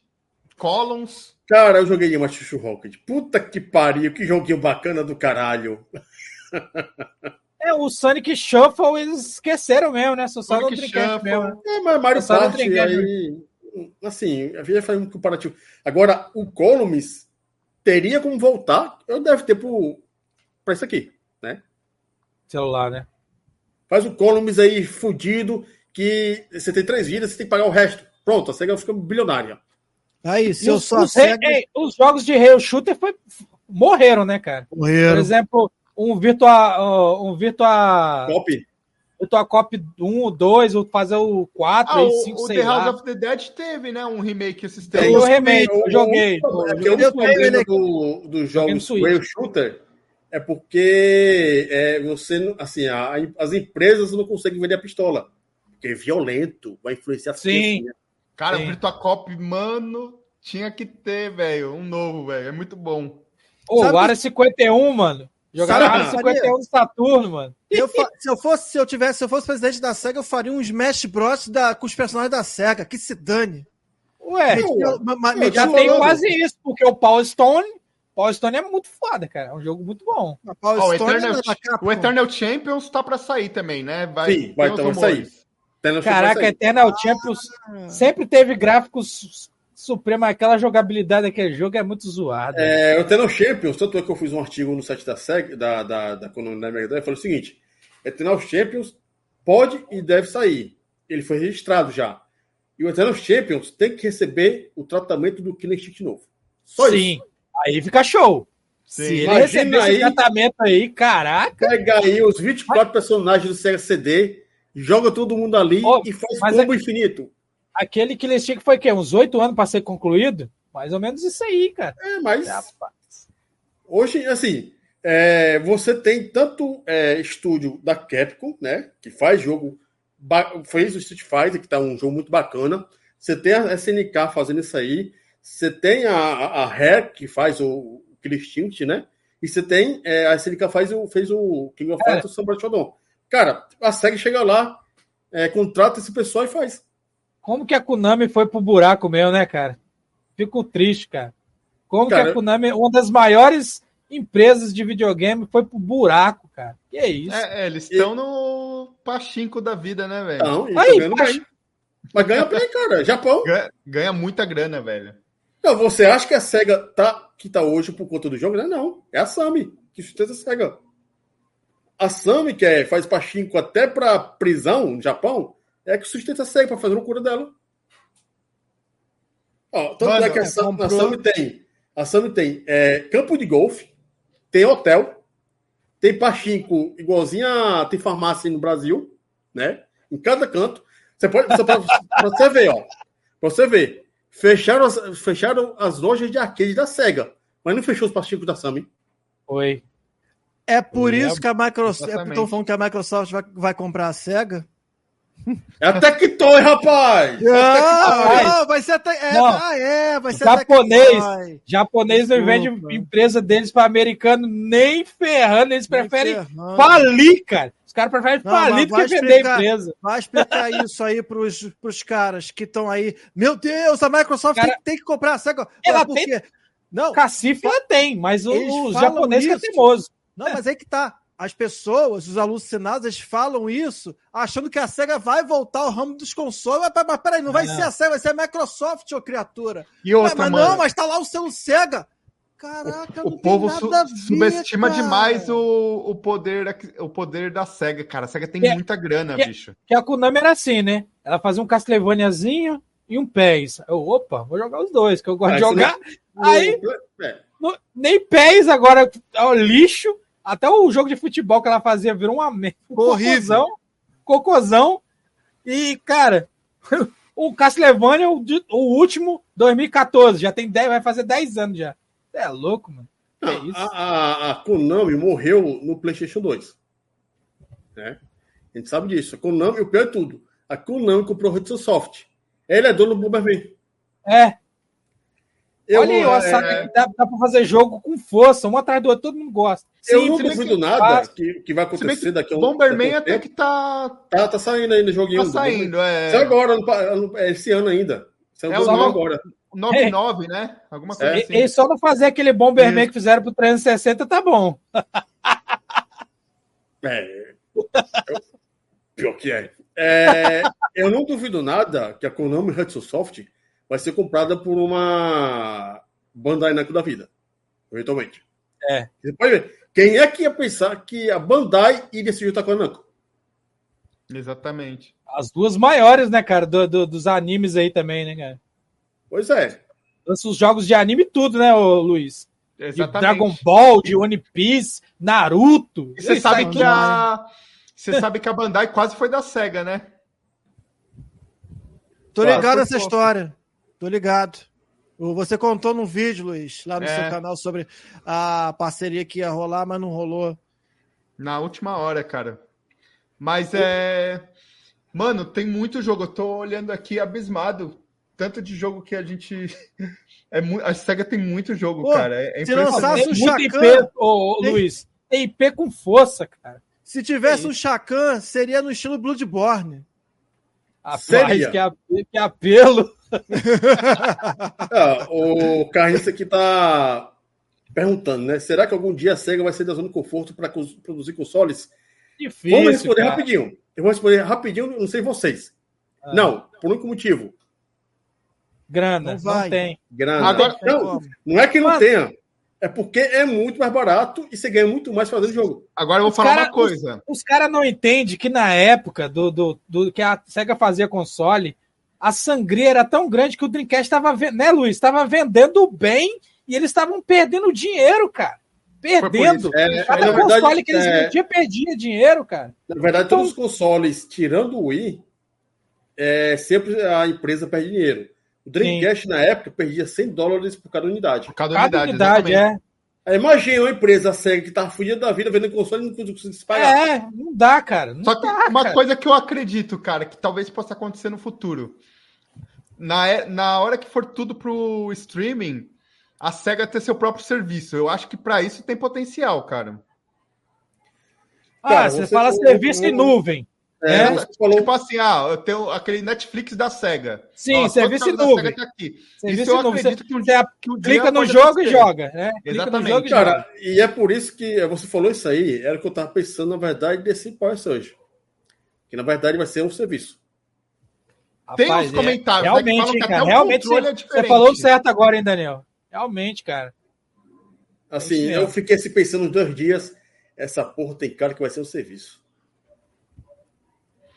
Columns. Cara, eu joguei uma Chuchu Rocket. Puta que pariu, que joguinho bacana do caralho. É, o Sonic Shuffle eles esqueceram mesmo, né? Só Sonic no Dreamcast mesmo. É, mas Mario Party aí... Assim, a gente faz um comparativo. Agora, o Columns teria como voltar, eu deve ter para isso aqui, né? Celular, né? Faz o Columns aí fudido, que você tem três vidas, você tem que pagar o resto. Pronto, a SEGA fica bilionária. Aí, se eu só os, SEGA... os jogos de Rail Shooter foi... morreram, né, cara? Morreram. Por exemplo, um Virtua... Um Virtua... Copy. Virtua Cop 1, 2, vou fazer o 4, ah, 5, o, 6 O The House of the Dead teve, né? Um remake esses tempos. Tem o remake, eu joguei. É o problema do, do jogos Rail Shooter é porque é, você, assim, a, as empresas não conseguem vender a pistola. Porque é violento, vai influenciar Sim. Né? Cara, Sim. o Virtua Cop, mano, tinha que ter, velho, um novo, velho. É muito bom. Ô, o Área 51, mano. Jogaram Área 51 do Saturno, mano. Eu, se eu fosse, se eu tivesse, se eu fosse presidente da SEGA, eu faria um Smash Bros da, com os personagens da SEGA, que se dane. Ué, eu, eu já tem quase isso, porque o Power Stone Power Stone é muito foda, cara. É um jogo muito bom. Oh, o, Eternal, é o Eternal Champions tá pra sair também, né? Vai, Sim, vai, então sair. Caraca, Eternal Champions sempre teve gráficos supremos. Aquela jogabilidade daquele jogo é muito zoada. É, o Eternal Champions, tanto é que eu fiz um artigo no site da SEG, da, da, da, da Mega Drive, falou o seguinte: Eternal Champions pode e deve sair. Ele foi registrado já. E o Eternal Champions tem que receber o tratamento do Instinct novo. Só Sim. isso. Aí fica show. Sim. Se ele receber aí, esse tratamento aí, caraca. Pega aí os 24 mas... personagens do CSD, joga todo mundo ali oh, e faz combo é... infinito. Aquele que eles tinham que foi que uns oito anos para ser concluído? Mais ou menos isso aí, cara. É, mas. Hoje, assim, é, você tem tanto é, estúdio da Capcom, né? Que faz jogo. Fez o Street Fighter, que tá um jogo muito bacana. Você tem a SNK fazendo isso aí. Você tem a, a, Rare, que faz o, Instinct, né? E você tem é, a SNK faz o, fez o King of é. Fighters Sombra Shodown. Cara, a SEG chega lá, é, contrata esse pessoal e faz. Como que a Konami foi pro buraco meu, né, cara? Fico triste, cara. Como cara, que a Konami, uma das maiores empresas de videogame, foi pro buraco, cara? Que é isso? É, é eles estão e... no pachinko da vida, né, velho? Não, Aí, bem. Mas ganha bem, cara. Japão. Ganha, ganha muita grana, velho. Não, você acha que a SEGA tá, que tá hoje por conta do jogo? Não, não. É a Sami que sustenta a SEGA. A Sami, que é, faz pachinko até pra prisão no Japão, é que sustenta a SEGA pra fazer loucura dela. Ó, tanto Mano, é que a, Sam, a Sami tem, a Sami tem é, campo de golfe, tem hotel, tem pachinko igualzinho a, tem farmácia no Brasil, né? Em cada canto. Você pode, você pode pra você ver, ó. Pra você ver. Fecharam as, fecharam as lojas de arcade da SEGA, mas não fechou os pastincos da Sami. Oi. É por isso que a Microsoft. É estão falando que a Microsoft vai, vai comprar a SEGA? É a Tectoy, rapaz! Ah, não, vai ser até. É, Não. ah, é, vai ser Japonês. Tectoy. Japonês não vende empresa deles para americano nem ferrando, eles Nem preferem ferrando. falir, cara. Caras preferem Não, falir mas do que vender a empresa. Vai explicar isso aí pros, pros caras que estão aí. Meu Deus, a Microsoft Cara, tem, tem que comprar a SEGA. ela por tem-? Não, Cacife ela tem, mas o- que é isso. teimoso. não, mas aí que tá. As pessoas, os alucinados, eles falam isso achando que a SEGA vai voltar ao ramo dos consoles. Mas, mas peraí, não vai Não. ser a SEGA, vai ser a Microsoft, ô criatura. E Mas, outra, mas mano. não, mas tá lá o selo SEGA. Caraca, O não povo tem su- ver, subestima cara. demais o, o, poder, o poder da SEGA, cara. A SEGA tem Que- muita grana, que- bicho. Que a Konami era assim, né? Ela fazia um Castlevaniazinho e um PES. Eu, opa, vou jogar os dois, que eu gosto de isso jogar. Aí, É, no- nem PES agora é o lixo. Até o jogo de futebol que ela fazia virou uma merda. Um Horrível. Cocôzão. Cocôzão. E, cara, o Castlevania, o, o último, 2014. Já tem 10, vai fazer 10 anos já. Você é louco, mano. Não, isso? a, a, a Konami morreu no PlayStation 2. Né? A gente sabe disso. A Konami, o pior é tudo. A Konami comprou o Hudson Soft. Ele é dono do Bomberman. É, Eu, olha aí, ó, é, sabe que dá, dá pra fazer jogo com força, um atrás do outro, todo mundo gosta. eu Sim, não bem duvido nada que, que vai acontecer daqui a um Bomberman até que tá, Tá, tá saindo ainda o joguinho. tá saindo. É, agora, é esse ano ainda. Saiu É é o nome- agora. 99, né? Alguma coisa É, E, assim. e só não fazer aquele Bomberman Isso. que fizeram pro 360 tá bom. É. Eu- Pior que é. É, Eu não duvido nada que a Konami Hudson Soft vai ser comprada por uma Bandai Namco da vida. Eventualmente. É. Você pode ver. Quem é que ia pensar que a Bandai iria se juntar com a Namco? Exatamente. As duas maiores, né, cara, do- do- dos animes aí também, né, cara? Pois é. Lança os jogos de anime e tudo, né, ô, Luiz? De Exatamente. Dragon Ball, de One Piece, Naruto. E você sabe aí, que a. Você sabe que a Bandai quase foi da SEGA, né? Tô ligado fofo. história. Tô ligado. O- Você contou num vídeo, Luiz, lá no É. seu canal sobre a parceria que ia rolar, mas não rolou. Na última hora, cara. Mas é. Mano, tem muito jogo. Eu tô olhando aqui abismado. Tanto de jogo que a gente. É mu... A SEGA tem muito jogo, Pô, cara. É, é se lançasse um Chacan. IP, ô, Tem- Luiz. Tem IP com força, cara. Se tivesse Que um Chacan, seria no estilo Bloodborne. Rapaz, Seria. que, ap- que apelo. Ah, o Carlinhos aqui tá perguntando, né? Será que algum dia a SEGA vai sair da zona de conforto para produzir consoles? Difícil, Vamos responder cara. rapidinho. Eu vou responder rapidinho, não sei vocês. Ah. Não, por um único motivo. Grana, Não não, vai. tem. Grana. Agora- não, não é que não Mas- tenha. É porque é muito mais barato e você ganha muito mais fazendo jogo. Agora eu vou Os falar cara- uma coisa. Os caras não entendem que na época do, do, do que a SEGA fazia console, a sangria era tão grande que o Dreamcast estava né, Luiz? Estava vendendo bem e eles estavam perdendo dinheiro, cara. Perdendo. É, Cada verdade, console que eles é, vendiam perdia dinheiro, cara. na verdade, Então- todos os consoles, tirando o Wii, é, sempre a empresa perde dinheiro. O Dreamcast, na época, perdia 100 dólares por cada unidade. Por cada Cada unidade, unidade, é. Aí, imagina uma empresa SEGA que tava fudida da vida vendendo console e não conseguia se pagar. É, não dá, cara. Não Só que dá, uma cara. coisa que eu acredito, cara, que talvez possa acontecer no futuro. Na, e- na hora que for tudo pro streaming, a SEGA ter seu próprio serviço. Eu acho que pra isso tem potencial, cara. Ah, Cara, você, você- fala serviço em nuvem. É, É? você falou Tipo assim, ah, eu tenho aquele Netflix da SEGA. Sim, Ó, serviço em os nuvem. SEGA tá aqui. Serviço Isso eu em nuvem. acredito Você, que um você Que um dia clica no jogo e joga. Né? Clica no Exatamente. jogo e joga. Cara, e é por isso que você falou isso aí, era o que eu tava pensando, na verdade, desse Power Surge. Que na verdade vai ser um serviço. Tem Rapaz, uns comentários, né, que realmente, falam que hein, até cara, o realmente controle você, é diferente. você falou certo agora, hein, Daniel? Realmente, cara. Assim, É eu fiquei assim pensando uns dois dias, essa porra tem cara que vai ser um serviço.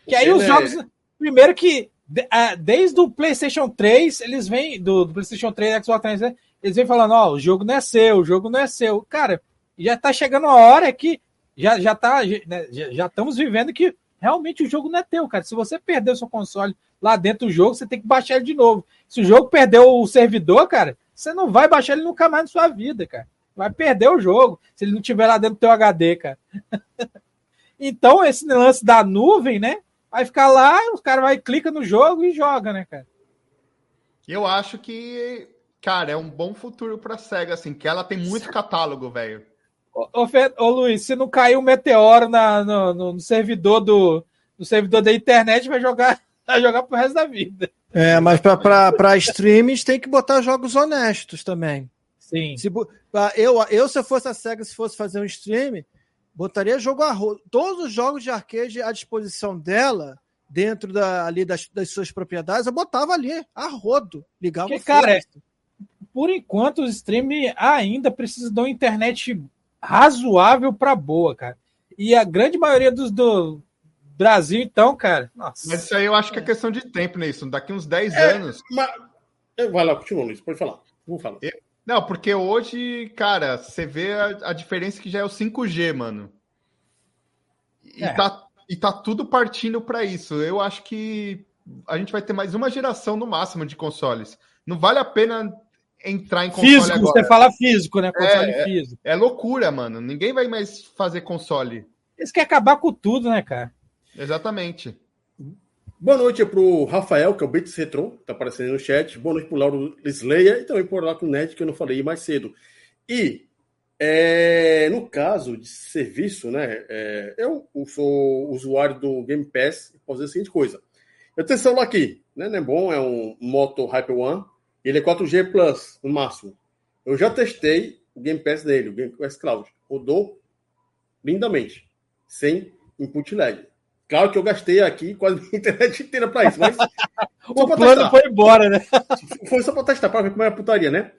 Que aí os é- jogos. Primeiro que ah, desde o PlayStation 3, eles vêm. Do, do PlayStation 3 Xbox 3, né, eles vêm falando: ó, o jogo não é seu, o jogo não é seu. Cara, já tá chegando uma hora que já, já tá. né, já, já estamos vivendo que realmente o jogo não é teu, cara. Se você perder o seu console lá dentro do jogo, você tem que baixar ele de novo. Se o jogo perdeu o servidor, cara, você não vai baixar ele nunca mais na sua vida, cara. Vai perder o jogo se ele não tiver lá dentro do teu HD, cara. então, esse lance da nuvem, né? Vai ficar lá, os caras vai clica no jogo e joga, né, cara? Eu acho que, cara, é um bom futuro pra SEGA, assim, que ela tem muito catálogo, velho. Ô, ô, ô, Luiz, se não cair um meteoro na, no, no, servidor do no servidor da internet, vai jogar, vai jogar pro resto da vida. É, mas para streams tem que botar jogos honestos também. Sim. Se, eu, eu, se eu fosse a SEGA, se fosse fazer um stream, botaria jogo a rodo. Todos os jogos de arcade à disposição dela, dentro da, ali das, das suas propriedades, eu botava ali, a rodo. Ligava Porque, cara, por enquanto, o stream ainda precisa de uma internet razoável para boa, cara. E a grande maioria dos do Brasil, então, cara. Nossa. Mas isso aí eu acho que é questão de tempo, né? Isso daqui uns 10 é, anos. Mas... Vai lá, continua, Luiz, pode falar. Vamos falar. Eu... Não, porque hoje, cara, você vê a, a, diferença que já é o 5G, mano. E, é. tá, e tá tudo partindo para isso. Eu acho que a gente vai ter mais uma geração no máximo de consoles. Não vale a pena entrar em console físico, agora. você fala físico, né? Console é, físico. É, é loucura, mano. Ninguém vai mais fazer console. Eles querem acabar com tudo, né, cara? Exatamente. Boa noite para o Rafael, que é o Betis Retro, está aparecendo no chat. Boa noite para o Lauro Slayer e também com o Ned, que eu não falei mais cedo. E, é, no caso de serviço, né, é, eu sou usuário do Game Pass posso dizer a seguinte coisa. Eu tenho celular aqui, né, não é bom, é um Moto Hyper One, ele é 4G Plus, no máximo. Eu já testei o Game Pass dele, o Game Pass Cloud. Rodou lindamente, sem input lag. Claro que eu gastei aqui quase a internet inteira para isso, mas. o plano testar. foi embora, né? foi só para testar, para ver como é a putaria, né?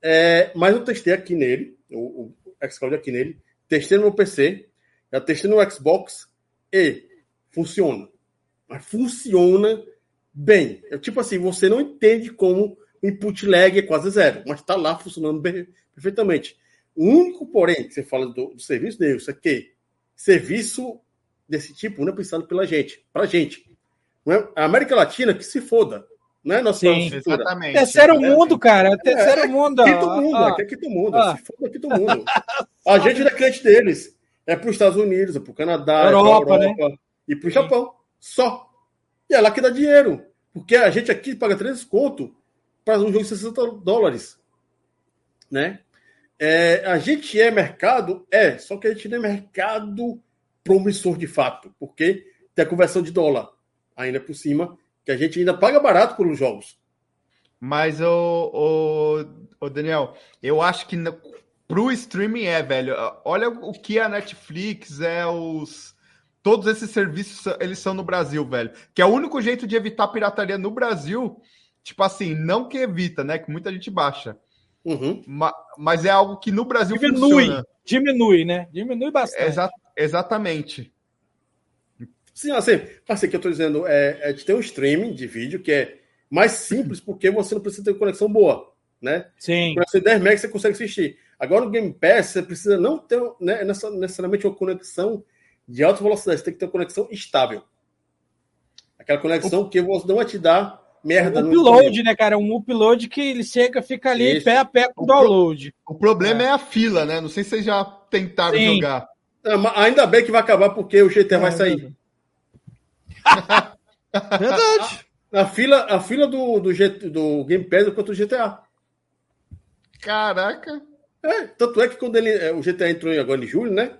É, mas eu testei aqui nele, o, o xCloud aqui nele, testei no meu PC, já testei no Xbox e funciona. Mas funciona bem. É tipo assim, você não entende como o input lag é quase zero, mas está lá funcionando bem, perfeitamente. O único, porém, que você fala do, do serviço deles é que serviço desse tipo não é pensado pela gente, pra gente. Não é? A América Latina que se foda. Não é nossa Sim, exatamente. Terceiro mundo, cara. Terceiro é, mundo. Quinto mundo, ah, é quinto mundo. Ah. Se foda quinto mundo. A gente não é cliente deles. É para os Estados Unidos, é para o Canadá, Europa, é Europa né? e para o Japão. Só. E é lá que dá dinheiro. Porque a gente aqui paga 3 conto para um jogo de 60 dólares. Né? É, a gente é mercado? É, só que a gente não é mercado promissor de fato, porque tem a conversão de dólar ainda por cima, que a gente ainda paga barato pelos jogos. Mas, o, o, o Daniel, eu acho que para o streaming é, velho. Olha o que a Netflix é os. Todos esses serviços eles são no Brasil, velho. Que é o único jeito de evitar pirataria no Brasil. Tipo assim, não que evita, né? Que muita gente baixa. Uhum. Mas, mas é algo que no Brasil diminui, funciona. Diminui, né? Diminui bastante. Exa exatamente. Sim, assim, assim que eu estou dizendo, é, é de ter um streaming de vídeo que é mais simples porque você não precisa ter conexão boa, né? Sim. Com essa 10 MB você consegue assistir. Agora no Game Pass você precisa não ter né, necessariamente uma conexão de alta velocidade, você tem que ter uma conexão estável. Aquela conexão o... que não vai te dar merda. Um upload, né, cara? Um upload que ele chega, fica ali Isso. pé a pé com o download. O problema é. é. a fila, né? Não sei se vocês já tentaram Sim. jogar. É, ainda bem que vai acabar porque o GTA é, vai sair. Verdade. A fila, a fila do, do, G, do Game Pass é quanto o GTA. Caraca. É, tanto é que quando ele, é, o GTA entrou agora em julho, né?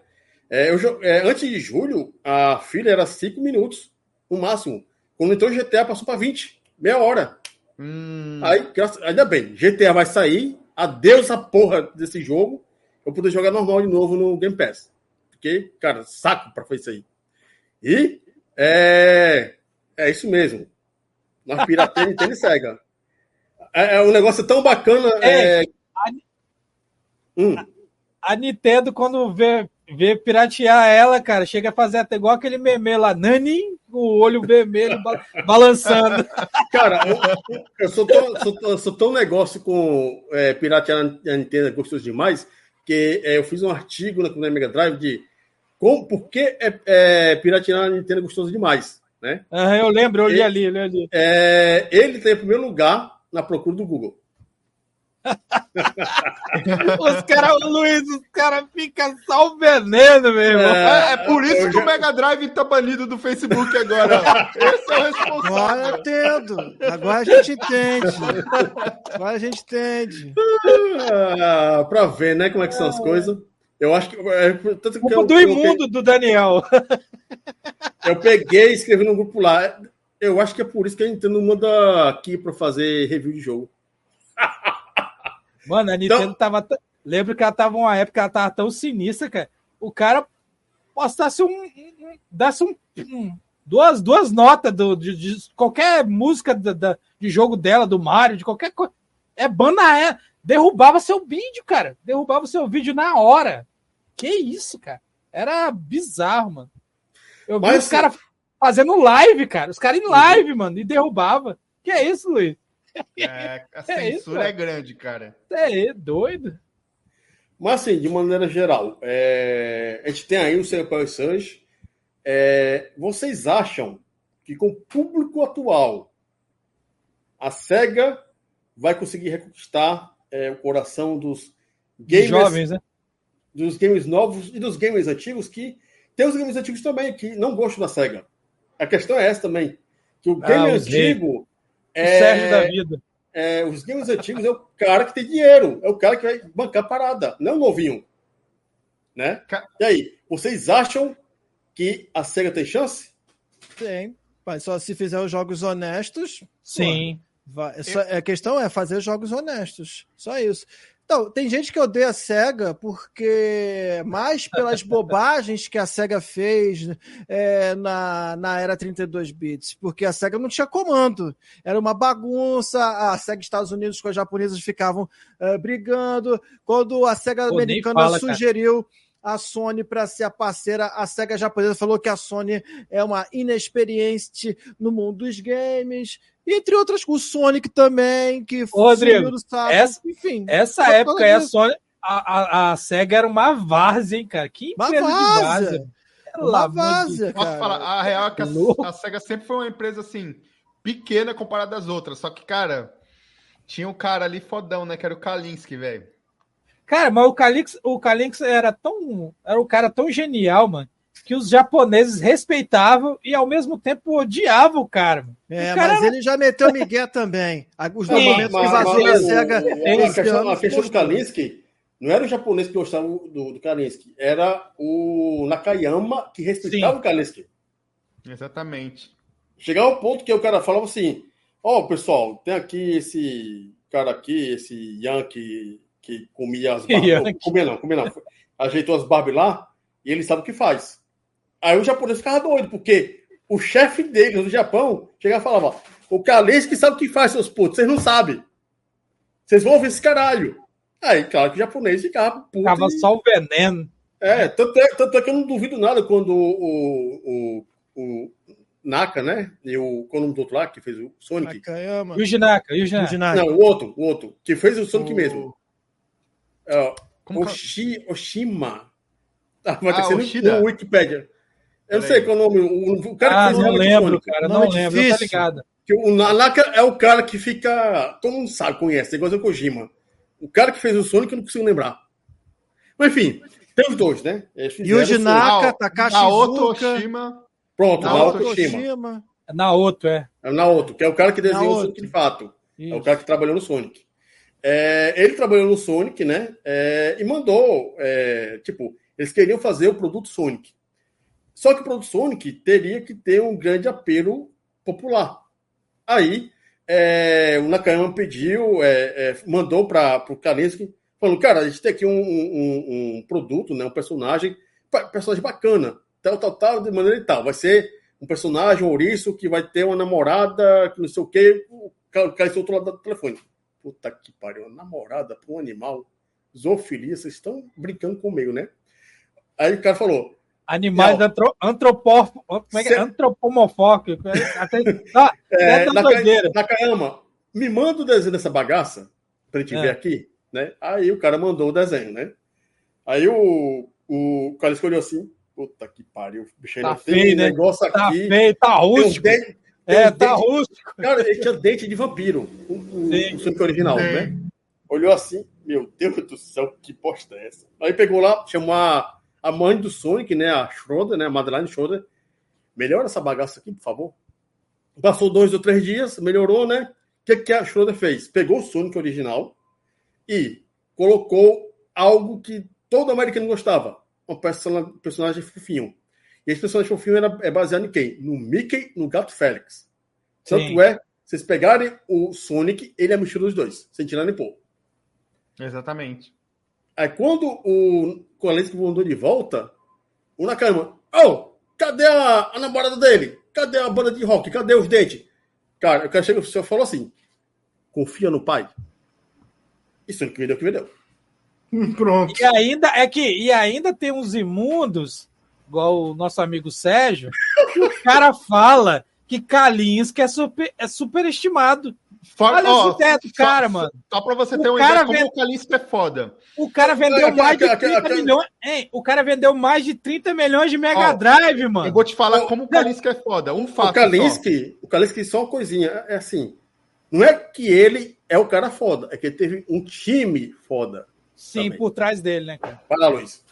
É, eu, é, antes de julho, a fila era 5 minutos, no máximo. Quando entrou o GTA, passou para 20 meia hora. Hum. Aí, graças, ainda bem, GTA vai sair, adeus a porra desse jogo, eu poder jogar normal de novo no Game Pass. Porque, cara, saco pra fazer isso aí. E é, é isso mesmo. Na pirateria Nintendo cega. É, é um negócio tão bacana. É, é... A, hum. a, a Nintendo, quando vê Ver piratear ela, cara, chega a fazer até igual aquele meme lá, Nani, o olho vermelho balançando. Cara, eu, eu sou, tão, sou, sou tão negócio com é, piratear a Nintendo, gostoso demais, que é, eu fiz um artigo na, Mega Drive de como, por que é, é, piratear a Nintendo gostoso demais, né? Ah, eu lembro, eu li ali, eu li ali. É, ele tem em primeiro lugar na procura do Google. Os caras, Luiz, os caras ficam só o veneno, meu irmão. É, é por isso que o Mega Drive tá banido do Facebook agora. Esse é o responsável. Agora eu entendo. Agora a gente entende. Agora a gente entende. Ah, pra ver, né, como é que são as coisas. Eu acho que. É, tanto que eu, do imundo do Daniel. Eu peguei e escrevi no grupo lá. Eu acho que é por isso que a Nintendo manda aqui pra fazer review de jogo. Mano, a Nintendo então... tava. Lembro que ela tava uma época, ela tava tão sinistra, cara. O cara postasse um. um dasse um, um, duas, duas notas do, de, de qualquer música da, da, de jogo dela, do Mario, de qualquer coisa. É bana, é. Derrubava seu vídeo, cara. Derrubava seu vídeo na hora. Que isso, cara? Era bizarro, mano. Eu vi Mas, os caras fazendo live, cara. Os caras em live, mano, e derrubava. Que é isso, Luiz? É, a censura é, isso, é grande, cara. É doido. Mas assim, de maneira geral, é... a gente tem aí o seu Power Surge. É... Vocês acham que com o público atual a SEGA vai conseguir reconquistar é, o coração dos gamers, jovens, né? dos games novos e dos games antigos que tem os games antigos também que não gostam da SEGA. A questão é essa também, que o ah, game ah, antigo é, Sérgio da vida. É, os games antigos é o cara que tem dinheiro, é o cara que vai bancar a parada, não o novinho. Né? E aí, vocês acham que a SEGA tem chance? Tem, mas só se fizer os jogos honestos. Sim. Vai, só, a questão é fazer jogos honestos. Só isso. Então, tem gente que odeia a SEGA porque mais pelas bobagens que a SEGA fez é, na, na era 32 bits, porque a SEGA não tinha comando, era uma bagunça, a SEGA Estados Unidos com as japonesas ficavam uh, brigando, quando a SEGA Pô, americana fala, sugeriu cara. a Sony para ser a parceira, a SEGA japonesa falou que a Sony é uma inexperiente no mundo dos games, entre outras, o Sonic também, que Ô, Rodrigo, essa, enfim. Essa época aí a Sony, a, a, a, SEGA era uma várzea, hein, cara? Que empresa uma de várzea. Uma várzea, Posso falar, a real é que a, a, SEGA sempre foi uma empresa, assim, pequena comparada às outras. Só que, cara, tinha um cara ali fodão, né? Que era o Kalinski, velho. Cara, mas o Kalinski, o Kalinski era tão... Era um cara tão genial, mano que os japoneses respeitavam e ao mesmo tempo odiavam o cara. É, o cara mas era... ele já meteu Miguel também. Os momentos que vazou a SEGA. A questão, a questão do Kalinski não era o japonês que gostava do, do Kalinski, era o Nakayama que respeitava Sim. o Kalinski. Exatamente. Chegar ao ponto que o cara falava assim: Ó, oh, pessoal, tem aqui esse cara aqui, esse Yankee que comia as barbas. comia não, comia não. Ajeitou as barbas lá e ele sabe o que faz. Aí o japonês ficava doido, porque o chefe dele no Japão chegava e falava: O que sabe o que faz, seus putos, vocês não sabem. Vocês vão ouvir esse caralho. Aí, claro que o japonês ficava puto. Ficava e... só o veneno. É, tanto é, tanto é que eu não duvido nada quando o, o, o Naka, né? E o qual é o nome do outro lá que fez o Sonic? Nakayama. Yuji Naka, Yuji Naka. Não, o outro, o outro, que fez o Sonic o... mesmo. Uh, Oshi, Oshima. Ah, vai ah, ter no Wikipedia. Eu não sei qual é o nome. O, cara ah, que fez não lembro, cara. Não lembro, difícil. tá ligado. Que o Nanaka é o cara que fica. Todo mundo sabe, conhece, igual o Kojima. O cara que fez o Sonic eu não consigo lembrar. Mas enfim, tem os dois, né? Yuji Naka, Takashi Naoto Oshima. Pronto, Naoto, Naoto Oshima. É Naoto, é. É o Naoto, que é o cara que desenhou o Sonic de fato. Isso. É o cara que trabalhou no Sonic. É, ele trabalhou no Sonic, né? É, e mandou, é, tipo, eles queriam fazer o produto Sonic. Só que o produto Sonic teria que ter um grande apelo popular. Aí, é, o Nakayama pediu, é, é, mandou para o Kalinski, falando, cara, a gente tem aqui um, um, um, produto, né, um personagem, personagem bacana, tal, tal, tal, de maneira e tal. Vai ser um personagem, um ouriço, que vai ter uma namorada, que não sei o quê, cara do outro lado do telefone. Puta que pariu, namorada para um animal, zoofilia, vocês estão brincando comigo, né? Aí o cara falou, Animais antro, antropó, como é que é? antropomorfóficos. Até, ah, é, é Nakayama, Nakayama, me manda o desenho dessa bagaça pra gente é. ver aqui, né? Aí o cara mandou o desenho, né? Aí o, o cara escolheu assim, puta que pariu, o bicho tá feio, né? negócio tá aqui. Feio, tá rústico. Dente, é, tá dente, rústico. Cara, ele tinha dente de vampiro, o, o, o original, né? olhou assim, meu Deus do céu, que bosta é essa? Aí pegou lá, chamou a, a mãe do Sonic, né, a Schroeder, né, a Madeline Schroeder, melhora essa bagaça aqui, por favor. Passou dois ou três dias, melhorou, né? O que, que a Schroeder fez? Pegou o Sonic original e colocou algo que todo americano gostava, um personagem fofinho. E esse personagem fofinho era, é baseado em quem? No Mickey, no Gato Félix. Tanto Sim. é, vocês pegarem o Sonic, ele é a mistura dos dois, sem tirar nem pôr. Exatamente. Aí quando o Koleski voltou de volta, o Nakama, oh, cadê a, a, namorada dele? Cadê a banda de rock? Cadê os dentes? Cara, o cara chega, o senhor falou assim: confia no pai. Isso é o que me deu, que me deu. Pronto. E ainda, é que, e ainda tem uns imundos, igual o nosso amigo Sérgio, que o cara fala que Kalinski é, super, é superestimado. Fora, Olha ó, esse teto, só, cara, mano. Só pra você ter uma ideia vende... como o Kalinski é foda. O cara vendeu mais de 30 milhões. Hein, o cara vendeu mais de 30 milhões de Mega ó, Drive, mano. Eu vou te falar como o Kalinski é foda. Um fato. O Kalinski, só. o Kalinski só uma coisinha. É assim. Não é que ele é o cara foda, é que ele teve um time foda. Sim, também. por trás dele, né, cara? Vai lá, Luiz.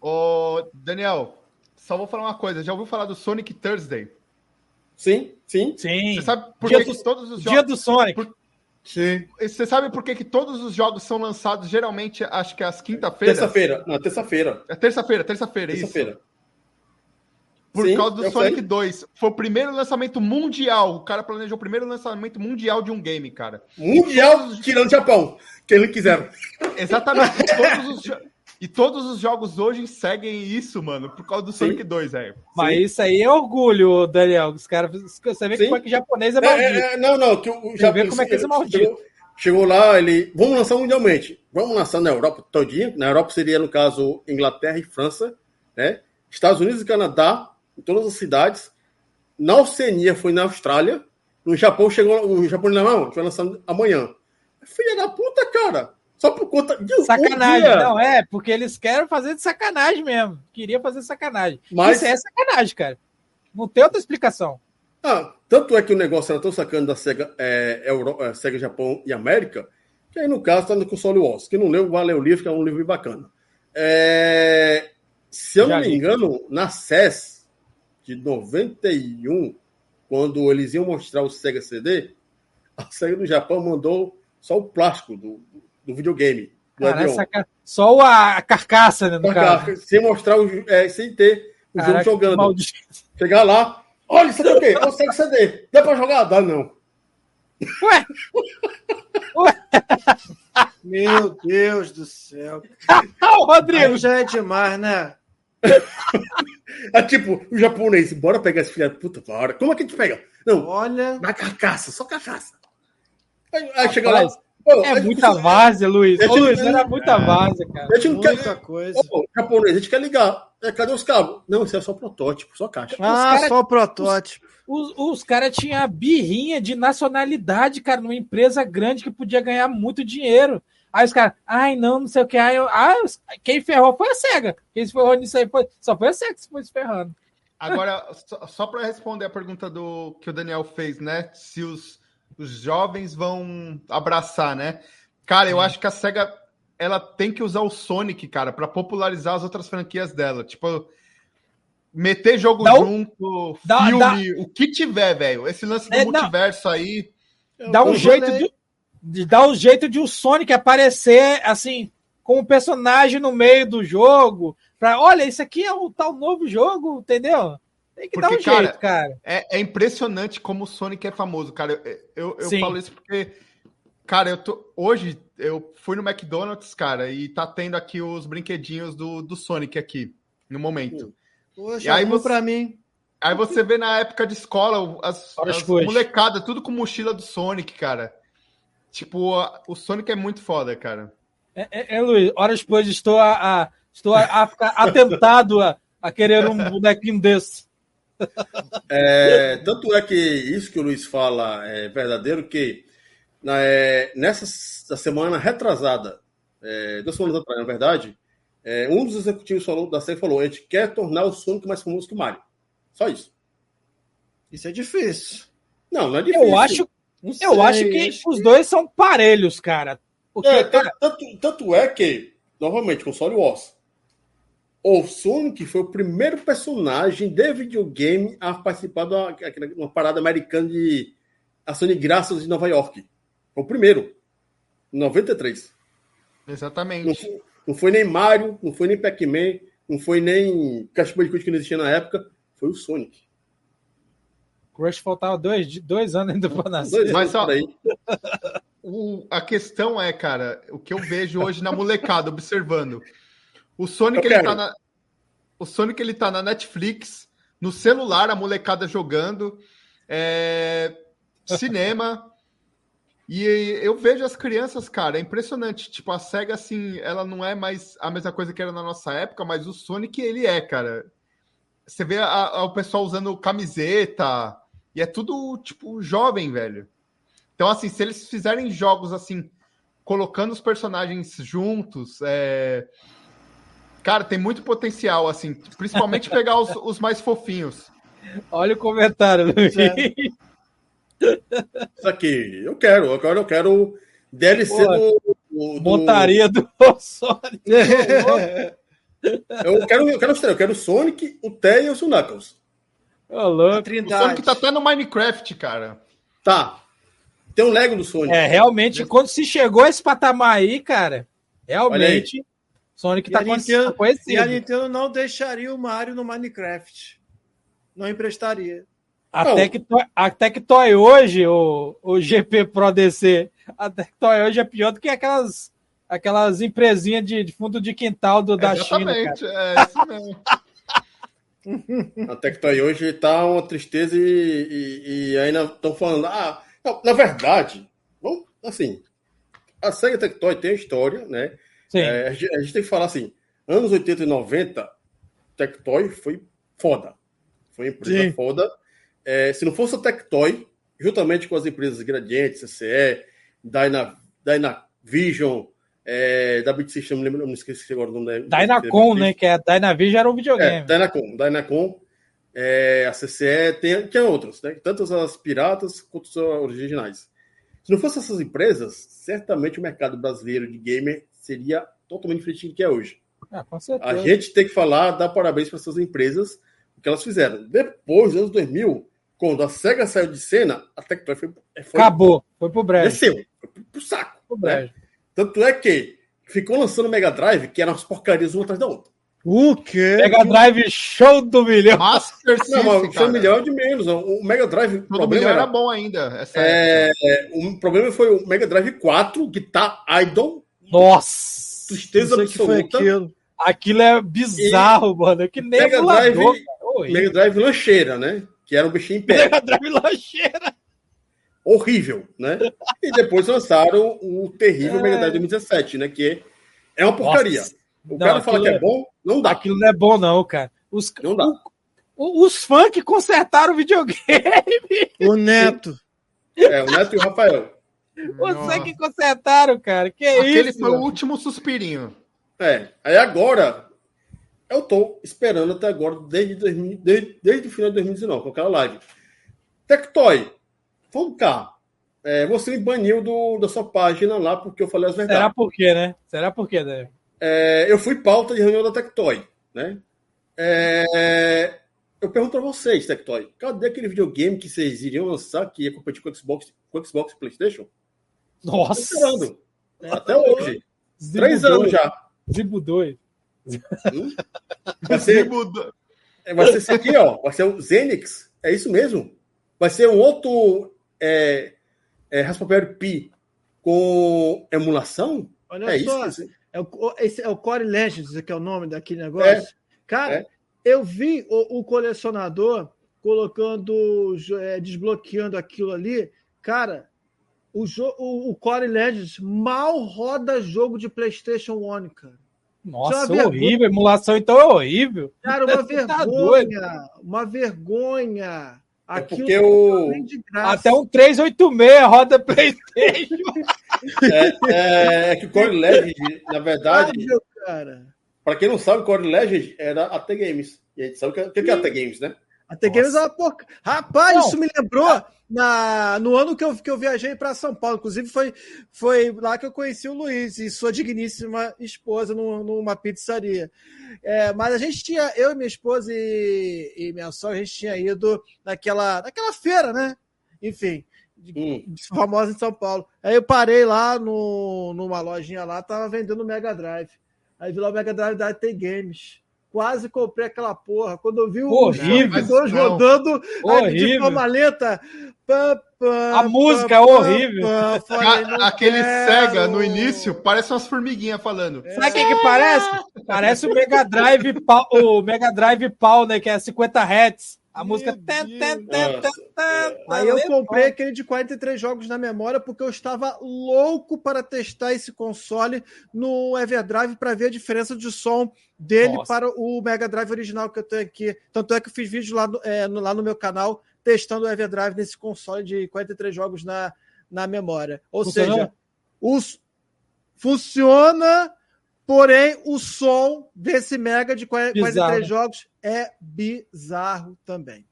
Ô, Daniel, só vou falar uma coisa. Já ouviu falar do Sonic Thursday? Sim, sim. Sim. Você sabe por dia que, do, todos os jogos. Dia do Sonic. Por... Sim. Você sabe por que, que todos os jogos são lançados geralmente, acho que às quinta-feiras? Terça-feira. Não, terça-feira. É terça-feira, terça-feira, terça-feira. isso. Por Sim, causa do Sonic sei. 2. Foi o primeiro lançamento mundial. O cara planejou o primeiro lançamento mundial de um game, cara. Mundial, tirando o Japão, que eles quiseram. Exatamente. todos os... E todos os jogos hoje seguem isso, mano, por causa do Sim. Sonic 2, velho. Mas Sim. isso aí é orgulho, Daniel. Os caras, você vê que o japonês é maldito. É, é, não, não, que o, japonês como é que é maldito. Chegou, chegou, lá, ele, vamos lançar mundialmente. Vamos lançar na Europa todinha. Na Europa seria, no caso, Inglaterra e França, né? Estados Unidos e Canadá, em todas as cidades. Na Oceania foi na Austrália. No Japão chegou, o Japão não, vai lançar amanhã. Filha da puta, cara. Só por conta de Sacanagem, um não é, porque eles querem fazer de sacanagem mesmo. Queria fazer sacanagem. Mas... Isso é sacanagem, cara. Não tem outra explicação. Ah, tanto é que o negócio era tão sacana da SEGA, é, Euro, é, SEGA Japão e América, que aí no caso está no console Wars. Quem não leu, valeu o livro, que é um livro bacana. É, se eu Já não me engano, na CES de 91, quando eles iam mostrar o Sega CD, a SEGA do Japão mandou só o plástico do, do videogame. Do Cara, Só a carcaça, né, do carro. Sem mostrar, o, é, sem ter o Caraca, jogo jogando. Maldito. Chegar lá, olha, isso aqui é o quê? É o Sega CD. Dá pra jogar? Dá não. Ué? Ué? Meu Deus do céu. o Rodrigo. Aí já é demais, né? é tipo, o japonês, bora pegar esse filho da puta, bora. Como é que a gente pega? Não, olha. Na carcaça, só carcaça. Aí, aí chega lá. Pô, é muita várzea, Luiz. Ô, Luiz, era muita várzea, cara. A gente não muita quer... coisa. Ô, japonês, a gente quer ligar. É, cadê os cabos? Não, isso é só protótipo, só caixa. Ah, cara, só protótipo. Os, os, os caras tinham a birrinha de nacionalidade, cara, numa empresa grande que podia ganhar muito dinheiro. Aí os caras, ai, não, não sei o que. Aí eu, ah, quem ferrou foi a SEGA. Quem se ferrou nisso aí foi, só foi a SEGA que se foi se ferrando. Agora, só, só para responder a pergunta do que o Daniel fez, né? Se os os jovens vão abraçar, né? Cara, eu acho que a SEGA ela tem que usar o Sonic, cara, para popularizar as outras franquias dela. Tipo, meter jogo dá junto, dá, filme, dá, o que tiver, velho. Esse lance do é, multiverso aí. Dá um jeito de, de dar um jeito de o Sonic aparecer assim com um personagem no meio do jogo. Pra, olha, isso aqui é o tal novo jogo, entendeu? Tem que porque, dar um cara, jeito, cara. É, é, impressionante como o Sonic é famoso, cara. Eu, eu, eu falo isso porque, cara, eu tô. Hoje eu fui no McDonald's, cara, e tá tendo aqui os brinquedinhos do, do Sonic aqui, no momento. Poxa, e aí você, pra mim. Aí você vê na época de escola as, as molecadas, tudo com mochila do Sonic, cara. Tipo, o Sonic é muito foda, cara. É, é, é Luiz, horas depois estou a, a estou a, a ficar atentado a, a querer um bonequinho desse. É, tanto é que isso que o Luiz fala é verdadeiro, que é, nessa semana retrasada, é, duas semanas atrás, na verdade, é, um dos executivos falou, da série falou: a gente quer tornar o Sonic mais famoso que o Mario. Só isso. Isso é difícil. Não, não é difícil. Eu acho, eu acho que os dois são parelhos, cara. Porque, é, cara... tanto, tanto é que, novamente, console Wars. O Sonic foi o primeiro personagem de videogame a participar de uma, uma parada americana de ação de graças de Nova York. Foi o primeiro. Em 93. Exatamente. Não foi, não foi nem Mario, não foi nem Pac-Man, não foi nem Crash Bandicoot que não existia na época. Foi o Sonic. Crush faltava dois, dois anos ainda para nascer. Mas só, o, a questão é, cara, o que eu vejo hoje na molecada, observando. O Sonic, ele tá na, o Sonic ele tá na Netflix, no celular, a molecada jogando, é, cinema. E eu vejo as crianças, cara, é impressionante. Tipo, a SEGA, assim, ela não é mais a mesma coisa que era na nossa época, mas o Sonic, ele é, cara. Você vê a, a, o pessoal usando camiseta, e é tudo, tipo, jovem, velho. Então, assim, se eles fizerem jogos assim, colocando os personagens juntos, é... cara, tem muito potencial, assim, principalmente pegar os, os, mais fofinhos. Olha o comentário, Luiz. É. Isso aqui, eu quero, eu quero, eu quero DLC do, do, Montaria do Sonic. eu quero, eu quero, eu quero o Sonic, o Tails e o Knuckles. Ô, louco. O Sonic tá até no Minecraft, cara. Tá. Tem um Lego do Sonic. É, realmente, quando se chegou a esse patamar aí, cara, realmente, Sonic tá Nintendo, conhecido. E a Nintendo não deixaria o Mario no Minecraft. Não emprestaria. Até que, a Tectoy hoje, o, o GP Pro DC, a Tectoy hoje é pior do que aquelas, aquelas empresinhas de, de fundo de quintal do, da Exatamente, China. Cara. É isso mesmo. a Tectoy hoje tá uma tristeza e, e, e ainda estão falando, ah, não, na verdade, vamos, assim, a SEGA Tectoy tem a história, né? É, a, gente, a, gente, tem que falar assim, anos 80 e 90, Tectoy foi foda. Foi empresa Sim. foda. É, se não fosse a Tectoy, juntamente com as empresas Gradiente, CCE, Dyna, Dynavision, é, da Bit System, não, lembro, não esqueci agora o nome da Dynacon, né? Que a Dynavision era um videogame. É, Dynacon, Dynacon é, a CCE, tem, tem outros, né? tanto as piratas quanto as originais. Se não fossem essas empresas, certamente o mercado brasileiro de gamer seria totalmente diferente do que é hoje. Ah, a gente tem que falar, dar parabéns para essas empresas, o que elas fizeram. Depois, dos anos 2000, quando a SEGA saiu de cena, a Tectoy foi, foi. Acabou, foi pro brejo. Desceu, foi pro, pro saco. Pro né? Tanto é que ficou lançando Mega Drive, que eram as porcarias uma atrás da outra. O quê? Mega Drive show do milhão. Master System, não, show milhão é de menos. O Mega Drive. O milhão era, era bom ainda. É, é, o problema foi o Mega Drive 4, Guitar Idol. Nossa! Tristeza absoluta. Aquilo. aquilo é bizarro, e mano. Que nem Mega Drive, Mega Drive lancheira, né? Que era um bichinho em pé. Mega Drive lancheira. Horrível, né? E depois lançaram o terrível é... Mega Drive 2017, né? Que é uma porcaria. Nossa. O não, cara fala que é, é bom, não dá. Aquilo não é bom, não, cara. Os, não dá. O, os fãs que consertaram o videogame. O Neto. É, o Neto e o Rafael. Você que consertaram, cara. Que Aquele isso? foi o último suspirinho. É. Aí agora, eu tô esperando até agora, desde, 2000, desde, desde o final de 2019, com aquela live. Tectoy, vamos cá. É, você me baniu do, da sua página lá porque eu falei as verdades. Será por quê, né? Será por quê, Dave? É, eu fui pauta de reunião da Tectoy, né? É, eu pergunto para vocês, Tectoy, cadê aquele videogame que vocês iriam lançar que ia competir com o Xbox, com o Xbox e PlayStation? Nossa! esperando. É, Até hoje. Zibo Três dois. anos já. Zibo 2. Hum? Vai ser, é, vai ser isso aqui, ó. Vai ser o Zenix. É isso mesmo. Vai ser um outro é, é, Raspberry Pi com emulação? Olha é só, isso, é o, esse é o Core Legends, que é o nome daquele negócio. É, Cara, é. eu vi o, o colecionador colocando, é, desbloqueando aquilo ali. Cara, o, o, o, Core Legends mal roda jogo de PlayStation One, cara. Nossa, é horrível. A emulação então é horrível. Cara, uma vergonha. uma vergonha. É porque o... Até um 386 roda PlayStation. É, é, é que o Core Legend, na verdade. Para quem não sabe, o Core Legend era a T Games. E a gente sabe o que, que é a T Games, né? A T Games é uma porca. Rapaz, não. isso me lembrou. na, no ano que eu, que eu viajei para São Paulo. Inclusive, foi, foi lá que eu conheci o Luiz e sua digníssima esposa no, numa pizzaria. É, mas a gente tinha, eu e minha esposa e, e minha sogra, a gente tinha ido naquela, naquela feira, né? Enfim, hum. famosa em São Paulo. Aí eu parei lá no, numa lojinha lá, tava vendendo o Mega Drive. Aí vi lá o Mega Drive da AT Games quase comprei aquela porra. Quando eu vi o dois rodando de forma lenta. Pá, pá, a música é horrível. Falei, aquele cega no início parece umas formiguinhas falando. É. Sabe o que, que parece? Parece o Mega Drive o Mega Drive Pau, né? Que é 50 Hz. A música. Aí eu comprei aquele de 43 jogos na memória porque eu estava louco para testar esse console no Everdrive para ver a diferença de som dele Nossa. para o Mega Drive original que eu tenho aqui. Tanto é que eu fiz vídeo lá no, é, no, lá no meu canal testando o Everdrive nesse console de 43 jogos na, na memória. Ou Funcionou? seja, os, funciona Porém, o som desse Mega de 43 bizarro. jogos é bizarro também.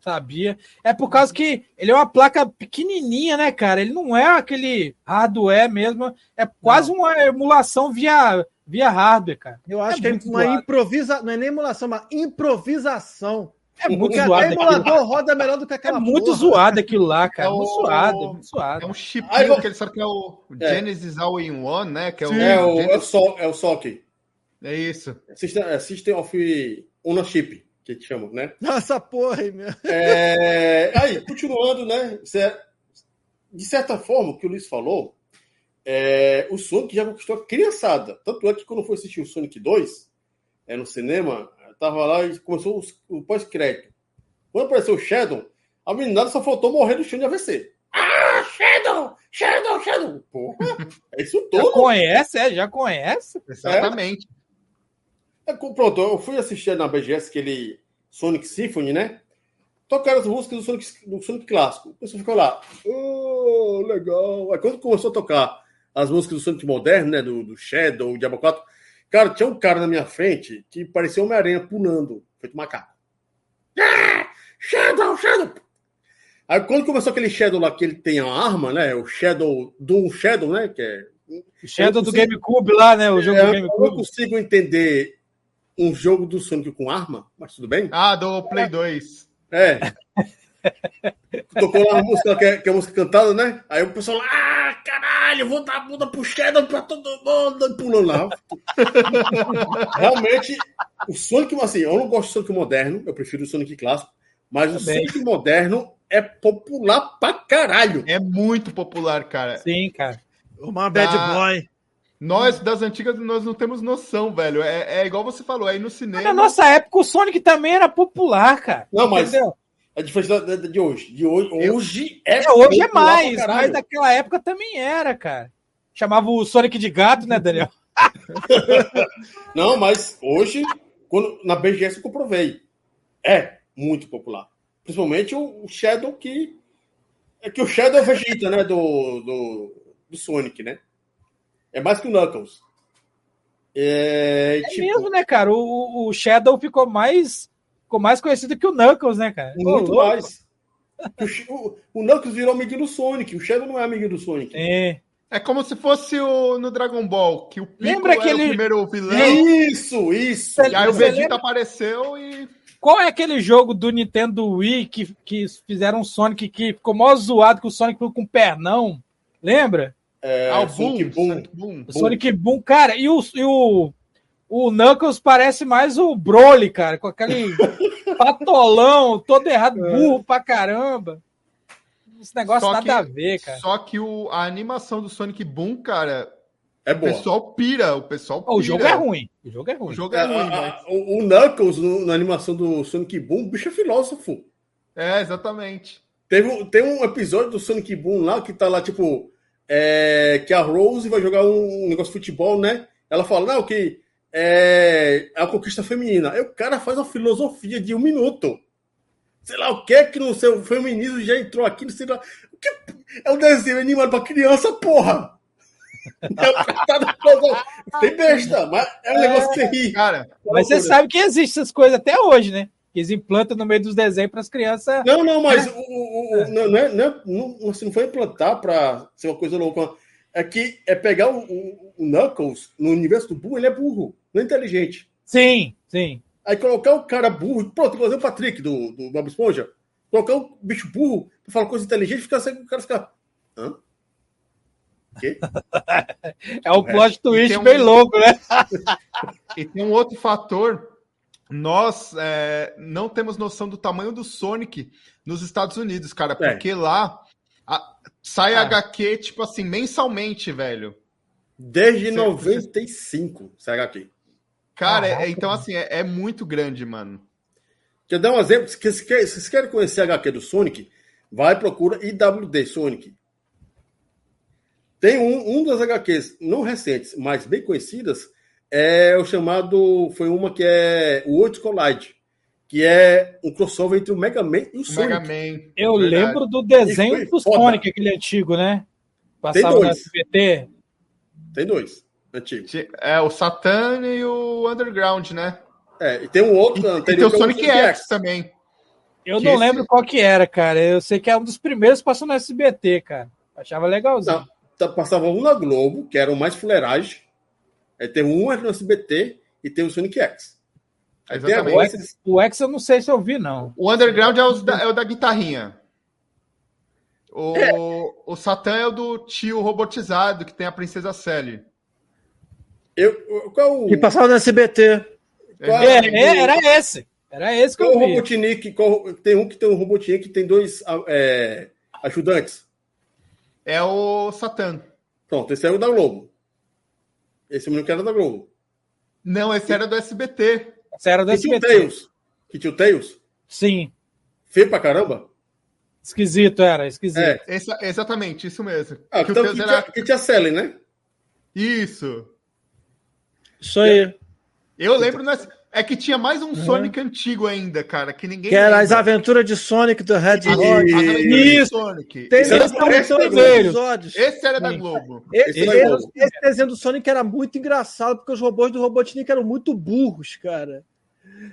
Sabia. É por causa que ele é uma placa pequenininha, né, cara? Ele não é aquele hardware mesmo. É quase não. uma emulação via, via hardware, cara. Eu acho é que é uma improvisação. Não é nem emulação, é uma improvisação é muito zoado. O emulador roda melhor do que aquela É muito porra. zoado aquilo lá, cara. É muito zoado, muito zoado. É um chip que ele sabe que é o é. Genesis All-in-One, né? Que é, o, é, o, é, o so, é o SOC. É isso. System, é System of Ownership, que te chamam, né? Nossa porra aí, meu. É... Aí, continuando, né? De certa forma, o que o Luiz falou, é... o Sonic já conquistou a criançada. Tanto é que quando foi assistir o Sonic 2, é, no cinema, tava lá e começou o, pós-crédito. Quando apareceu o Shadow, a meninada só faltou morrer do chão de AVC. Ah, Shadow! Shadow, Shadow! Porra, é isso tudo. Já conhece, é? Já conhece? Exatamente. É. É, pronto, eu fui assistir na BGS aquele Sonic Symphony, né? Tocaram as músicas do Sonic, do Sonic clássico. O pessoal ficou lá, oh, legal. Aí quando começou a tocar as músicas do Sonic moderno, né? Do, do Shadow, Diablo 4, Cara, tinha um cara na minha frente que parecia Homem-Aranha pulando, feito macaco. Ah, Shadow, Shadow! Aí quando começou aquele Shadow lá que ele tem a arma, né? O Shadow do Shadow, né? Que é. Shadow do GameCube lá, né? O jogo é, do GameCube. Eu não consigo entender um jogo do Sonic com arma, mas tudo bem. Ah, do Play 2. É. Tocou lá uma música que é, que é música cantada, né? Aí o pessoal lá, ah, caralho, vou dar a bunda pro Shadow pra todo mundo, pulando lá. Realmente, o Sonic, assim, eu não gosto do Sonic moderno, eu prefiro o Sonic clássico, mas o Sonic moderno é popular pra caralho. É muito popular, cara. Sim, cara. Uma bad ah, boy. Nós, das antigas, nós não temos noção, velho. É, é igual você falou, aí no cinema. Mas na nossa época, o Sonic também era popular, cara. Não, mas. Entendeu? A diferença de hoje. De hoje, hoje é. é hoje é mais, mas naquela época também era, cara. Chamava o Sonic de gato, né, Daniel? Não, mas hoje, quando, na BGS eu comprovei. É muito popular. Principalmente o, o Shadow que. É que o Shadow é Vegeta, né? Do, do, do Sonic, né? É mais que o Knuckles. É, é tipo... mesmo, né, cara? O, o Shadow ficou mais ficou mais conhecido que o Knuckles, né, cara? Muito mais. O, o, Knuckles virou amiguinho do Sonic, o Shadow não é amiguinho do Sonic. É. É como se fosse o, no Dragon Ball, que o Piccolo Lembra aquele... o primeiro vilão. Isso, isso. E aí o Vegeta lembra... apareceu e... Qual é aquele jogo do Nintendo Wii que, que fizeram um Sonic que ficou mó zoado que o Sonic ficou com pernão? Lembra? É, ah, o Sonic Boom. Sonic Boom. Sonic Boom. Cara, e o, e o o Knuckles parece mais o Broly, cara, com aquele patolão todo errado, é. burro pra caramba. Esse negócio só nada que, a ver, cara. Só que o, a animação do Sonic Boom, cara, é boa. O pessoal pira, o pessoal pira. O jogo é ruim. O jogo é ruim. O, jogo é, é ruim, mas... o, o Knuckles, no, na animação do Sonic Boom, o bicho é filósofo. É, exatamente. Teve, tem um episódio do Sonic Boom lá que tá lá, tipo, é, que a Rose vai jogar um negócio de futebol, né? Ela fala, não, que é a conquista feminina. Aí o cara faz uma filosofia de um minuto. Sei lá o que é que no seu feminismo já entrou aqui, não sei lá. O que é um desenho animado para criança, porra! É Tem besta, mas é um negócio que você ri. Cara, mas você sabe que existe essas coisas até hoje, né? que eles implantam no meio dos desenhos para as crianças. Não, não, mas o, o, o, não, não, é, não, é, não, assim, não foi implantar para ser uma coisa louca. É que é pegar o, o, Knuckles no universo do burro, ele é burro, não é inteligente. Sim, sim. Aí colocar o cara burro, pronto, igual o Patrick do, do Bob Esponja, colocar o bicho burro pra falar coisa inteligente, fica assim, o cara fica. Hã? Quê? é um plot twist um... bem louco, né? e tem um outro fator. Nós é, não temos noção do tamanho do Sonic nos Estados Unidos, cara, é. porque é. lá a, sai ah. HQ, tipo assim, mensalmente, velho. Desde Você 95, sai HQ. Cara, ah, é, então assim, é, é, muito grande, mano. Quer dar um exemplo? Se vocês querem conhecer a HQ do Sonic, vai procura IWD Sonic. Tem um, um das HQs não recentes, mas bem conhecidas, é o chamado. Foi uma que é o World Collide, que é um crossover entre o Mega Man e o, o Sonic. Mega Man, Eu verdade. lembro do desenho do Sonic, aquele antigo, né? Passava Tem dois. no SBT. Tem dois, antigo. É o Satan e o Underground, né? É, e tem um outro e, tem o Sonic X, X também. Eu não esse... lembro qual que era, cara. Eu sei que é um dos primeiros que passou no SBT, cara. Achava legalzinho. Não. Tá, passava um na Globo, que era o mais fuleiragem. Aí tem um no SBT e tem o Sonic X. O X, o X eu não sei se eu vi, não. O Underground é o da, é o da guitarrinha. O, é. o Satã é o do tio robotizado, que tem a Princesa Sally. Eu, qual o... passava no SBT. Qual, é, é, era esse. Era esse que qual eu vi. Robotnik, qual, tem um que tem um Robotnik que tem dois é, ajudantes. É o Satã. Pronto, esse é o da Globo. Esse menino que era da Globo. Não, esse era do SBT. Esse era do que SBT. Tinha o Tails. Que tinha o Tails? Sim. Feio pra caramba? Esquisito, era, esquisito. É. Essa, exatamente, isso mesmo. Ah, que, então, que, era... tinha, que tinha Sally, né? Isso. Isso aí. Eu lembro, nessa... É que tinha mais um uhum. Sonic antigo ainda, cara, que ninguém. Que era as aventuras de Sonic do Red Hedgehog. Isso. Sonic. Tem, esse, esse, esse era da Globo. Esse, esse, esse, esse, desenho do Sonic era muito engraçado, porque os robôs do Robotnik eram muito burros, cara.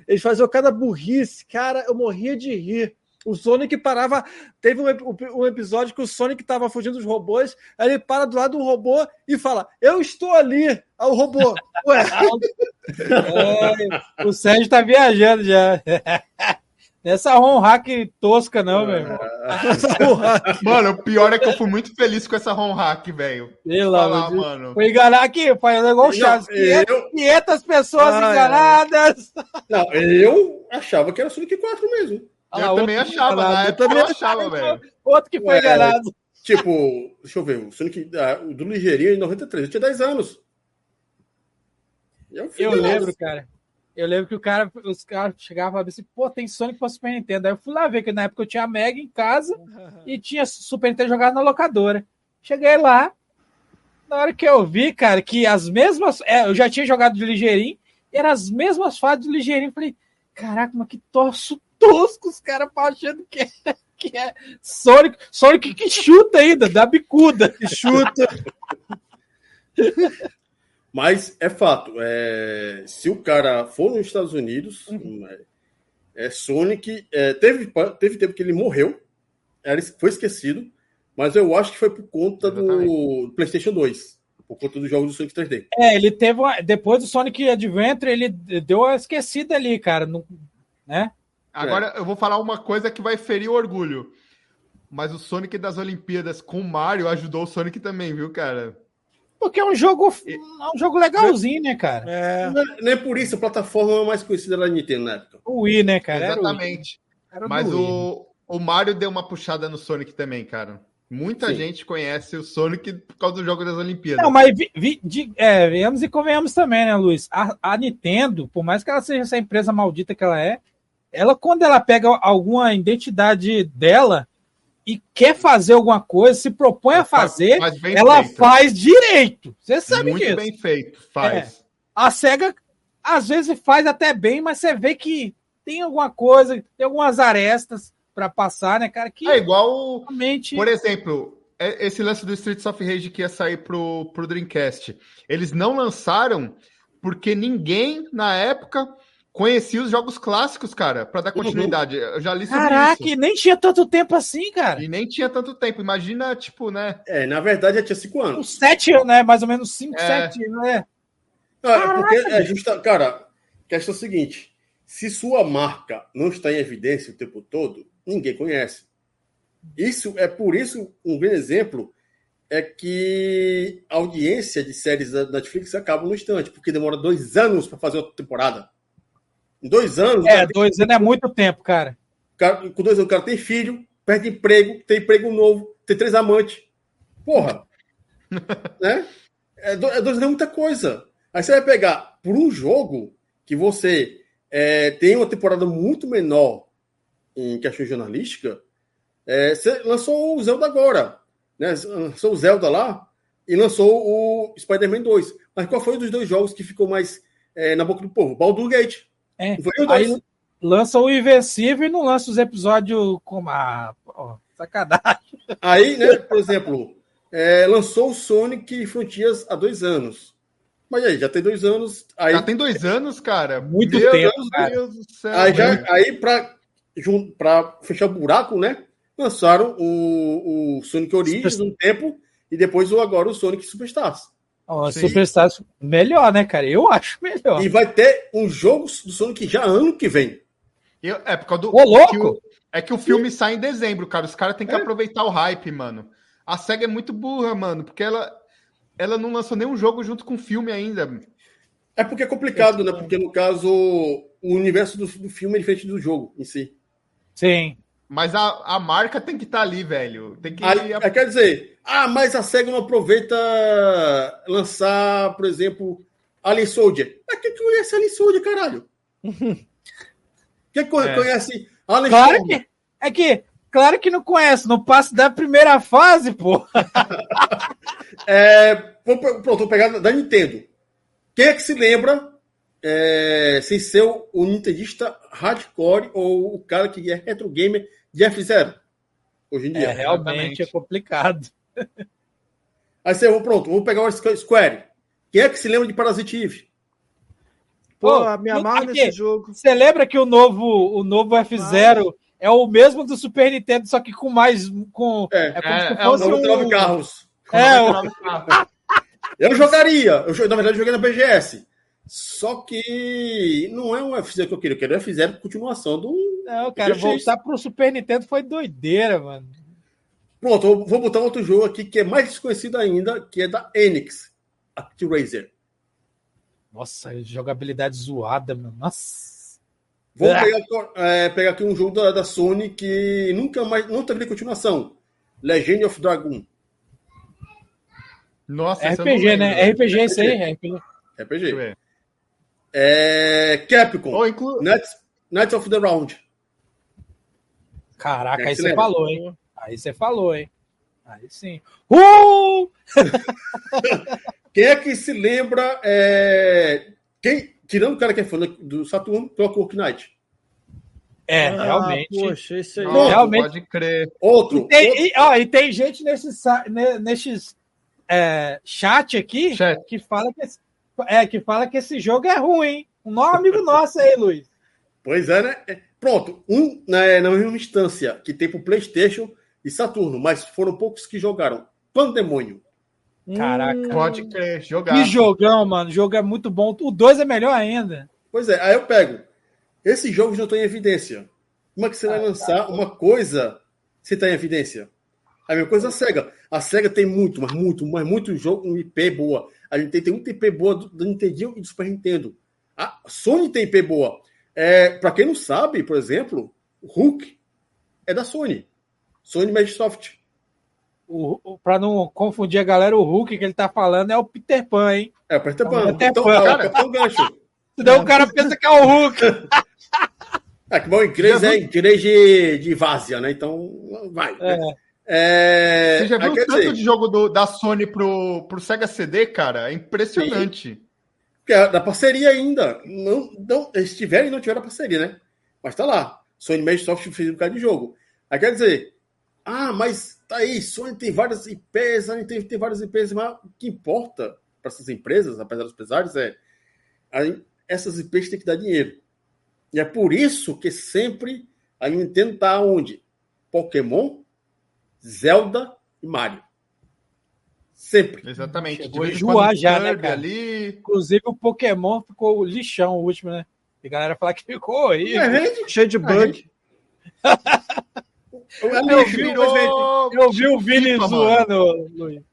Eles faziam cada burrice, cara, eu morria de rir. O Sonic parava. Teve um, um, episódio que o Sonic estava fugindo dos robôs, aí ele para do lado do robô e fala: Eu estou ali. Aí o robô. Ué. É, o Sérgio tá viajando já. Essa ROM hack tosca, não, meu irmão. mano, o pior é que eu fui muito feliz com essa ROM hack, velho. Falar, mano. Foi enganar aqui, foi igual o Chaves. 500, 500 pessoas ah, enganadas. Não, eu achava que era Sonic 4 mesmo. Eu também achava, na época eu também achava, velho. Outro que foi enganado. Tipo, deixa eu ver, o Sonic ah, o do Ligeirinho em 93, eu tinha 10 anos. Eu, eu lembro, cara. Eu lembro que o cara, os caras chegavam e falavam assim, pô, tem Sonic pra Super Nintendo. Aí eu fui lá ver, que na época eu tinha Mega em casa e tinha Super Nintendo jogado na locadora. Cheguei lá, na hora que eu vi, cara, que as mesmas. É, eu já tinha jogado de ligeirinho, e eram as mesmas fases de ligeirinho. Falei, caraca, mas que torço tosco os caras achando que é, que é Sonic, Sonic que chuta ainda, dá bicuda, que chuta. Mas é fato, é, se o cara for nos Estados Unidos, uhum. é, é, Sonic. É, teve, teve tempo que ele morreu, era, foi esquecido, mas eu acho que foi por conta do PlayStation 2 por conta dos jogos do Sonic 3D. É, ele teve uma, depois do Sonic Adventure, ele deu uma esquecida ali, cara, no, né? Agora é. eu vou falar uma coisa que vai ferir o orgulho. Mas o Sonic das Olimpíadas com o Mario ajudou o Sonic também, viu, cara? Porque é um jogo, é um jogo legalzinho, né, cara? É... Não, é, não, é, por isso a plataforma mais conhecida da Nintendo na época. O Wii, né, cara? Exatamente. O Mas o, o Mario deu uma puxada no Sonic também, cara. Muita Sim. gente conhece o Sonic por causa do jogo das Olimpíadas. Não, mas vi, vi, de, é, viemos e convenhamos também, né, Luiz? A, a Nintendo, por mais que ela seja essa empresa maldita que ela é, ela, quando ela pega alguma identidade dela e quer fazer alguma coisa, se propõe a fazer, faz ela feito. faz direito. Você sabe Muito disso. bem feito, faz. É. A SEGA, às vezes, faz até bem, mas você vê que tem alguma coisa, tem algumas arestas para passar, né, cara? Que é igual. Realmente... Por exemplo, é, esse lance do Streets of Rage que ia sair pro, pro Dreamcast. Eles não lançaram porque ninguém, na época, conheci os jogos clássicos, cara, para dar uhum. continuidade. Eu já li sobre Caraca, isso. nem tinha tanto tempo assim, cara. E nem tinha tanto tempo. Imagina, tipo, né? É, na verdade, já tinha cinco anos. Uns sete, né? Mais ou menos cinco, é. sete, né? Ah, porque é justa, cara, questão é a seguinte: se sua marca não está em evidência o tempo todo, ninguém conhece. Isso é por isso um grande exemplo é que a audiência de séries da Netflix acaba no instante, porque demora dois anos para fazer outra temporada. Em dois anos. É, dois anos é muito tempo, cara. cara. Com dois anos, o cara tem filho, perde emprego, tem emprego novo, tem três amantes. Porra! né? É, dois anos é muita coisa. Aí você vai pegar por um jogo que você é, tem uma temporada muito menor em questão jornalística, é, você lançou o Zelda agora. Né? Lançou o Zelda lá e lançou o Spider-Man 2. Mas qual foi um dos dois jogos que ficou mais é, na boca do povo? Baldur Gate. É, aí lança o Invencível e não lança os episódios como a. Oh, sacanagem. Aí, né, por exemplo, é, lançou o Sonic Frontiers há dois anos. Mas aí, já tem dois anos. Aí... Já tem dois anos, cara. Muito Meu tempo. Deus, cara. Deus do céu. Aí, já, aí pra, pra fechar o buraco, né? Lançaram o, o Sonic Origins um tempo e depois o, agora o Sonic Superstars. Oh, Superstars melhor, né, cara? Eu acho melhor. E vai ter um jogo do Sonic já ano que vem. Eu, é por causa do. Ô, louco! Que o, é que o filme Sim. sai em dezembro, cara. Os caras têm que é. aproveitar o hype, mano. A SEGA é muito burra, mano, porque ela ela não lançou nenhum jogo junto com o filme ainda. É porque é complicado, né? Porque no caso, o universo do, do filme é diferente do jogo em si. Sim. Mas a, a marca tem que estar tá ali, velho. Tem que. Aí, aí, quer dizer, ah, mas a SEGA não aproveita lançar, por exemplo, Alien Soldier. Mas quem conhece Alien Soldier, caralho? quem é. conhece Alien claro Soldier? Que, é que Claro que não conhece, não passa da primeira fase, pô. é, pronto, vou pegar da Nintendo. Quem é que se lembra, é, sem ser o, o Nintendista hardcore ou o cara que é retro gamer de F0? Hoje em dia. É, realmente é complicado. Aí você, pronto, vamos pegar o Square. Quem é que se lembra de Parasite Eve? Pô, Pô me amarra nesse jogo. Você lembra que o novo, o novo F0 é o mesmo do Super Nintendo, só que com mais. Com, é, é como é, se fosse é o um... carros. É, o... eu jogaria. Eu, na verdade, eu joguei na BGS. Só que não é um F0 que eu queria. Eu quero F0 continuação do. Não, cara, voltar pro Super Nintendo foi doideira, mano. Pronto, eu vou botar outro jogo aqui que é mais desconhecido ainda, que é da Enix, ActRaiser. Nossa, jogabilidade zoada, mano. Nossa. Vou ah. pegar, é, pegar, aqui um jogo da, da, Sony que nunca mais não teve continuação. Legend of Dragon. Nossa, RPG, né? RPG isso aí, RPG. RPG. É, Capcom. Oh, inclu... Knights, Knights of the Round. Caraca, aí você falou, hein? Aí você falou, hein? Aí sim. Uh! quem é que se lembra? É... Quem, tirando o cara que é fã do Saturno, Clockwork Knight. É, ah, realmente. Poxa, isso aí. Não, realmente. Pode crer. Outro. E tem, outro. E, ó, e tem gente nesse, nesses é, chat aqui chat. que fala que, esse, é, que fala que esse jogo é ruim. Um novo amigo nosso aí, Luiz. Pois é, né? É, pronto, um na, na mesma instância que tem pro PlayStation e Saturno, mas foram poucos que jogaram. Pandemônio. Caraca. Hum, Pode crer, jogar. Que jogão, mano. O jogo é muito bom. O 2 é melhor ainda. Pois é, aí eu pego. Esses jogos não estão em evidência. Como é que você ah, vai lançar tá. uma coisa se está em evidência? A mesma coisa a SEGA. A SEGA tem muito, mas muito, mas muito jogo, um IP boa. A gente tem, muito IP boa do, do Nintendo e do Super Nintendo. A Sony tem IP boa. É, para quem não sabe, por exemplo, o Hulk é da Sony. Sony. O, para não confundir a galera, o Hulk que ele tá falando é o Peter Pan, hein? É o Peter Pan. É o Peter então, Pan. Cara, é o gancho. Senão o cara pensa que é o Hulk. É que bom, inglês é inglês de, de várzea, né? Então, vai. É. É... Você já viu o tanto dizer... de jogo do, da Sony pro, pro Sega CD, cara? É impressionante. Porque é da parceria ainda. Não, não, eles tiveram e não tiveram a parceria, né? Mas tá lá. Sony Magisoft fez um bocado de jogo. Aí quer dizer, ah, mas tá aí, Sony tem várias IPs, a tem, tem várias IPs, mas o que importa para essas empresas, apesar dos pesares, é essas IPs têm que dar dinheiro. E é por isso que sempre a Nintendo tá onde? Pokémon, Zelda e Mario. Sempre. Exatamente. Chegou enjoar já, né, cara? Ali... Inclusive o Pokémon ficou lixão o último, né? E a galera fala que ficou aí. É, cheio de bug. eu, vi, virou... eu vi o Vini zoando, Luiz.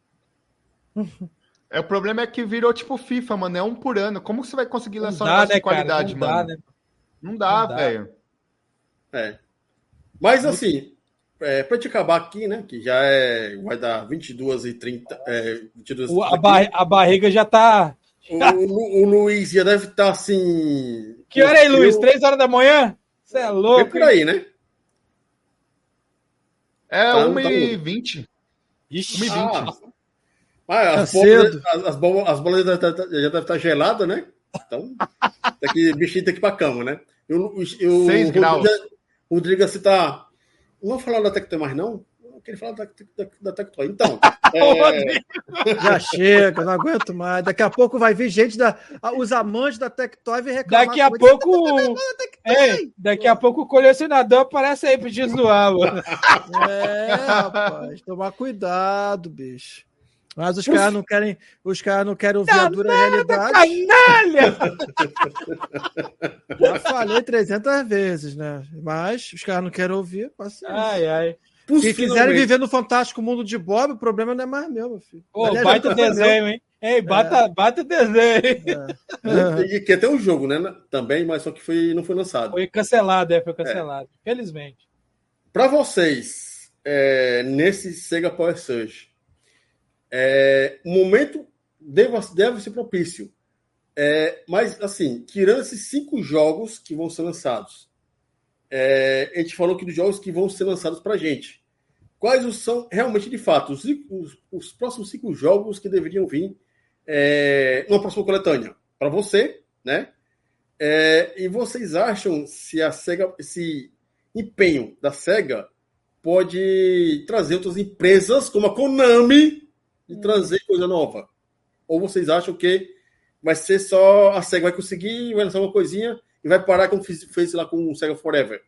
É, o problema é que virou tipo FIFA, mano. É um por ano. Como você vai conseguir lançar um negócio né, de qualidade, cara? Não mano? Dá, né? Não dá, velho. É. Mas assim, é, para te acabar aqui, né? Que já é. Vai dar 22 e 30. É, 22 o, a, bar a barriga já tá. O, o, Luiz já deve estar tá, assim. Que hora aí, Luiz? Três horas da manhã? Você é louco. É por aí, né? É tá, 1h20. Ixi. 1h20. Ah, as, tá bolas, as, as, bolas, as bolas já devem estar geladas, né? Então, tem que, bichinho tem que ir pra cama, né? Eu, eu, 6 graus. O Rodrigo, você tá. Não vou falar da Tectoy mais, não? Eu queria falar da, da, da Tectoy. Então. é... Já chega, não aguento mais. Daqui a pouco vai vir gente da. Os amantes da Tectoy vem reclamar. Daqui a pouco. É, daqui a pouco o colecionador aparece aí pra zoar, mano. É, rapaz. Tomar cuidado, bicho. Mas os caras não querem, os caras não querem ouvir a dura realidade. Canalha! Já falei 300 vezes, né? Mas os caras não querem ouvir, paciência. Ai, ai. Se quiserem viver no fantástico mundo de Bob, o problema não é mais meu, meu filho. Ô, Aliás, baita desenho, hein? Ei, bata, é. bata desenho. É. E que até um jogo, né? Também, mas só que foi, não foi lançado. Foi cancelado, é, foi cancelado. É. Felizmente. Para vocês, é, nesse Sega Power Surge, é, o momento deve, deve ser propício. É, mas, assim, tirando esses cinco jogos que vão ser lançados, é, a gente falou aqui dos jogos que vão ser lançados para a gente. Quais são realmente, de fato, os, os, os, próximos cinco jogos que deveriam vir é, numa próxima coletânea? Para você, né? É, e vocês acham se a SEGA, esse empenho da SEGA pode trazer outras empresas como a Konami de trazer coisa nova? Ou vocês acham que vai ser só a SEGA vai conseguir, vai lançar uma coisinha e vai parar como fez, fez lá com o SEGA Forever?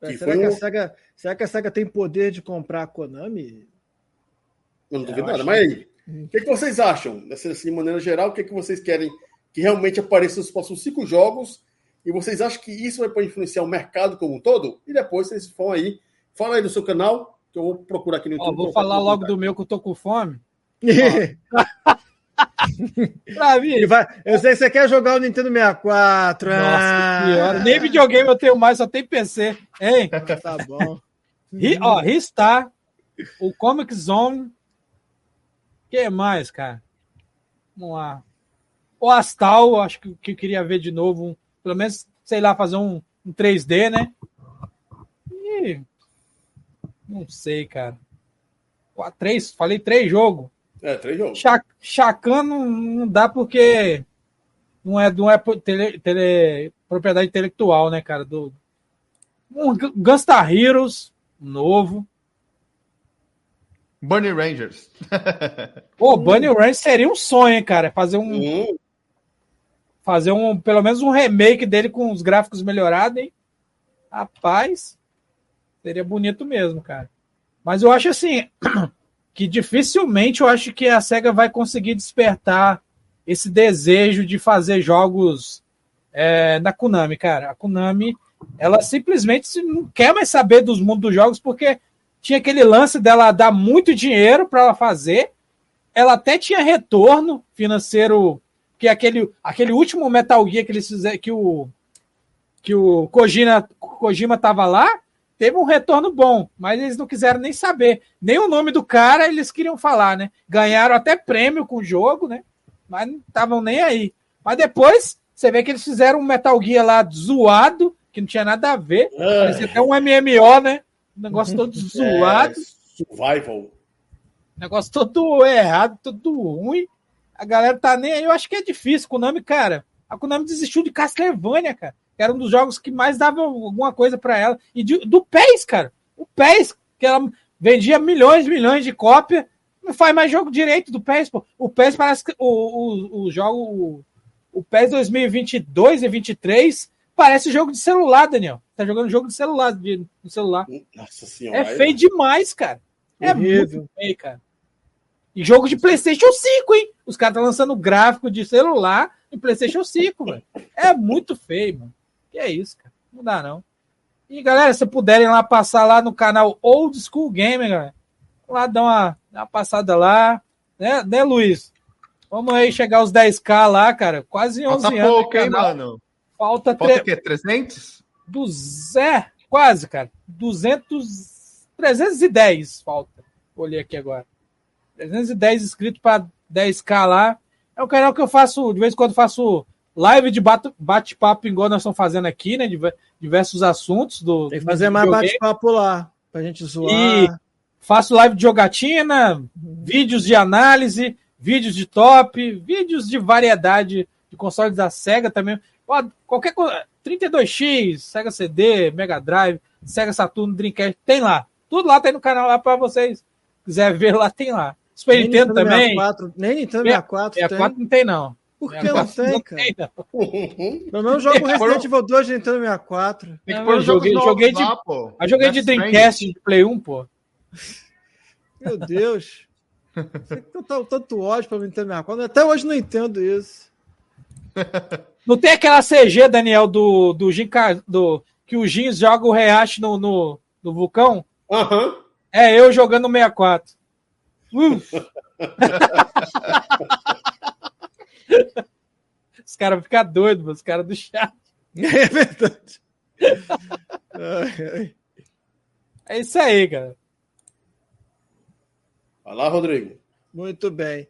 É, será, que um... a SEGA, será que a SEGA tem poder de comprar a Konami? Eu não duvido nada, mas aí, o que, que, vocês acham? Assim, de maneira geral, o que, que vocês querem que realmente apareça nos próximos cinco jogos? E vocês acham que isso vai influenciar o mercado como um todo? E depois vocês vão aí, fala aí do seu canal, que eu vou procurar aqui no YouTube. Ó, vou falar logo do meu que eu tô com fome pra mim. Vai, eu sei que você quer jogar o Nintendo 64. Nossa, ah. Nem videogame eu tenho mais, só tem PC. Hein? Tá bom. Ri, ó, Ristar, o Comic Zone. O que mais, cara? Vamos lá. O Astal, acho que, que eu queria ver de novo. Um, pelo menos, sei lá, fazer um, um 3D, né? E. Não sei, cara. Três, falei três jogos. É, três jogos. Chacan não, não dá porque não é, não é tele, tele, propriedade intelectual, né, cara? Do, um Gunstar Heroes, novo. Bunny Rangers. Pô, Bunny Rangers seria um sonho, hein, cara. Fazer um. Uhum. Fazer um, pelo menos um remake dele com os gráficos melhorados, hein? Rapaz, seria bonito mesmo, cara. Mas eu acho assim, que dificilmente eu acho que a SEGA vai conseguir despertar esse desejo de fazer jogos é, na Konami, cara. A Konami, ela simplesmente não quer mais saber dos mundos dos jogos porque tinha aquele lance dela dar muito dinheiro para ela fazer. Ela até tinha retorno financeiro, que aquele, aquele último Metal Gear que eles fizeram, que o que o Kojima, Kojima tava lá, teve um retorno bom, mas eles não quiseram nem saber. Nem o nome do cara eles queriam falar, né? Ganharam até prêmio com o jogo, né? Mas não estavam nem aí. Mas depois, você vê que eles fizeram um Metal Gear lá zoado, que não tinha nada a ver. É. Parecia até um MMO, né? Um negócio todo é, zoado. É, survival. Negócio todo errado, todo ruim. A galera tá nem aí. Eu acho que é difícil. Konami, cara. A Konami desistiu de Castlevania, cara era um dos jogos que mais dava alguma coisa para ela. E de, do PES, cara. O PES, que ela vendia milhões e milhões de cópias, não faz mais jogo direito do PES, pô. O PES parece que o, o, o jogo. O, o PES 2022 e 2023 parece jogo de celular, Daniel. Tá jogando jogo de celular, de, de celular. Nossa senhora. É feio demais, cara. É Horrível. muito feio, cara. E jogo de PlayStation 5, hein? Os caras estão lançando gráfico de celular em PlayStation 5, velho. É muito feio, mano. Que é isso, cara. Não dá, não. E galera, se puderem lá passar lá no canal Old School Gamer, galera, lá dar uma, dar uma passada lá, né, né, Luiz? Vamos aí chegar aos 10k lá, cara. Quase 11 Falta anos. pouco, hein, mano? Falta, Falta tre... o quê? 300? Do Zé, quase, cara. 200, 310 falta. Olhei aqui agora. 310 inscritos para 10k lá. É um canal que eu faço, de vez em quando faço live de bate-papo igual nós estamos fazendo aqui, né? Diversos assuntos do. Tem que fazer mais bate-papo lá, pra gente zoar. E faço live de jogatina, vídeos de análise, vídeos de top, vídeos de variedade de consoles da SEGA também. Qualquer coisa. 32X, Sega CD, Mega Drive, Sega Saturno, Dreamcast, tem lá. Tudo lá tem no canal lá para vocês. Quiser ver lá, tem lá. Super Nintendo, Nintendo também. 64, nem Nintendo 64 64 tem. não tem, não. Por que não tem, cara? Tem, não. Pelo menos jogo Resident Evil 2 de Nintendo 64. Tem que pôr joguei, joguei de, lá, pô. Eu joguei de Dreamcast de Play 1, pô. Meu Deus. Tem tanto ódio pra Nintendo 64. Até hoje não entendo isso. Não tem aquela CG, Daniel, do, do, Jin, do que o Jin joga o reache no, no, no vulcão? Aham. Uhum. É, eu jogando no 64. Uh. Os caras ficam doidos, os caras do chat. É verdade. é isso aí, cara. Vai lá, Rodrigo. Muito bem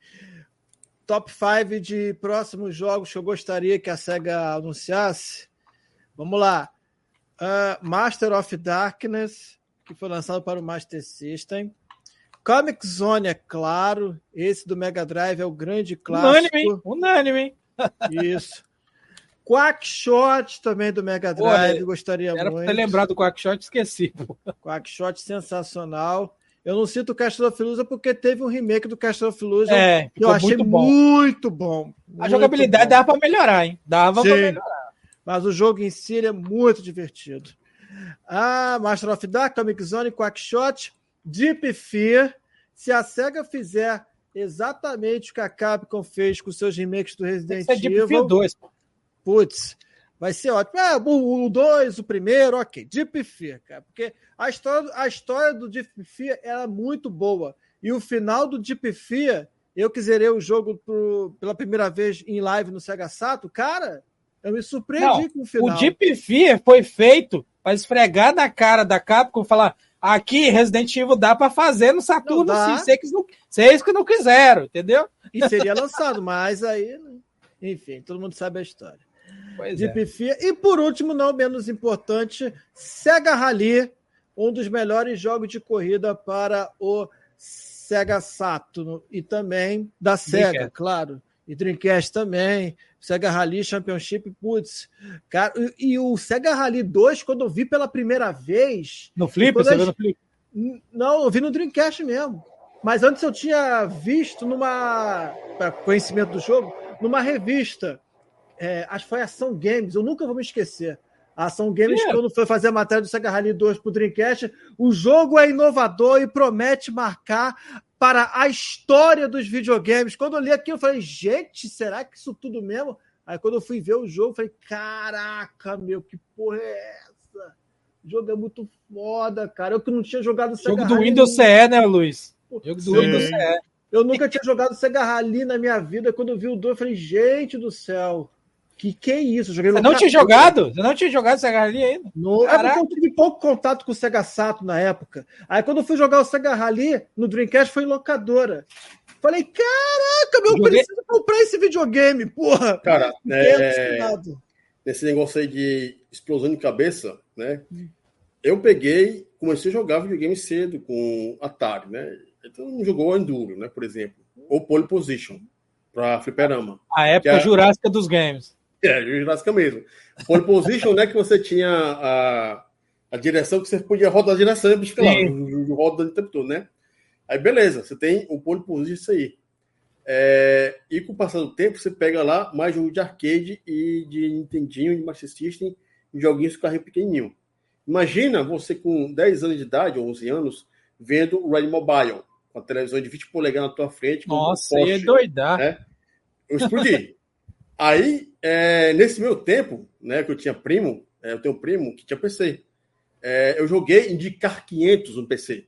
top 5 de próximos jogos que eu gostaria que a SEGA anunciasse. Vamos lá. Uh, Master of Darkness, que foi lançado para o Master System. Comic Zone, é claro. Esse do Mega Drive é o grande clássico. Unânime, unânime. Isso. Quackshot também do Mega Drive, Pô, gostaria era muito. Era lembrado do Quackshot, esqueci. Quackshot sensacional. Eu não cito o Castle of Illusion porque teve um remake do Castle of Illusion é, que eu achei muito bom. Muito bom a muito jogabilidade bom. dava para melhorar, hein? Dava para melhorar. Mas o jogo em si é muito divertido. Ah, Master of Dark, Comic Zone, Quackshot, Deep Fear. Se a SEGA fizer exatamente o que a Capcom fez com seus remakes do Resident Evil... Deep Fear 2. Putz, vai ser ótimo. É, o 2, o primeiro, ok. Deep Fear, cara. Porque a história, a história do Deep Fear era muito boa. E o final do Deep Fear, eu que zerei o jogo pro, pela primeira vez em live no Sega Sato, cara, eu me surpreendi Não, com o final. O Deep Fear foi feito para esfregar na cara da Capcom e falar aqui Resident Evil dá para fazer no Saturno sim, vocês, não, vocês que não quiseram, entendeu? E seria lançado, mas aí, enfim, todo mundo sabe a história. Pois Deep é. Fear. E por último, não menos importante, Sega Rally, um dos melhores jogos de corrida para o Sega Saturn e também da Sega, claro. E Dreamcast também. Sega Rally Championship, putz. Cara, e, e, o Sega Rally 2, quando eu vi pela primeira vez. No Flip? Você viu no Flip? Não, eu vi no Dreamcast mesmo. Mas antes eu tinha visto numa. para conhecimento do jogo, numa revista é, acho que foi Ação Games, eu nunca vou me esquecer. A Ação Games, yeah. quando foi fazer a matéria do Sega Rally 2 para o Dreamcast, o jogo é inovador e promete marcar para a história dos videogames. Quando eu li aqui, eu falei, gente, será que isso tudo mesmo? Aí quando eu fui ver o jogo, eu falei, caraca, meu, que porra é essa? O jogo é muito foda, cara. Eu que não tinha jogado Sega Jogo do Windows CE, né, Luiz? Jogo do Windows CE. Eu nunca tinha jogado Sega Rally na minha vida. Quando eu vi o 2, eu falei, gente do céu. Que que é isso? joguei Você não tinha jogado? Você não tinha jogado Sega Rally ainda? No... É porque eu tive pouco contato com o Sega Sato na época. Aí quando eu fui jogar o Sega Rally no Dreamcast foi em locadora. Falei, caraca, meu, Joguei... preciso comprar esse videogame, porra. Cara, é... nesse negócio aí de explosão de cabeça, né? Eu peguei, comecei a jogar videogame cedo com Atari, né? Então não jogou Enduro, né? Por exemplo, ou Pole Position para fliperama. A época é... jurássica dos games. É, Jurássica mesmo. Pole position, né? Que você tinha a, a direção que você podia rodar a direção e fica lá, rodando o tempo todo, né? Aí beleza, você tem o pole position isso aí. É, e com o passar do tempo, você pega lá mais jogo de arcade e de Nintendinho, de Master System em joguinhos com carrinho pequenininho. Imagina você com 10 anos de idade, 11 anos, vendo o Red Mobile, com a televisão de 20 polegadas na tua frente. Nossa, um é doidar. Né? Eu explodi. Aí, é, nesse meu tempo, né, que eu tinha primo, é, eu tenho um primo que tinha PC. É, eu joguei Indicar 500 no PC.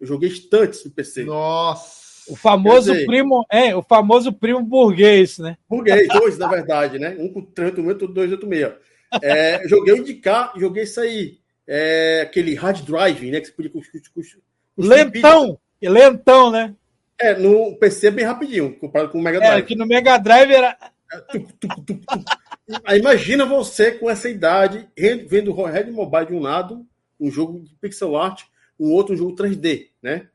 Eu joguei estantes no PC. Nossa! O famoso dizer, primo, é, o famoso primo burguês, né? Burguês, dois, na verdade, né? Um com 386, outro 286. É, joguei Indicar, joguei isso aí. É, aquele hard drive, né? Que você podia Lentão! Lentão, né? É, no PC é bem rapidinho, comparado com o Mega é, Drive. É, que no Mega Drive era. Aí imagina você com essa idade, vendo o Red Mobile de um lado, um jogo de pixel art, um outro um jogo 3D, né?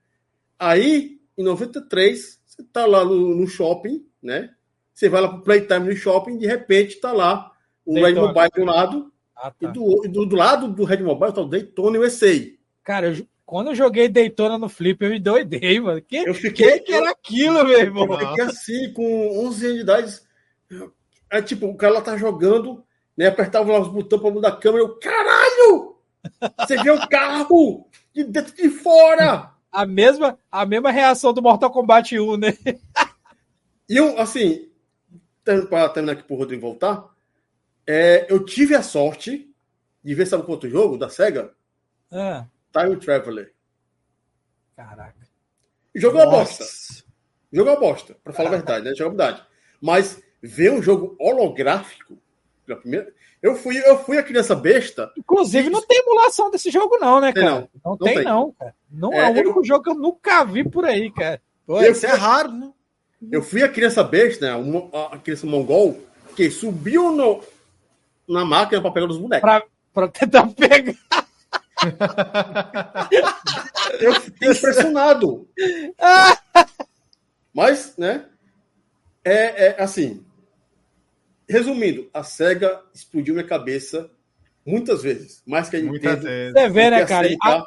Aí, em 93, você tá lá no, no shopping, né? Você vai lá pro Playtime no shopping, de repente tá lá o Red Mobile de um lado, ah, tá. e do, do, do, lado do Red Mobile tá o Daytona USA. Cara, eu, quando eu joguei Daytona no Flip, eu me doidei, mano. Que, eu fiquei, que era aquilo, meu irmão? Eu fiquei assim, com 11 anos de idade. É tipo, o cara lá tá jogando, né? Apertava lá os botões pra mudar a câmera. Eu, caralho! Você vê o carro de dentro de fora! A mesma, a mesma reação do Mortal Kombat 1, né? E eu, assim, para terminar aqui pro Rodrigo voltar, é, eu tive a sorte de ver, sabe quanto jogo da SEGA? Ah. Time Traveler. Caraca. Jogou a bosta. Jogou a bosta, pra falar a verdade, né? Jogabilidade. Mas ver um jogo holográfico pela primeira. Eu fui, eu fui a criança besta. Inclusive, não tem emulação desse jogo, não, né, cara? Não, não, não tem, tem, não, cara. Não é, é o único eu... jogo que eu nunca vi por aí, cara. Pô, isso é raro, né? Eu fui a criança besta, né? A criança mongol, que subiu no, na máquina para pegar os bonecos. Pra, pra tentar pegar. eu fiquei impressionado. Mas, né? É, é, assim. Resumindo, a SEGA explodiu minha cabeça muitas vezes. Mais que a Nintendo. Você vê, né, cara? A...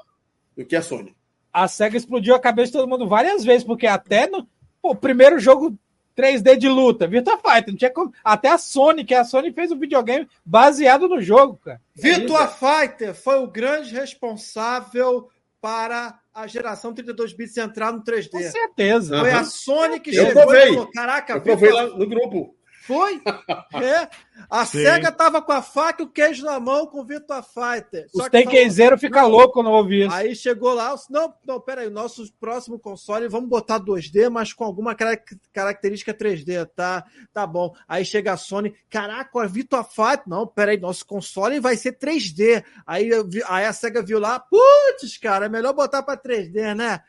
Do que a Sony. A SEGA explodiu a cabeça de todo mundo várias vezes, porque até no pô, primeiro jogo 3D de luta, Virtua Fighter. Não tinha como... Até a Sony, que a Sony fez um videogame baseado no jogo, cara. Virtua Fighter foi o grande responsável para a geração 32 bits entrar no 3D. Com certeza. Foi uhum. a Sony que eu chegou provei. e falou: Caraca, eu provei lá no grupo. Foi? É. A Sim. SEGA tava com a faca e o queijo na mão com o Virtua Fighter. Os takezeiro fica louco quando ouvi isso. Aí chegou lá, não, não, peraí, o nosso próximo console, vamos botar 2D, mas com alguma característica 3D, tá? Tá bom. Aí chega a Sony, caraca, a Virtua Fighter, não, peraí, nosso console vai ser 3D. Aí, aí a SEGA viu lá, putz, cara, é melhor botar para 3D, né?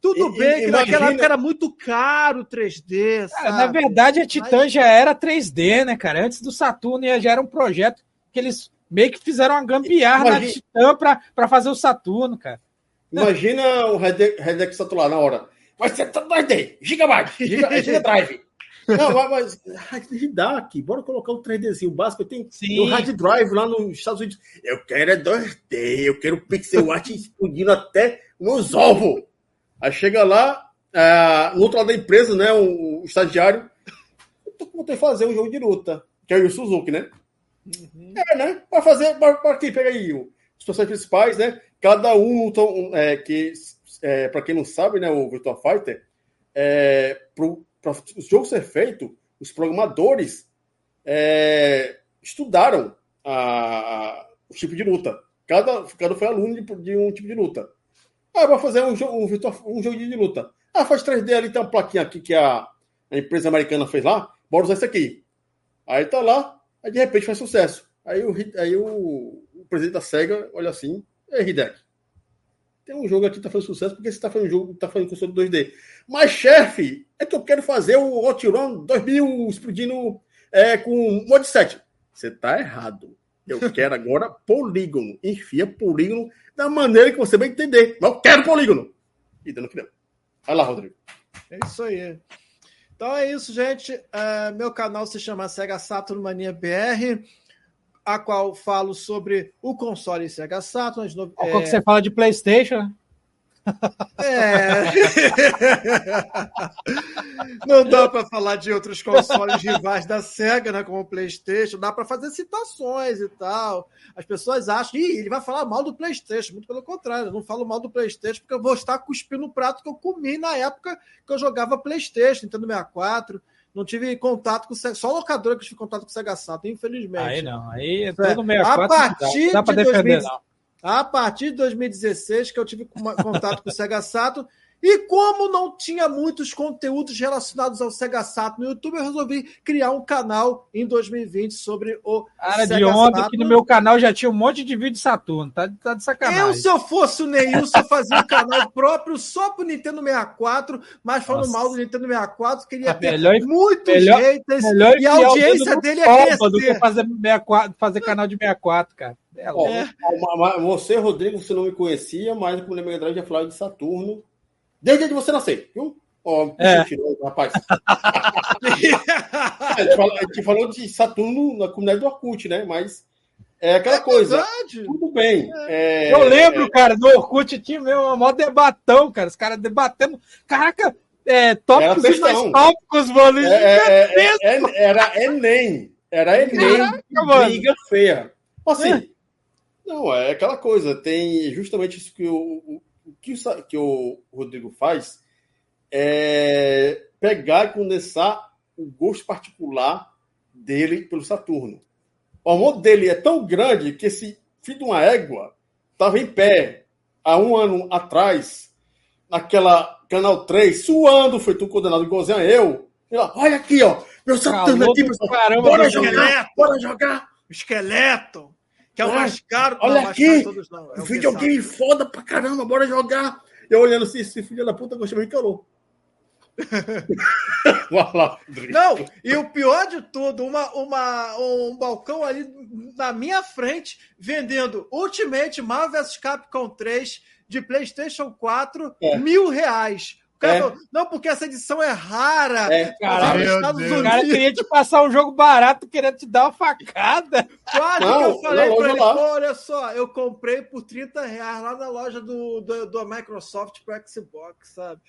Tudo e, bem que imagina... naquela época era muito caro 3D. Cara, na verdade, a Titan Mas... já era 3D, né, cara? Antes do Saturno já era um projeto que eles meio que fizeram uma gambiarra imagina... na Titan para fazer o Saturno, cara. Imagina o Red Saturno lá na hora. Vai ser 2D, Gigabyte, Giga, Giga Drive. Não, mas, mas dá aqui, bora colocar um 3Dzinho básico. Eu tenho, tenho um hard drive lá nos Estados Unidos. Eu quero é 2D, eu quero pixel art explodindo até nos ovos. Aí chega lá, é, no outro lado da empresa, né, o, o estagiário, vou ter que fazer um jogo de luta, que é o Suzuki, né? Uhum. É, né? Para fazer, para aqui, pega aí os personagens principais, né? Cada um, é, que, é, para quem não sabe, né, o Virtua Fighter, é, para o jogo ser feito, os programadores é, estudaram a, a, o tipo de luta. Cada, cada foi aluno de, de um tipo de luta. Ah, vai fazer um, jogo, um, um de luta. Ah, faz 3D ali, tem uma plaquinha aqui que a, a empresa americana fez lá. Bora usar isso aqui. Aí tá lá, aí de repente faz sucesso. Aí o, aí o, o presidente da SEGA olha assim, é Hideki. Tem um jogo aqui que tá fazendo sucesso porque você tá fazendo um jogo, tá fazendo console 2D. Mas, chefe, é que eu quero fazer o OutRun 2000 explodindo é, com mod 7. Você tá errado. Eu quero agora polígono. Enfia polígono da maneira que você vai entender. Mas eu quero polígono. E dando que deu. Vai lá, Rodrigo. É isso aí. Então é isso, gente. Uh, meu canal se chama Sega Saturn Mania BR, a qual falo sobre o console Sega Saturn. No... É... Qual que você fala de PlayStation? É. Não dá para falar de outros consoles rivais da Sega, né, como o PlayStation. Dá para fazer citações e tal. As pessoas acham, Ih, ele vai falar mal do PlayStation. Muito pelo contrário, eu não falo mal do PlayStation porque eu vou estar cuspindo o prato que eu comi na época que eu jogava PlayStation, Nintendo 64. Não tive contato com o Sega, só locadora que eu tive contato com o Sega Saturn, infelizmente. Aí não, aí é todo 64. A partir dá pra de defender, 2000, não. A partir de 2016 que eu tive contato com o Sega Saturn. E como não tinha muitos conteúdos relacionados ao Sega Saturn no YouTube, eu resolvi criar um canal em 2020 sobre o Cara, de Sega ontem que Saturn. no meu canal já tinha um monte de vídeo de Saturno. Tá, tá de Eu, sacanagem. se eu fosse o Neilson, eu fazia um canal próprio só pro Nintendo 64, mas falando Nossa. mal do Nintendo 64, queria ter Melhor- muitos melhor- haters Melhor e a o audiência dele é toba do que crescer. fazer, 64, fazer canal de 64, cara. É ma- Você, Rodrigo, você não me conhecia, mas como Mega Drive já falava de Saturno. Desde onde você nasceu, viu? Ó, É. mentiroso, rapaz. a, gente falou, a gente falou de Saturno na comunidade do Orkut, né? Mas é aquela coisa. Verdade. Tudo bem. é- Eu lembro, cara, no Orkut tinha mesmo uma mó debatão, cara. Os caras debatendo. Caraca, é, tópicos Era e mais tópicos, mano. É, é, é, é, era Enem. Era Enem. Caraca, mano. briga feia. Assim, não, é aquela coisa. Tem justamente isso que o que, que o Rodrigo faz é pegar e condensar o gosto particular dele pelo Saturno. O amor dele é tão grande que esse filho de uma égua estava em pé há um ano atrás, naquela Canal 3, suando, feito um condenado igualzinho a eu. E, ó, olha aqui, ó, meu Saturno Calor aqui, pessoal. caramba Bora jogar, esqueleto. bora jogar. O esqueleto, que é o mais caro. olha não, aqui, todos não. É o Videogame Versace. foda pra caramba, bora jogar. Eu olhando assim, esse filho da puta gostava de calor. Não, e o pior de tudo, uma, uma, um balcão ali na minha frente vendendo Ultimate Marvel vs Capcom 3 de PlayStation 4, É. mil reais. Cara É. falou, não, porque essa edição é rara. É, Caralho, Estados Deus. O cara queria te passar um jogo barato, querendo te dar uma facada. Quase Não, que eu falei na pra ele, olha só, eu comprei por 30 reais lá na loja do, do, do Microsoft pro Xbox, sabe?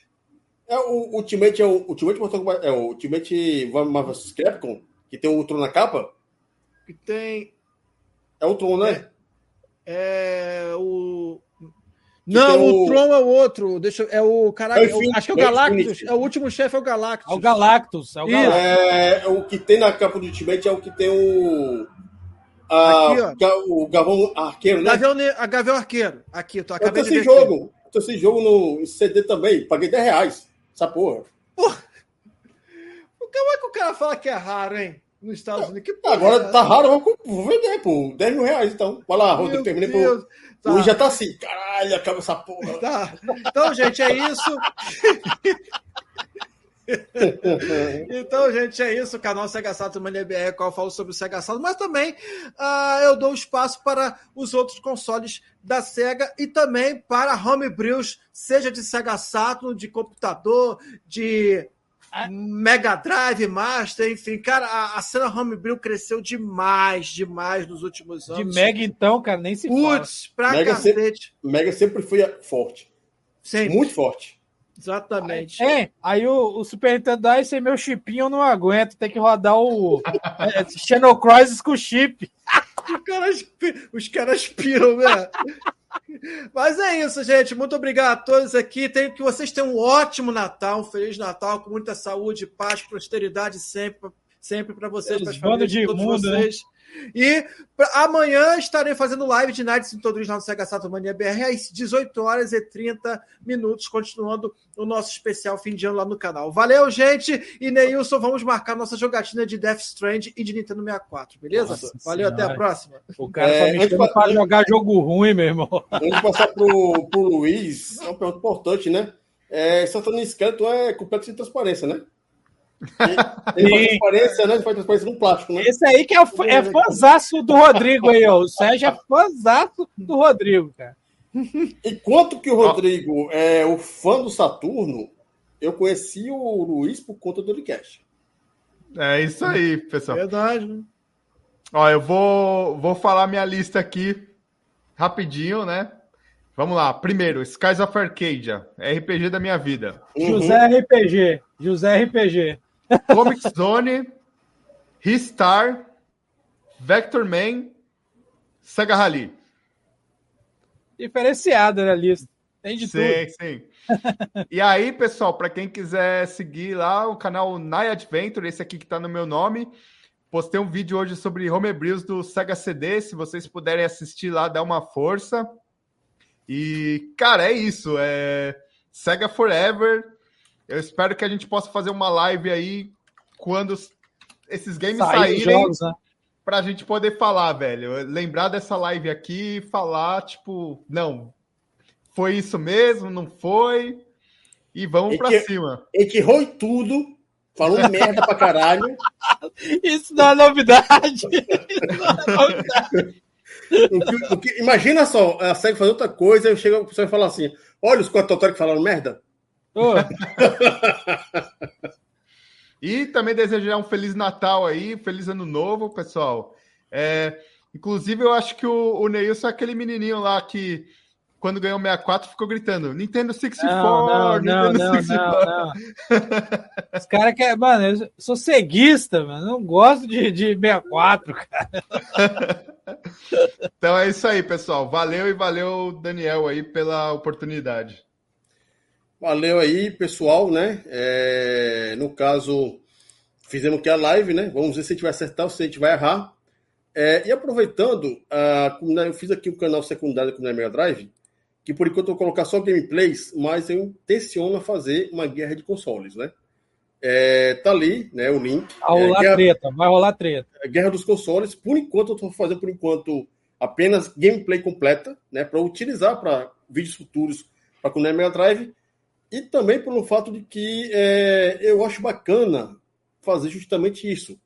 É o Ultimate, é o Ultimate Mortal Kombat, é o Ultimate Marvel Capcom, que tem o Tron na capa. Que tem É o Tron, né? é, o... Não, o o- Tron é o outro. Deixa, eu- é o caraca, É Infinity, acho que é o é Galactus. É o último chefe, é o Galactus. É o Galactus. É o. Galactus. É, o que tem na capa do Ultimate é o que tem o. a- Aqui, o Gavão Arqueiro, né? Gavião, Ne- a Gavião Arqueiro. Aqui, eu tô, Eu acabei de esse ver. aqui. jogo. Eu tenho esse jogo no CD também. Paguei 10 reais. Essa porra. Como é que o cara fala que é raro, hein? Nos Estados Unidos. Que porra Agora é tá raro, vou, vender por 10 mil reais, então. Vai lá, Rodrigo, terminei. O Tá. Luiz já tá assim, caralho, acaba essa porra. Tá. Então, gente, é isso. Então, gente, é isso. O canal Sega Saturn Mania BR, qual eu falo sobre o Sega Saturn, mas também ah, eu dou espaço para os outros consoles da Sega e também para homebrews, seja de Sega Saturn, de computador, de Mega Drive, Master, enfim, cara, a, a cena homebrew cresceu demais, demais nos últimos De anos. Mega, então, cara, nem se fala. Putz, pra Mega cacete. Mega sempre foi forte. Sempre, Muito forte. exatamente. É, aí o, o Super Nintendo, aí sem meu chipinho eu não aguento, tem que rodar o é, Channel Cross com chip. Os caras, os caras piram, né? Mas é isso, gente. Muito obrigado a todos aqui. Tenho que vocês tenham um ótimo Natal, um Feliz Natal, com muita saúde, paz, prosperidade sempre, sempre para vocês, para as famílias de de todos imundo, né? E pra- amanhã estarei fazendo live de Nights em todos lá no Sega Saturn Mania BR às 18 horas e 30 minutos, continuando o nosso especial fim de ano lá no canal. Valeu, gente! E Neilson, vamos marcar nossa jogatina de Death Strand e de Nintendo 64, beleza? Nossa Valeu, até a Senhora. próxima. O cara É, tá me pra- pra jogar jogo ruim, meu irmão. Antes de passar pro, pro Luiz, é uma pergunta importante, né? É, Santana Esqueleto é complexo de transparência, né? Ele faz Sim. transparência, né? Ele faz transparência no plástico, né? Esse aí que é, o fã- é fãzaço do Rodrigo aí, ó. O Sérgio é fãzaço do Rodrigo, cara. Enquanto que o Rodrigo é o fã do Saturno, eu conheci o Luiz por conta do Unicast. É isso aí, pessoal. Verdade. né? Ó, eu vou, vou falar minha lista aqui rapidinho, né? Vamos lá. Primeiro, Skies of Arcadia, RPG da minha vida. Uhum. José RPG. José RPG. Comic Zone, Ristar, Vector Man, Sega Rally. Diferenciada na lista. Tem de sim, tudo. Sim, E aí, pessoal, para quem quiser seguir lá o canal Night Adventure, esse aqui que está no meu nome, postei um vídeo hoje sobre homebrews do Sega CD. Se vocês puderem assistir lá, dá uma força. E, cara, é isso. É Sega Forever. Eu espero que a gente possa fazer uma live aí quando esses games Sair saírem. Jogos, né? Pra gente poder falar, velho. Lembrar dessa live aqui e falar, tipo, não, foi isso mesmo, não foi? E vamos para cima. Ele que errou tudo, falou merda pra caralho. Isso não é novidade. Não é novidade. O que, o que, imagina só, a SEG fazer outra coisa, eu chego a pessoa e fala assim: olha os quatro que falaram merda. Oh. e também desejar um Feliz Natal aí, Feliz Ano Novo, pessoal. É, inclusive, eu acho que o, o Neilson é aquele menininho lá que quando ganhou o 64, ficou gritando Nintendo 64, não, não, Nintendo não, 64. Não, não. Os caras querem. Mano, eu sou ceguista, mano. Não gosto de, de 64, cara. então é isso aí, pessoal. Valeu e valeu, Daniel, aí, pela oportunidade. Valeu aí, pessoal, né? É, no caso, fizemos aqui a live, né? Vamos ver se a gente vai acertar ou se a gente vai errar. É, e aproveitando, uh, eu fiz aqui o canal secundário com o Mega Drive que por enquanto eu vou colocar só gameplays, mas eu intenciono fazer uma guerra de consoles, né? É, tá ali, né, o link. Vai rolar é, guerra, treta, vai rolar treta. É, guerra dos consoles. Por enquanto eu estou fazendo por enquanto apenas gameplay completa, né, para utilizar para vídeos futuros para com o Mega Drive e também pelo fato de que é, eu acho bacana fazer justamente isso,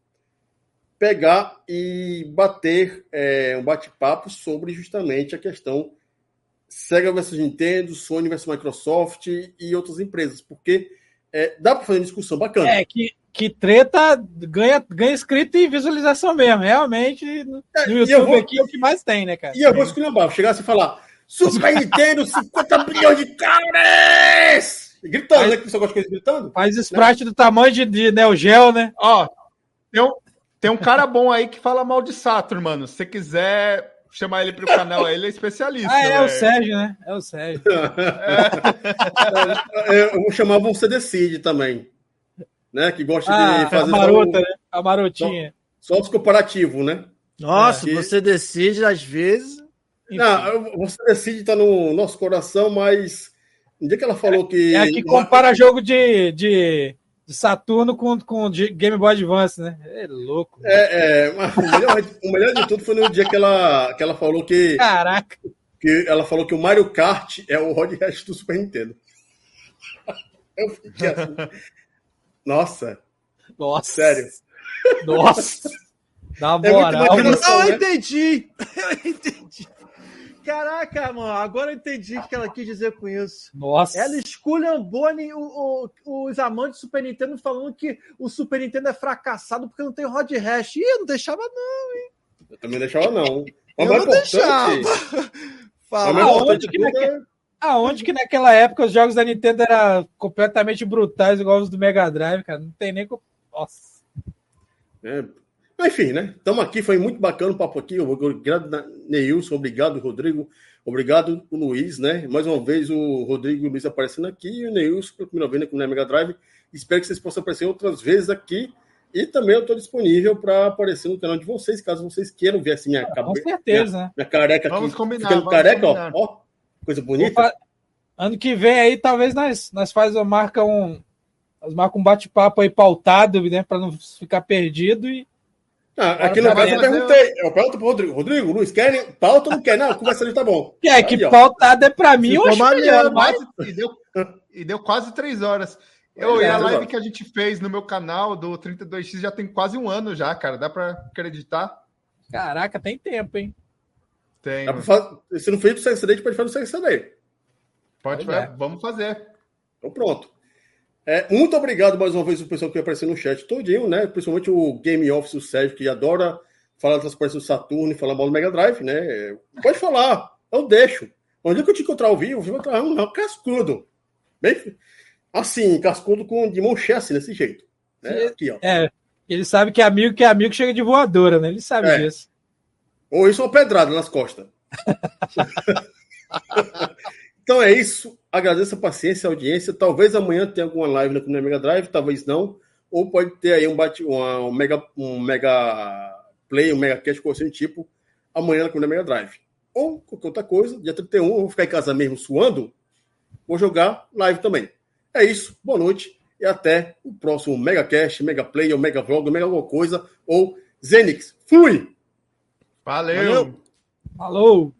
pegar e bater é, um bate-papo sobre justamente a questão Sega versus Nintendo, Sony versus Microsoft e outras empresas, porque é, dá para fazer uma discussão bacana. É, que, que treta ganha, ganha escrito e visualização mesmo, realmente. No é, YouTube vou, aqui é o que mais tem, né, cara? E eu vou esculhambar, chegar assim e falar: Super Nintendo, 50 bilhões de caras! Gritando, faz, né? Que você gosta de coisa gritando? Faz sprite né? do tamanho de, de Neo Geo, né? Ó, tem um, tem um cara bom aí que fala mal de Saturn, mano. Se você quiser chamar ele para o canal, ele é especialista. Ah, é, é o Sérgio, né? É o Sérgio. É. Eu vou chamar você Decide também. Né? Que gosta ah, de fazer. A marota, né? A marotinha. Só, só os comparativos, né? Nossa, é. você decide às vezes. Não, você decide tá no nosso coração, mas. Um dia que ela falou que. É que compara jogo de, de de Saturno com, com Game Boy Advance, né? É louco. É, é o, melhor, o melhor de tudo foi no dia que ela, que ela falou que. Caraca! Que ela falou que o Mario Kart é o Rod Hash do Super Nintendo. Eu fiquei assim. Nossa. Nossa. Sério. Nossa. Dá é moral. É não, eu entendi. Eu entendi. Caraca, mano, agora eu entendi o que ela quis dizer com isso. Nossa. Ela esculhambou o, o, os amantes do Super Nintendo falando que o Super Nintendo é fracassado porque não tem Rod Hash. Ih, eu não deixava, não, hein? Eu também deixava, não. Mas eu não deixava. Fala, aonde, que naque... aonde que naquela época os jogos da Nintendo eram completamente brutais, igual os do Mega Drive, cara? Não tem nem. Nossa. É, enfim, né? Estamos aqui, foi muito bacana o papo aqui. Obrigado, Neilson, obrigado, Rodrigo, obrigado, o Luiz, né? Mais uma vez o Rodrigo e o Luiz aparecendo aqui e o Neilson pela primeira vez com o Mega Drive. Espero que vocês possam aparecer outras vezes aqui. E também eu estou disponível para aparecer no canal de vocês, caso vocês queiram ver assim minha cabeça. Com certeza. Minha, minha careca vamos aqui. Combinar, ficando vamos careca, combinar. ó, ó. Coisa bonita. Ano que vem aí, talvez nós, nós faz marca um. Nós marca um bate-papo aí pautado, né? Para não ficar perdido e ah, aqui no caso eu perguntei. Eu pergunto pro Rodrigo. Rodrigo, Luiz, querem pauta ou não quer? Não, conversa ali tá bom. Que é, que aí, pautada é pra mim, melhor, mas... e, deu, e deu quase três horas. Eu, é, e a live que a gente fez no meu canal do 32X já tem quase um ano já, cara. Dá pra acreditar? Caraca, tem tempo, hein? Tem. Fazer... Se não fez do CXD, a gente pode fazer do CXD. Pode, é. vamos fazer. Então pronto. É, muito obrigado mais uma vez o pessoal que apareceu no chat todinho, né? Principalmente o Game Office, o Sérgio, que adora falar das transparência do Saturno e falar mal do Mega Drive, né? Pode falar, eu deixo. Onde é que eu te encontrar ao vivo? Eu vou encontrar um cascudo. Bem, assim, cascudo com de mão assim, desse jeito. Né? Aqui, ó. É, ele sabe que é amigo que é amigo chega de voadora, né? Ele sabe é. disso. Ou isso é uma pedrada nas costas. então é isso. Agradeço a paciência, a audiência. Talvez amanhã tenha alguma live na Mega Drive, talvez não. Ou pode ter aí um, bate, uma, um, mega, um mega play, um mega cast, coisa assim, tipo, amanhã na Mega Drive. Ou qualquer outra coisa, dia 31, eu vou ficar em casa mesmo suando, vou jogar live também. É isso, boa noite e até o próximo Mega Cast, Mega Play, ou Mega Vlog, Mega alguma coisa, ou Zenix. Fui! Valeu. Valeu. Falou!